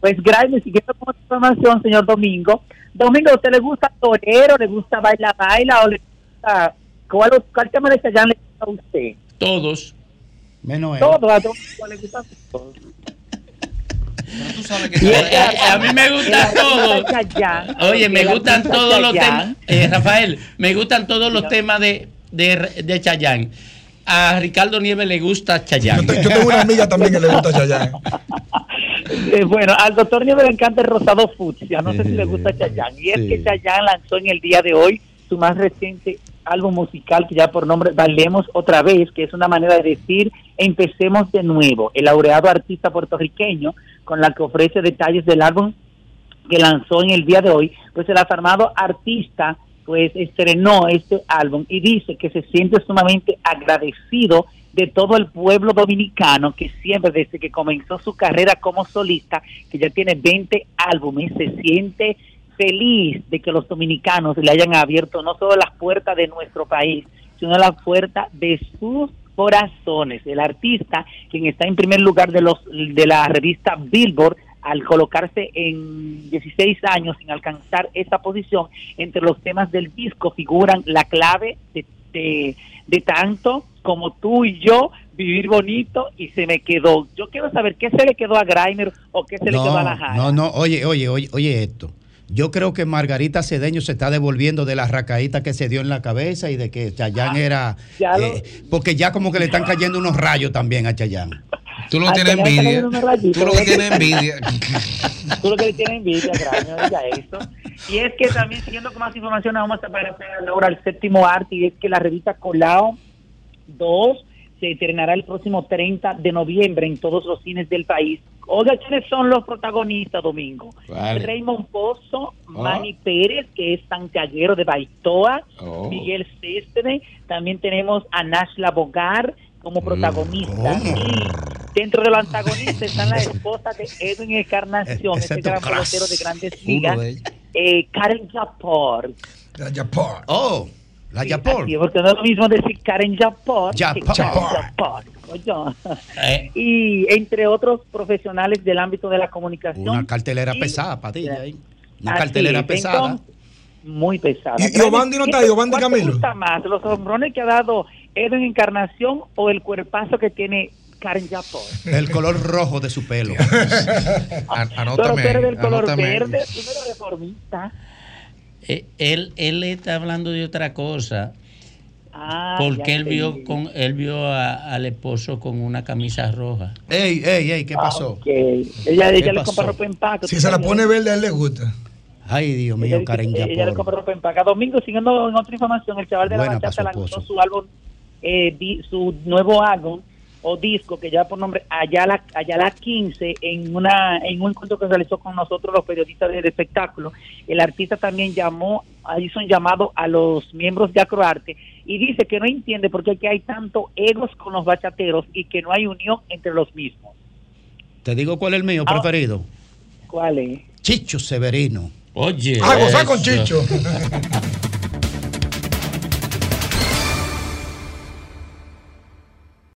Pues gracias, siguiendo con información, señor Domingo. Domingo, ¿a usted le gusta torero, le gusta baila, baila o le gusta... ¿Cuál, cuál tema de le gusta a usted? Todos. Menos Todo, a Domingo le gusta todo. Eh, a mí me gusta todo. Oye, me gustan todos los temas. Eh, Rafael, me gustan todos los temas de, de, de Chayanne. A Ricardo Nieves le gusta Chayanne. Yo tengo una amiga también que le gusta Chayanne. Eh, bueno, al doctor Nieves le encanta el rosado fucsia. No sé si le gusta Chayanne. Y es que Chayanne lanzó en el día de hoy su más reciente álbum musical que ya por nombre Bailemos otra vez, que es una manera de decir empecemos de nuevo. El laureado artista puertorriqueño con la que ofrece detalles del álbum que lanzó en el día de hoy, pues el afirmado artista pues estrenó este álbum y dice que se siente sumamente agradecido de todo el pueblo dominicano que siempre desde que comenzó su carrera como solista, que ya tiene 20 álbumes, se siente feliz de que los dominicanos le hayan abierto no solo las puertas de nuestro país, sino las puertas de sus corazones. El artista, quien está en primer lugar de los de la revista Billboard, al colocarse en 16 años sin alcanzar esa posición, entre los temas del disco figuran la clave de, de, de tanto como tú y yo, vivir bonito y se me quedó. Yo quiero saber qué se le quedó a Grimer o qué se le quedó a la Jara. No, no, oye, oye, oye, oye esto. Yo creo que Margarita Cedeño se está devolviendo de la racaíta que se dio en la cabeza y de que Chayán era. ya lo- eh, porque ya como que le están cayendo unos rayos también a Chayán. Tú lo Ah, tienes ya le envidia. Tú lo que tienes envidia. Tú lo que le tienes envidia, Graño, diga eso. Y es que también, siguiendo con más información, vamos a pasar ahora al séptimo arte, y es que la revista Colao 2 se estrenará el próximo 30 de noviembre en todos los cines del país. Oiga, ¿quiénes son los protagonistas, Domingo? Vale. Raymond Pozo, Oh. Manny Pérez, que es santiaguero de Baitoa, Oh. Miguel Céspedes, también tenemos a Nashla Bogar como protagonista. Y dentro de los antagonistas están las esposas de Edwin Encarnación, Ese ese tu gran pelotero de grandes ligas. Eh, Karen Japor. Oh, la Sí, Yapor. así porque no es lo mismo decir Karen Japor que Yapor. Karen Japor. Oye. Y entre otros profesionales del ámbito de la comunicación. Una cartelera Y- pesada, Padilla. ahí. Una Así cartelera es, pesada. entonces, muy pesada. ¿Y- Obandi no está ahí? ¿Obandi ¿Cuál te Camilo? gusta más, los hombrones que ha dado Edwin Encarnación o el cuerpazo que tiene Karen Japor? El color rojo de su pelo. Pero tú eres del color anótame. verde, eres reformista. Eh, él, él está hablando de otra cosa. Ah, porque él vio con él vio a- al esposo con una camisa roja. Ey, ey, ey, ¿qué pasó? Ok. Ella, ¿Qué ella le pasó? compra ropa en paco. Si se la pone verde, a él le gusta. Ay, Dios Ella, mío, dice Karen que ella le compra ropa en paca. Domingo, siguiendo en otra información, el chaval de la Buena pa' bachata lanzó su álbum, eh, di- su nuevo álbum o disco que lleva por nombre Ayala, Ayala 15 en una en un encuentro que realizó con nosotros los periodistas del espectáculo. El artista también llamó, hizo un llamado a los miembros de Acroarte y dice que no entiende por qué aquí hay tanto egos con los bachateros y que no hay unión entre los mismos. Te digo cuál es el mío Ah. preferido. ¿Cuál es? Chicho Severino. Oye. Ah, gozar con. Chicho.